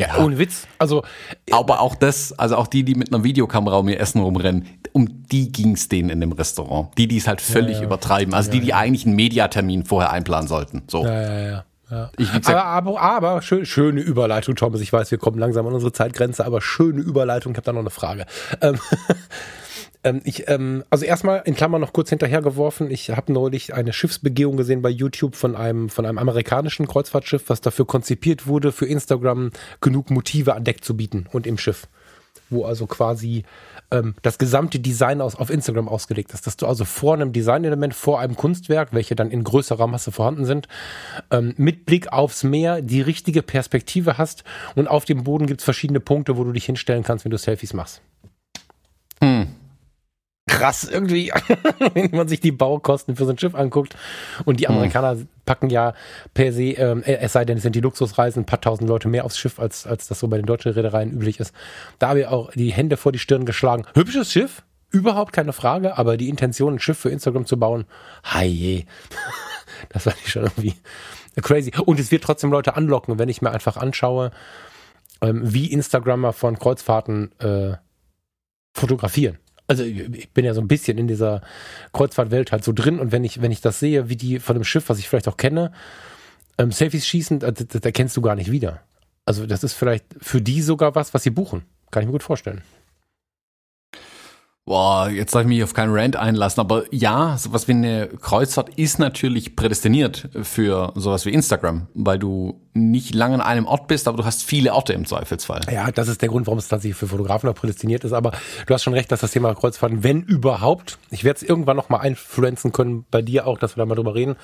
[SPEAKER 1] Ja, ohne Witz. Also, aber auch das, also auch die, die mit einer Videokamera um ihr Essen rumrennen, um die ging's denen in dem Restaurant. Die, die es halt völlig ja, ja. übertreiben. Also ja, die, die eigentlich einen Mediatermin vorher einplanen sollten. So.
[SPEAKER 2] Ja, ja, ja. Ja. Ich, aber, aber, aber schön, schöne Überleitung, Thomas. Ich weiß, wir kommen langsam an unsere Zeitgrenze, aber schöne Überleitung. Ich habe da noch eine Frage. Ähm, [LAUGHS] ähm, ich, ähm, also erstmal in Klammern noch kurz hinterhergeworfen. Ich habe neulich eine Schiffsbegehung gesehen bei YouTube von einem, von einem amerikanischen Kreuzfahrtschiff, was dafür konzipiert wurde, für Instagram genug Motive an Deck zu bieten und im Schiff. Wo also quasi ähm, das gesamte Design aus, auf Instagram ausgelegt ist. Dass du also vor einem Designelement, vor einem Kunstwerk, welche dann in größerer Masse vorhanden sind, ähm, mit Blick aufs Meer die richtige Perspektive hast und auf dem Boden gibt es verschiedene Punkte, wo du dich hinstellen kannst, wenn du Selfies machst. Hm. Krass irgendwie, [LAUGHS] wenn man sich die Baukosten für so ein Schiff anguckt. Und die hm. Amerikaner hm. packen ja per se, ähm, es sei denn, es sind die Luxusreisen, ein paar tausend Leute mehr aufs Schiff, als, als das so bei den deutschen Reedereien üblich ist. Da habe ich auch die Hände vor die Stirn geschlagen. Hübsches Schiff, überhaupt keine Frage, aber die Intention, ein Schiff für Instagram zu bauen, je. [LAUGHS] das war nicht schon irgendwie crazy. Und es wird trotzdem Leute anlocken, wenn ich mir einfach anschaue, ähm, wie Instagrammer von Kreuzfahrten äh, fotografieren. Also ich bin ja so ein bisschen in dieser Kreuzfahrtwelt halt so drin und wenn ich, wenn ich das sehe, wie die von einem Schiff, was ich vielleicht auch kenne, ähm, Selfies schießen, das, das erkennst du gar nicht wieder. Also das ist vielleicht für die sogar was, was sie buchen. Kann ich mir gut vorstellen.
[SPEAKER 1] Boah, jetzt darf ich mich auf keinen Rant einlassen, aber ja, sowas wie eine Kreuzfahrt ist natürlich prädestiniert für sowas wie Instagram, weil du nicht lange an einem Ort bist, aber du hast viele Orte im Zweifelsfall.
[SPEAKER 2] Ja, das ist der Grund, warum es tatsächlich für Fotografen auch prädestiniert ist, aber du hast schon recht, dass das Thema Kreuzfahrten, wenn überhaupt, ich werde es irgendwann noch mal einfluenzen können, bei dir auch, dass wir da mal drüber reden,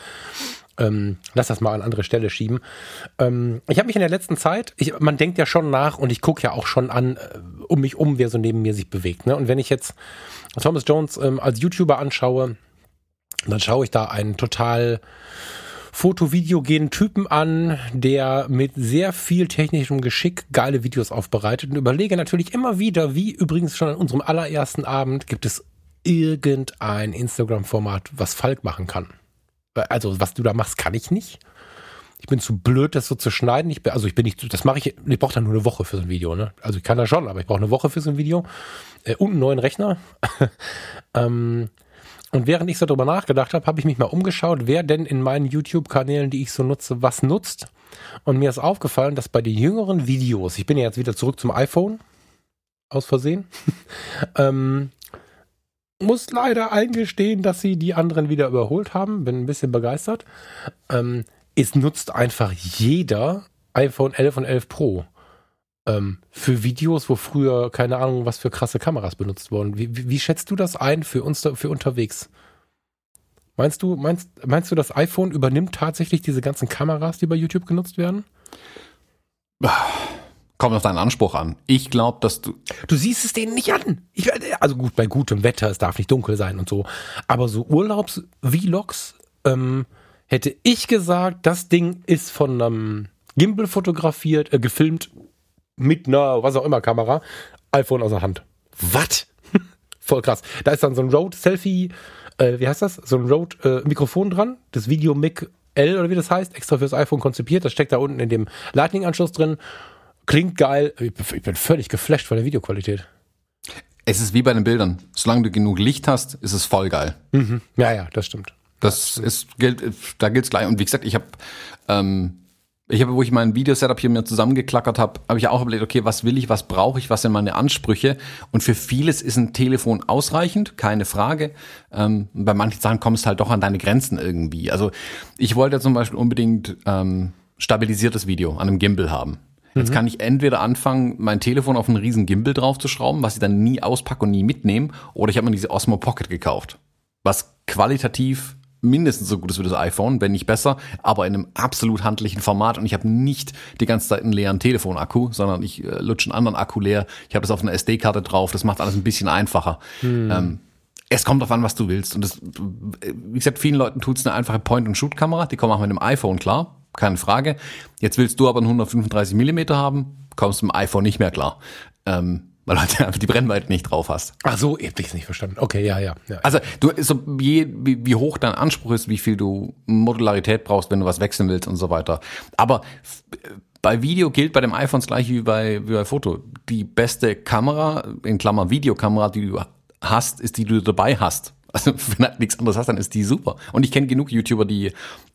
[SPEAKER 2] ähm, lass das mal an andere Stelle schieben. Ähm, ich habe mich in der letzten Zeit, ich, man denkt ja schon nach und ich gucke ja auch schon an, äh, um mich um, wer so neben mir sich bewegt. Ne? Und wenn ich jetzt Thomas Jones ähm, als YouTuber anschaue, dann schaue ich da einen total fotovideogenen Typen an, der mit sehr viel technischem Geschick geile Videos aufbereitet und überlege natürlich immer wieder, wie übrigens schon an unserem allerersten Abend, gibt es irgendein Instagram-Format, was Falk machen kann. Also, was du da machst, kann ich nicht. Ich bin zu blöd, das so zu schneiden. Ich bin, also ich bin nicht, das mache ich, ich brauche dann nur eine Woche für so ein Video, ne? Also ich kann das schon, aber ich brauche eine Woche für so ein Video. Äh, und einen neuen Rechner. [LAUGHS] ähm, und während ich so drüber nachgedacht habe, habe ich mich mal umgeschaut, wer denn in meinen YouTube-Kanälen, die ich so nutze, was nutzt. Und mir ist aufgefallen, dass bei den jüngeren Videos, ich bin ja jetzt wieder zurück zum iPhone, aus Versehen, [LAUGHS] ähm, muss leider eingestehen, dass sie die anderen wieder überholt haben. Bin ein bisschen begeistert. Ähm, es nutzt einfach jeder iPhone 11 und 11 Pro ähm, für Videos, wo früher keine Ahnung, was für krasse Kameras benutzt wurden. Wie, wie, wie schätzt du das ein für uns für unterwegs? Meinst du, meinst, meinst du, das iPhone übernimmt tatsächlich diese ganzen Kameras, die bei YouTube genutzt werden?
[SPEAKER 1] Kommt auf deinen Anspruch an. Ich glaube, dass du.
[SPEAKER 2] Du siehst es denen nicht an. Ich, also gut, bei gutem Wetter, es darf nicht dunkel sein und so. Aber so Urlaubs-Vlogs, ähm, hätte ich gesagt, das Ding ist von einem Gimbal fotografiert, äh, gefilmt mit einer, was auch immer, Kamera, iPhone aus der Hand. Was? [LAUGHS] Voll krass. Da ist dann so ein Rode-Selfie, äh, wie heißt das? So ein Rode-Mikrofon äh, dran, das Video-Mic L oder wie das heißt, extra fürs iPhone konzipiert. Das steckt da unten in dem Lightning-Anschluss drin. Klingt geil. Ich bin völlig geflasht von der Videoqualität.
[SPEAKER 1] Es ist wie bei den Bildern. Solange du genug Licht hast, ist es voll geil.
[SPEAKER 2] Mhm. Ja, ja, das stimmt.
[SPEAKER 1] Das ist, gilt, da gilt's gleich. Und wie gesagt, ich habe, ähm, ich habe, wo ich mein Videosetup hier mir zusammengeklackert habe, habe ich auch überlegt, okay, was will ich, was brauche ich, was sind meine Ansprüche? Und für vieles ist ein Telefon ausreichend, keine Frage. Ähm, bei manchen Sachen kommst du halt doch an deine Grenzen irgendwie. Also ich wollte zum Beispiel unbedingt ähm, stabilisiertes Video an einem Gimbal haben. Jetzt mhm. kann ich entweder anfangen, mein Telefon auf einen riesen Gimbal draufzuschrauben, was ich dann nie auspacke und nie mitnehme, oder ich habe mir diese Osmo Pocket gekauft, was qualitativ mindestens so gut ist wie das iPhone, wenn nicht besser, aber in einem absolut handlichen Format und ich habe nicht die ganze Zeit einen leeren Telefonakku, sondern ich äh, lutsche einen anderen Akku leer. Ich habe das auf einer SD-Karte drauf, das macht alles ein bisschen einfacher. Hm. Ähm, es kommt auf an, was du willst. Und das, wie gesagt, vielen Leuten tut's eine einfache Point-and-Shoot-Kamera, die kommen auch mit einem iPhone klar keine Frage. Jetzt willst du aber einen 135 Millimeter haben, kommst du mit dem iPhone nicht mehr klar. Ähm, weil du halt einfach die Brennweite nicht drauf hast.
[SPEAKER 2] Ach so, ich hab's nicht verstanden. Okay, ja, ja. ja.
[SPEAKER 1] Also du, so je, wie, wie hoch dein Anspruch ist, wie viel du Modularität brauchst, wenn du was wechseln willst und so weiter. Aber bei Video gilt bei dem iPhone das gleiche wie bei, wie bei Foto. Die beste Kamera, in Klammer Videokamera, die du hast, ist die, die du dabei hast. Also [LAUGHS] wenn du halt nichts anderes hast, dann ist die super. Und ich kenne genug YouTuber, die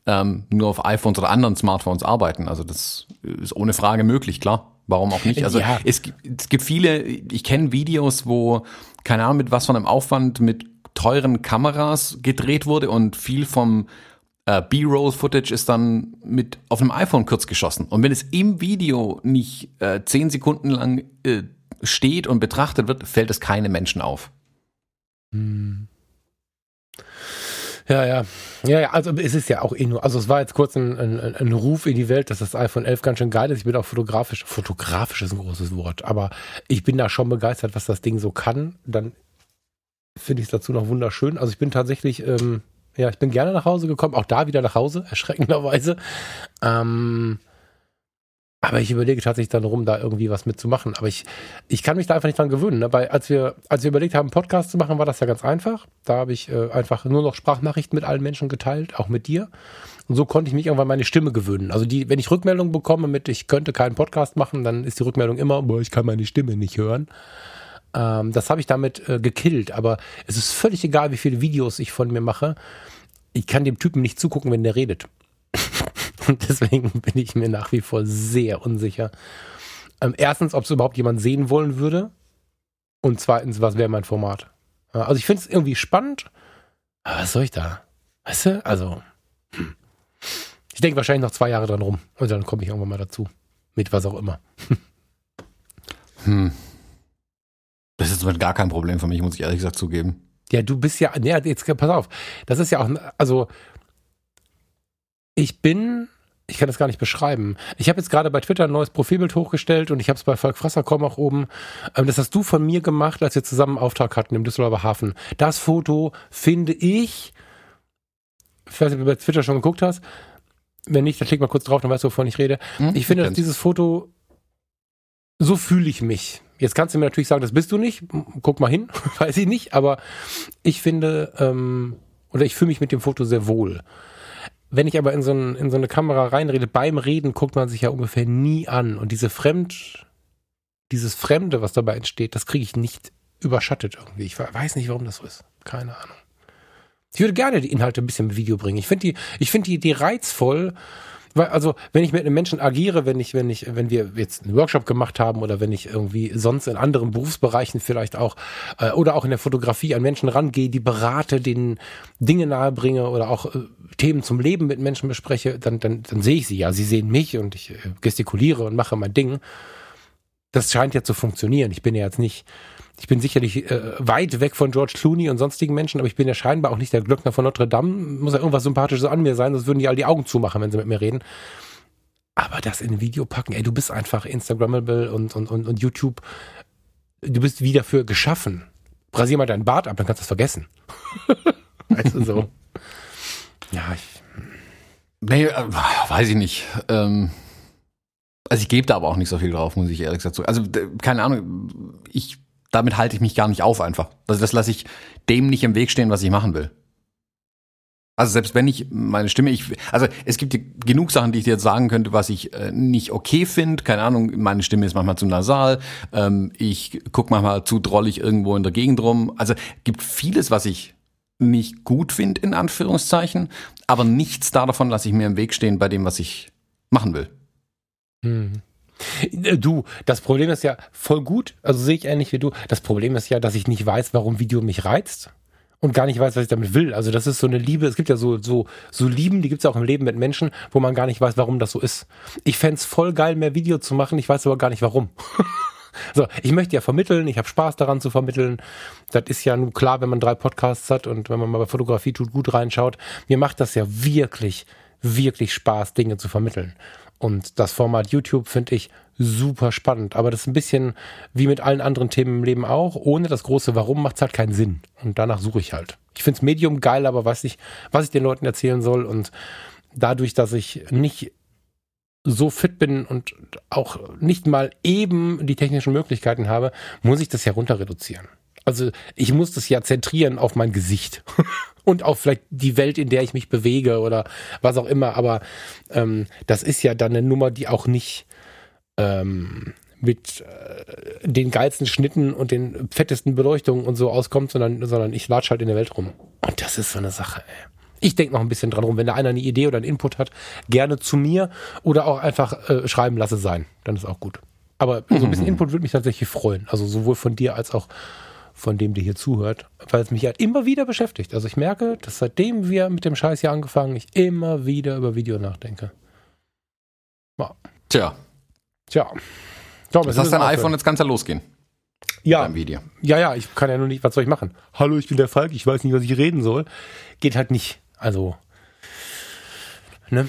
[SPEAKER 1] ähm, nur auf iPhones oder anderen Smartphones arbeiten. Also das ist ohne Frage möglich, klar. Warum auch nicht? Also ja. es, es gibt viele, ich kenne Videos, wo, keine Ahnung, mit was von einem Aufwand mit teuren Kameras gedreht wurde und viel vom äh, B-Roll-Footage ist dann mit auf einem iPhone kurz geschossen. Und wenn es im Video nicht äh, zehn Sekunden lang äh, steht und betrachtet wird, fällt es keinem Menschen auf. Hm.
[SPEAKER 2] Ja, ja. Ja, ja, also es ist ja auch eh nur, also es war jetzt kurz ein, ein, ein Ruf in die Welt, dass das iPhone 11 ganz schön geil ist. Ich bin auch fotografisch, fotografisch ist ein großes Wort, aber ich bin da schon begeistert, was das Ding so kann. Dann finde ich es dazu noch wunderschön. Also ich bin tatsächlich, ähm, ja, ich bin gerne nach Hause gekommen, auch da wieder nach Hause, [LAUGHS] erschreckenderweise. Ähm, aber ich überlege tatsächlich dann rum, da irgendwie was mitzumachen. Aber ich, ich kann mich da einfach nicht dran gewöhnen. Ne? Weil als wir, als wir überlegt haben, einen Podcast zu machen, war das ja ganz einfach. Da habe ich äh, einfach nur noch Sprachnachrichten mit allen Menschen geteilt, auch mit dir. Und so konnte ich mich irgendwann meine Stimme gewöhnen. Also die, wenn ich Rückmeldungen bekomme mit, ich könnte keinen Podcast machen, dann ist die Rückmeldung immer, boah, ich kann meine Stimme nicht hören. Ähm, das habe ich damit äh, gekillt. Aber es ist völlig egal, wie viele Videos ich von mir mache. Ich kann dem Typen nicht zugucken, wenn der redet. Und [LAUGHS] deswegen bin ich mir nach wie vor sehr unsicher. Ähm, erstens, ob es überhaupt jemand sehen wollen würde. Und zweitens, was wäre mein Format? Also ich finde es irgendwie spannend. Aber was soll ich da? Weißt du? Also, hm. ich denke wahrscheinlich noch zwei Jahre dran rum. Und dann komme ich irgendwann mal dazu. Mit was auch immer. [LAUGHS]
[SPEAKER 1] Hm. Das ist gar kein Problem für mich, muss ich ehrlich gesagt zugeben.
[SPEAKER 2] Ja, du bist ja, ja, jetzt pass auf. Das ist ja auch, also ich bin ich kann das gar nicht beschreiben. Ich habe jetzt gerade bei Twitter ein neues Profilbild hochgestellt und ich habe es bei Volk Frasserkomm auch oben. Ähm, das hast du von mir gemacht, als wir zusammen einen Auftrag hatten im Düsseldorfer Hafen. Das Foto finde ich, ich weiß nicht, ob du bei Twitter schon geguckt hast. Wenn nicht, dann klick mal kurz drauf, dann weißt du, wovon ich rede. Hm, ich finde, dass dieses Foto, so fühle ich mich. Jetzt kannst du mir natürlich sagen, das bist du nicht. Guck mal hin, [LAUGHS] weiß ich nicht. Aber ich finde, ähm, oder ich fühle mich mit dem Foto sehr wohl. Wenn ich aber in so, ein, in so eine Kamera reinrede, beim Reden guckt man sich ja ungefähr nie an. Und diese Fremd, dieses Fremde, was dabei entsteht, das kriege ich nicht überschattet irgendwie. Ich weiß nicht, warum das so ist. Keine Ahnung. Ich würde gerne die Inhalte ein bisschen im Video bringen. Ich finde die, ich finde die, die reizvoll also, wenn ich mit einem Menschen agiere, wenn ich, wenn ich, wenn wir jetzt einen Workshop gemacht haben oder wenn ich irgendwie sonst in anderen Berufsbereichen vielleicht auch äh, oder auch in der Fotografie an Menschen rangehe, die berate, denen Dinge nahebringe oder auch äh, Themen zum Leben mit Menschen bespreche, dann, dann, dann sehe ich sie ja. Sie sehen mich und ich äh, gestikuliere und mache mein Ding. Das scheint ja zu funktionieren. Ich bin ja jetzt nicht ich bin sicherlich äh, weit weg von George Clooney und sonstigen Menschen, aber ich bin ja scheinbar auch nicht der Glöckner von Notre Dame. Muss ja irgendwas Sympathisches an mir sein, sonst würden die all die Augen zumachen, wenn sie mit mir reden. Aber das in ein Video packen, ey, du bist einfach Instagrammable und, und, und, und YouTube. Du bist wie dafür geschaffen. Rasier mal deinen Bart ab, dann kannst du es vergessen. [LAUGHS] weißt du so.
[SPEAKER 1] Ja, ich. Nee, äh, weiß ich nicht. Ähm, also ich gebe da aber auch nicht so viel drauf, muss ich ehrlich gesagt sagen. Also, keine Ahnung, ich damit halte ich mich gar nicht auf einfach. Also das lasse ich dem nicht im Weg stehen, was ich machen will. Also selbst wenn ich meine Stimme, ich, also es gibt genug Sachen, die ich dir jetzt sagen könnte, was ich äh, nicht okay finde. Keine Ahnung, meine Stimme ist manchmal zu nasal. Ähm, ich guck manchmal zu drollig irgendwo in der Gegend rum. Also gibt vieles, was ich nicht gut finde, in Anführungszeichen. Aber nichts davon lasse ich mir im Weg stehen bei dem, was ich machen will.
[SPEAKER 2] Hm. Äh, du, das Problem ist ja voll gut, also sehe ich ähnlich wie du. Das Problem ist ja, dass ich nicht weiß, warum Video mich reizt und gar nicht weiß, was ich damit will. Also das ist so eine Liebe, es gibt ja so, so, so Lieben, die gibt es ja auch im Leben mit Menschen, wo man gar nicht weiß, warum das so ist. Ich fände voll geil, mehr Video zu machen, ich weiß aber gar nicht warum. [LAUGHS] so, ich möchte ja vermitteln, ich habe Spaß daran zu vermitteln. Das ist ja nur klar, wenn man drei Podcasts hat und wenn man mal bei Fotografie tut, gut reinschaut. Mir macht das ja wirklich, wirklich Spaß, Dinge zu vermitteln. Und das Format YouTube finde ich super spannend. Aber das ist ein bisschen wie mit allen anderen Themen im Leben auch. Ohne das große Warum macht es halt keinen Sinn. Und danach suche ich halt. Ich finde das Medium geil, aber weiß nicht, was ich den Leuten erzählen soll. Und dadurch, dass ich nicht so fit bin und auch nicht mal eben die technischen Möglichkeiten habe, muss ich das ja runter reduzieren. Also ich muss das ja zentrieren auf mein Gesicht [LAUGHS] und auf vielleicht die Welt, in der ich mich bewege oder was auch immer. Aber ähm, das ist ja dann eine Nummer, die auch nicht ähm, mit äh, den geilsten Schnitten und den fettesten Beleuchtungen und so auskommt, sondern, sondern ich latsch halt in der Welt rum. Und das ist so eine Sache, ey. Ich denke noch ein bisschen dran rum. Wenn da einer eine Idee oder einen Input hat, gerne zu mir oder auch einfach äh, schreiben lasse sein. Dann ist auch gut. Aber so ein bisschen [LAUGHS] Input würde mich tatsächlich freuen. Also sowohl von dir als auch von dem, der hier zuhört, weil es mich halt immer wieder beschäftigt. Also ich merke, dass seitdem wir mit dem Scheiß hier angefangen, ich immer wieder über Video nachdenke.
[SPEAKER 1] Ja. Tja.
[SPEAKER 2] Tja.
[SPEAKER 1] So, das heißt, dein iPhone, jetzt kann es ja losgehen.
[SPEAKER 2] Ja. Video. Ja, ja, ich kann ja nur nicht, was soll ich machen? Hallo, ich bin der Falk, ich weiß nicht, was ich reden soll. Geht halt nicht. Also, ne?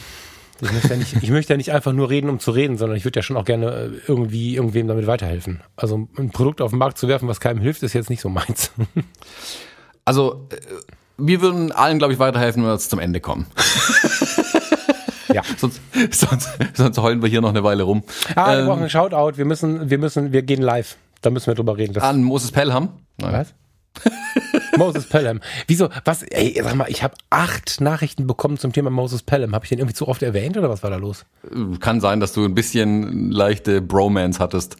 [SPEAKER 2] Ich möchte, ja nicht, ich möchte ja nicht einfach nur reden, um zu reden, sondern ich würde ja schon auch gerne äh, irgendwie irgendwem damit weiterhelfen. Also ein Produkt auf den Markt zu werfen, was keinem hilft, ist jetzt nicht so meins. [LAUGHS]
[SPEAKER 1] Also, äh, wir würden allen, glaube ich, weiterhelfen, wenn wir jetzt zum Ende kommen. [LAUGHS]
[SPEAKER 2] Ja.
[SPEAKER 1] sonst, sonst, sonst heulen wir hier noch eine Weile rum.
[SPEAKER 2] Ah, wir
[SPEAKER 1] Ähm,
[SPEAKER 2] brauchen einen Shoutout. Wir müssen, wir müssen, wir gehen live. Da müssen wir drüber reden.
[SPEAKER 1] An Moses Pelham. Nein.
[SPEAKER 2] was? [LAUGHS] Moses Pelham. Wieso? Was? Ey, sag mal, ich habe acht Nachrichten bekommen zum Thema Moses Pelham. Habe ich den irgendwie zu oft erwähnt oder was war da los?
[SPEAKER 1] Kann sein, dass du ein bisschen leichte Bromance hattest.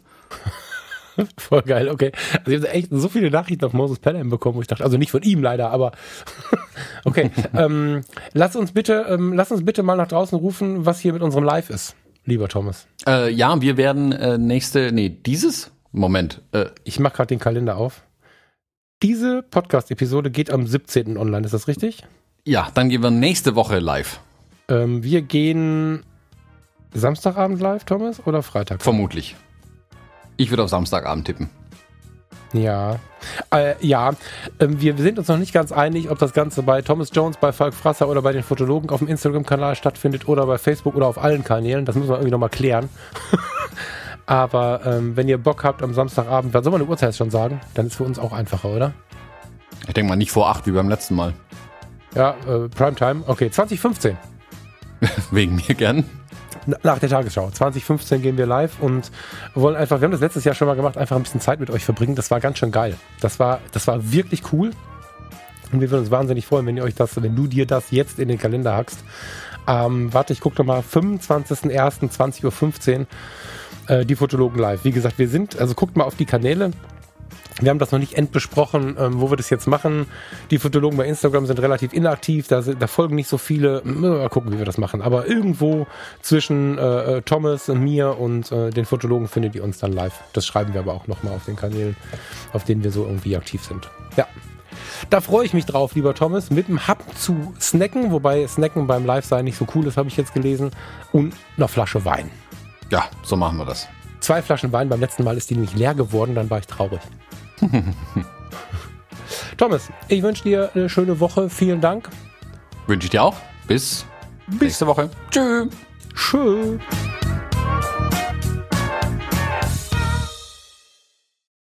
[SPEAKER 1] [LAUGHS]
[SPEAKER 2] Voll geil, okay. Also ich habe echt so viele Nachrichten auf Moses Pelham bekommen, wo ich dachte, also nicht von ihm leider, aber [LAUGHS] okay. ähm, lass uns bitte, ähm, lass uns bitte mal nach draußen rufen, was hier mit unserem Live ist, lieber Thomas.
[SPEAKER 1] Äh, ja, wir werden äh, nächste, nee, dieses Moment. Äh,
[SPEAKER 2] Ich mache gerade den Kalender auf. Diese Podcast-Episode geht am 17. online, ist das richtig?
[SPEAKER 1] ja, dann gehen wir nächste Woche live.
[SPEAKER 2] Ähm, wir gehen Samstagabend live, Thomas, oder Freitag?
[SPEAKER 1] Vermutlich. Ich würde auf Samstagabend tippen.
[SPEAKER 2] Ja. Äh, ja, ähm, wir sind uns noch nicht ganz einig, ob das Ganze bei Thomas Jones, bei Falk Frasser oder bei den Fotologen auf dem Instagram-Kanal stattfindet oder bei Facebook oder auf allen Kanälen. Das müssen wir irgendwie nochmal klären. [LAUGHS] Aber ähm, wenn ihr Bock habt am Samstagabend, dann soll man eine Uhrzeit schon sagen, dann ist für uns auch einfacher, oder?
[SPEAKER 1] Ich denke mal nicht vor acht wie beim letzten Mal.
[SPEAKER 2] Ja, äh, Primetime. Okay, 2015. [LAUGHS]
[SPEAKER 1] Wegen mir gern.
[SPEAKER 2] Na- Nach der Tagesschau. 2015 gehen wir live und wollen einfach, wir haben das letztes Jahr schon mal gemacht, einfach ein bisschen Zeit mit euch verbringen. Das war ganz schön geil. Das war, das war wirklich cool. Und wir würden uns wahnsinnig freuen, wenn ihr euch das, wenn du dir das jetzt in den Kalender hackst. Ähm, warte, ich gucke nochmal, 25.01.20.15 Uhr, äh, die Fotologen live. Wie gesagt, wir sind, also guckt mal auf die Kanäle. Wir haben das noch nicht endbesprochen, ähm, wo wir das jetzt machen. Die Fotologen bei Instagram sind relativ inaktiv, da, da folgen nicht so viele. Mal gucken, wie wir das machen. Aber irgendwo zwischen äh, äh, Thomas und mir und äh, den Fotologen findet ihr uns dann live. Das schreiben wir aber auch nochmal auf den Kanälen, auf denen wir so irgendwie aktiv sind. Ja. Da freue ich mich drauf, lieber Thomas, mit dem Hub zu snacken, wobei Snacken beim Live-Sein nicht so cool ist, habe ich jetzt gelesen, und einer Flasche Wein.
[SPEAKER 1] Ja, so machen wir das.
[SPEAKER 2] Zwei Flaschen Wein, beim letzten Mal ist die nämlich leer geworden, dann war ich traurig. [LAUGHS] Thomas, ich wünsche dir eine schöne Woche. Vielen Dank.
[SPEAKER 1] Wünsche ich dir auch. Bis nächste Woche. Tschüss.
[SPEAKER 2] Tschüss.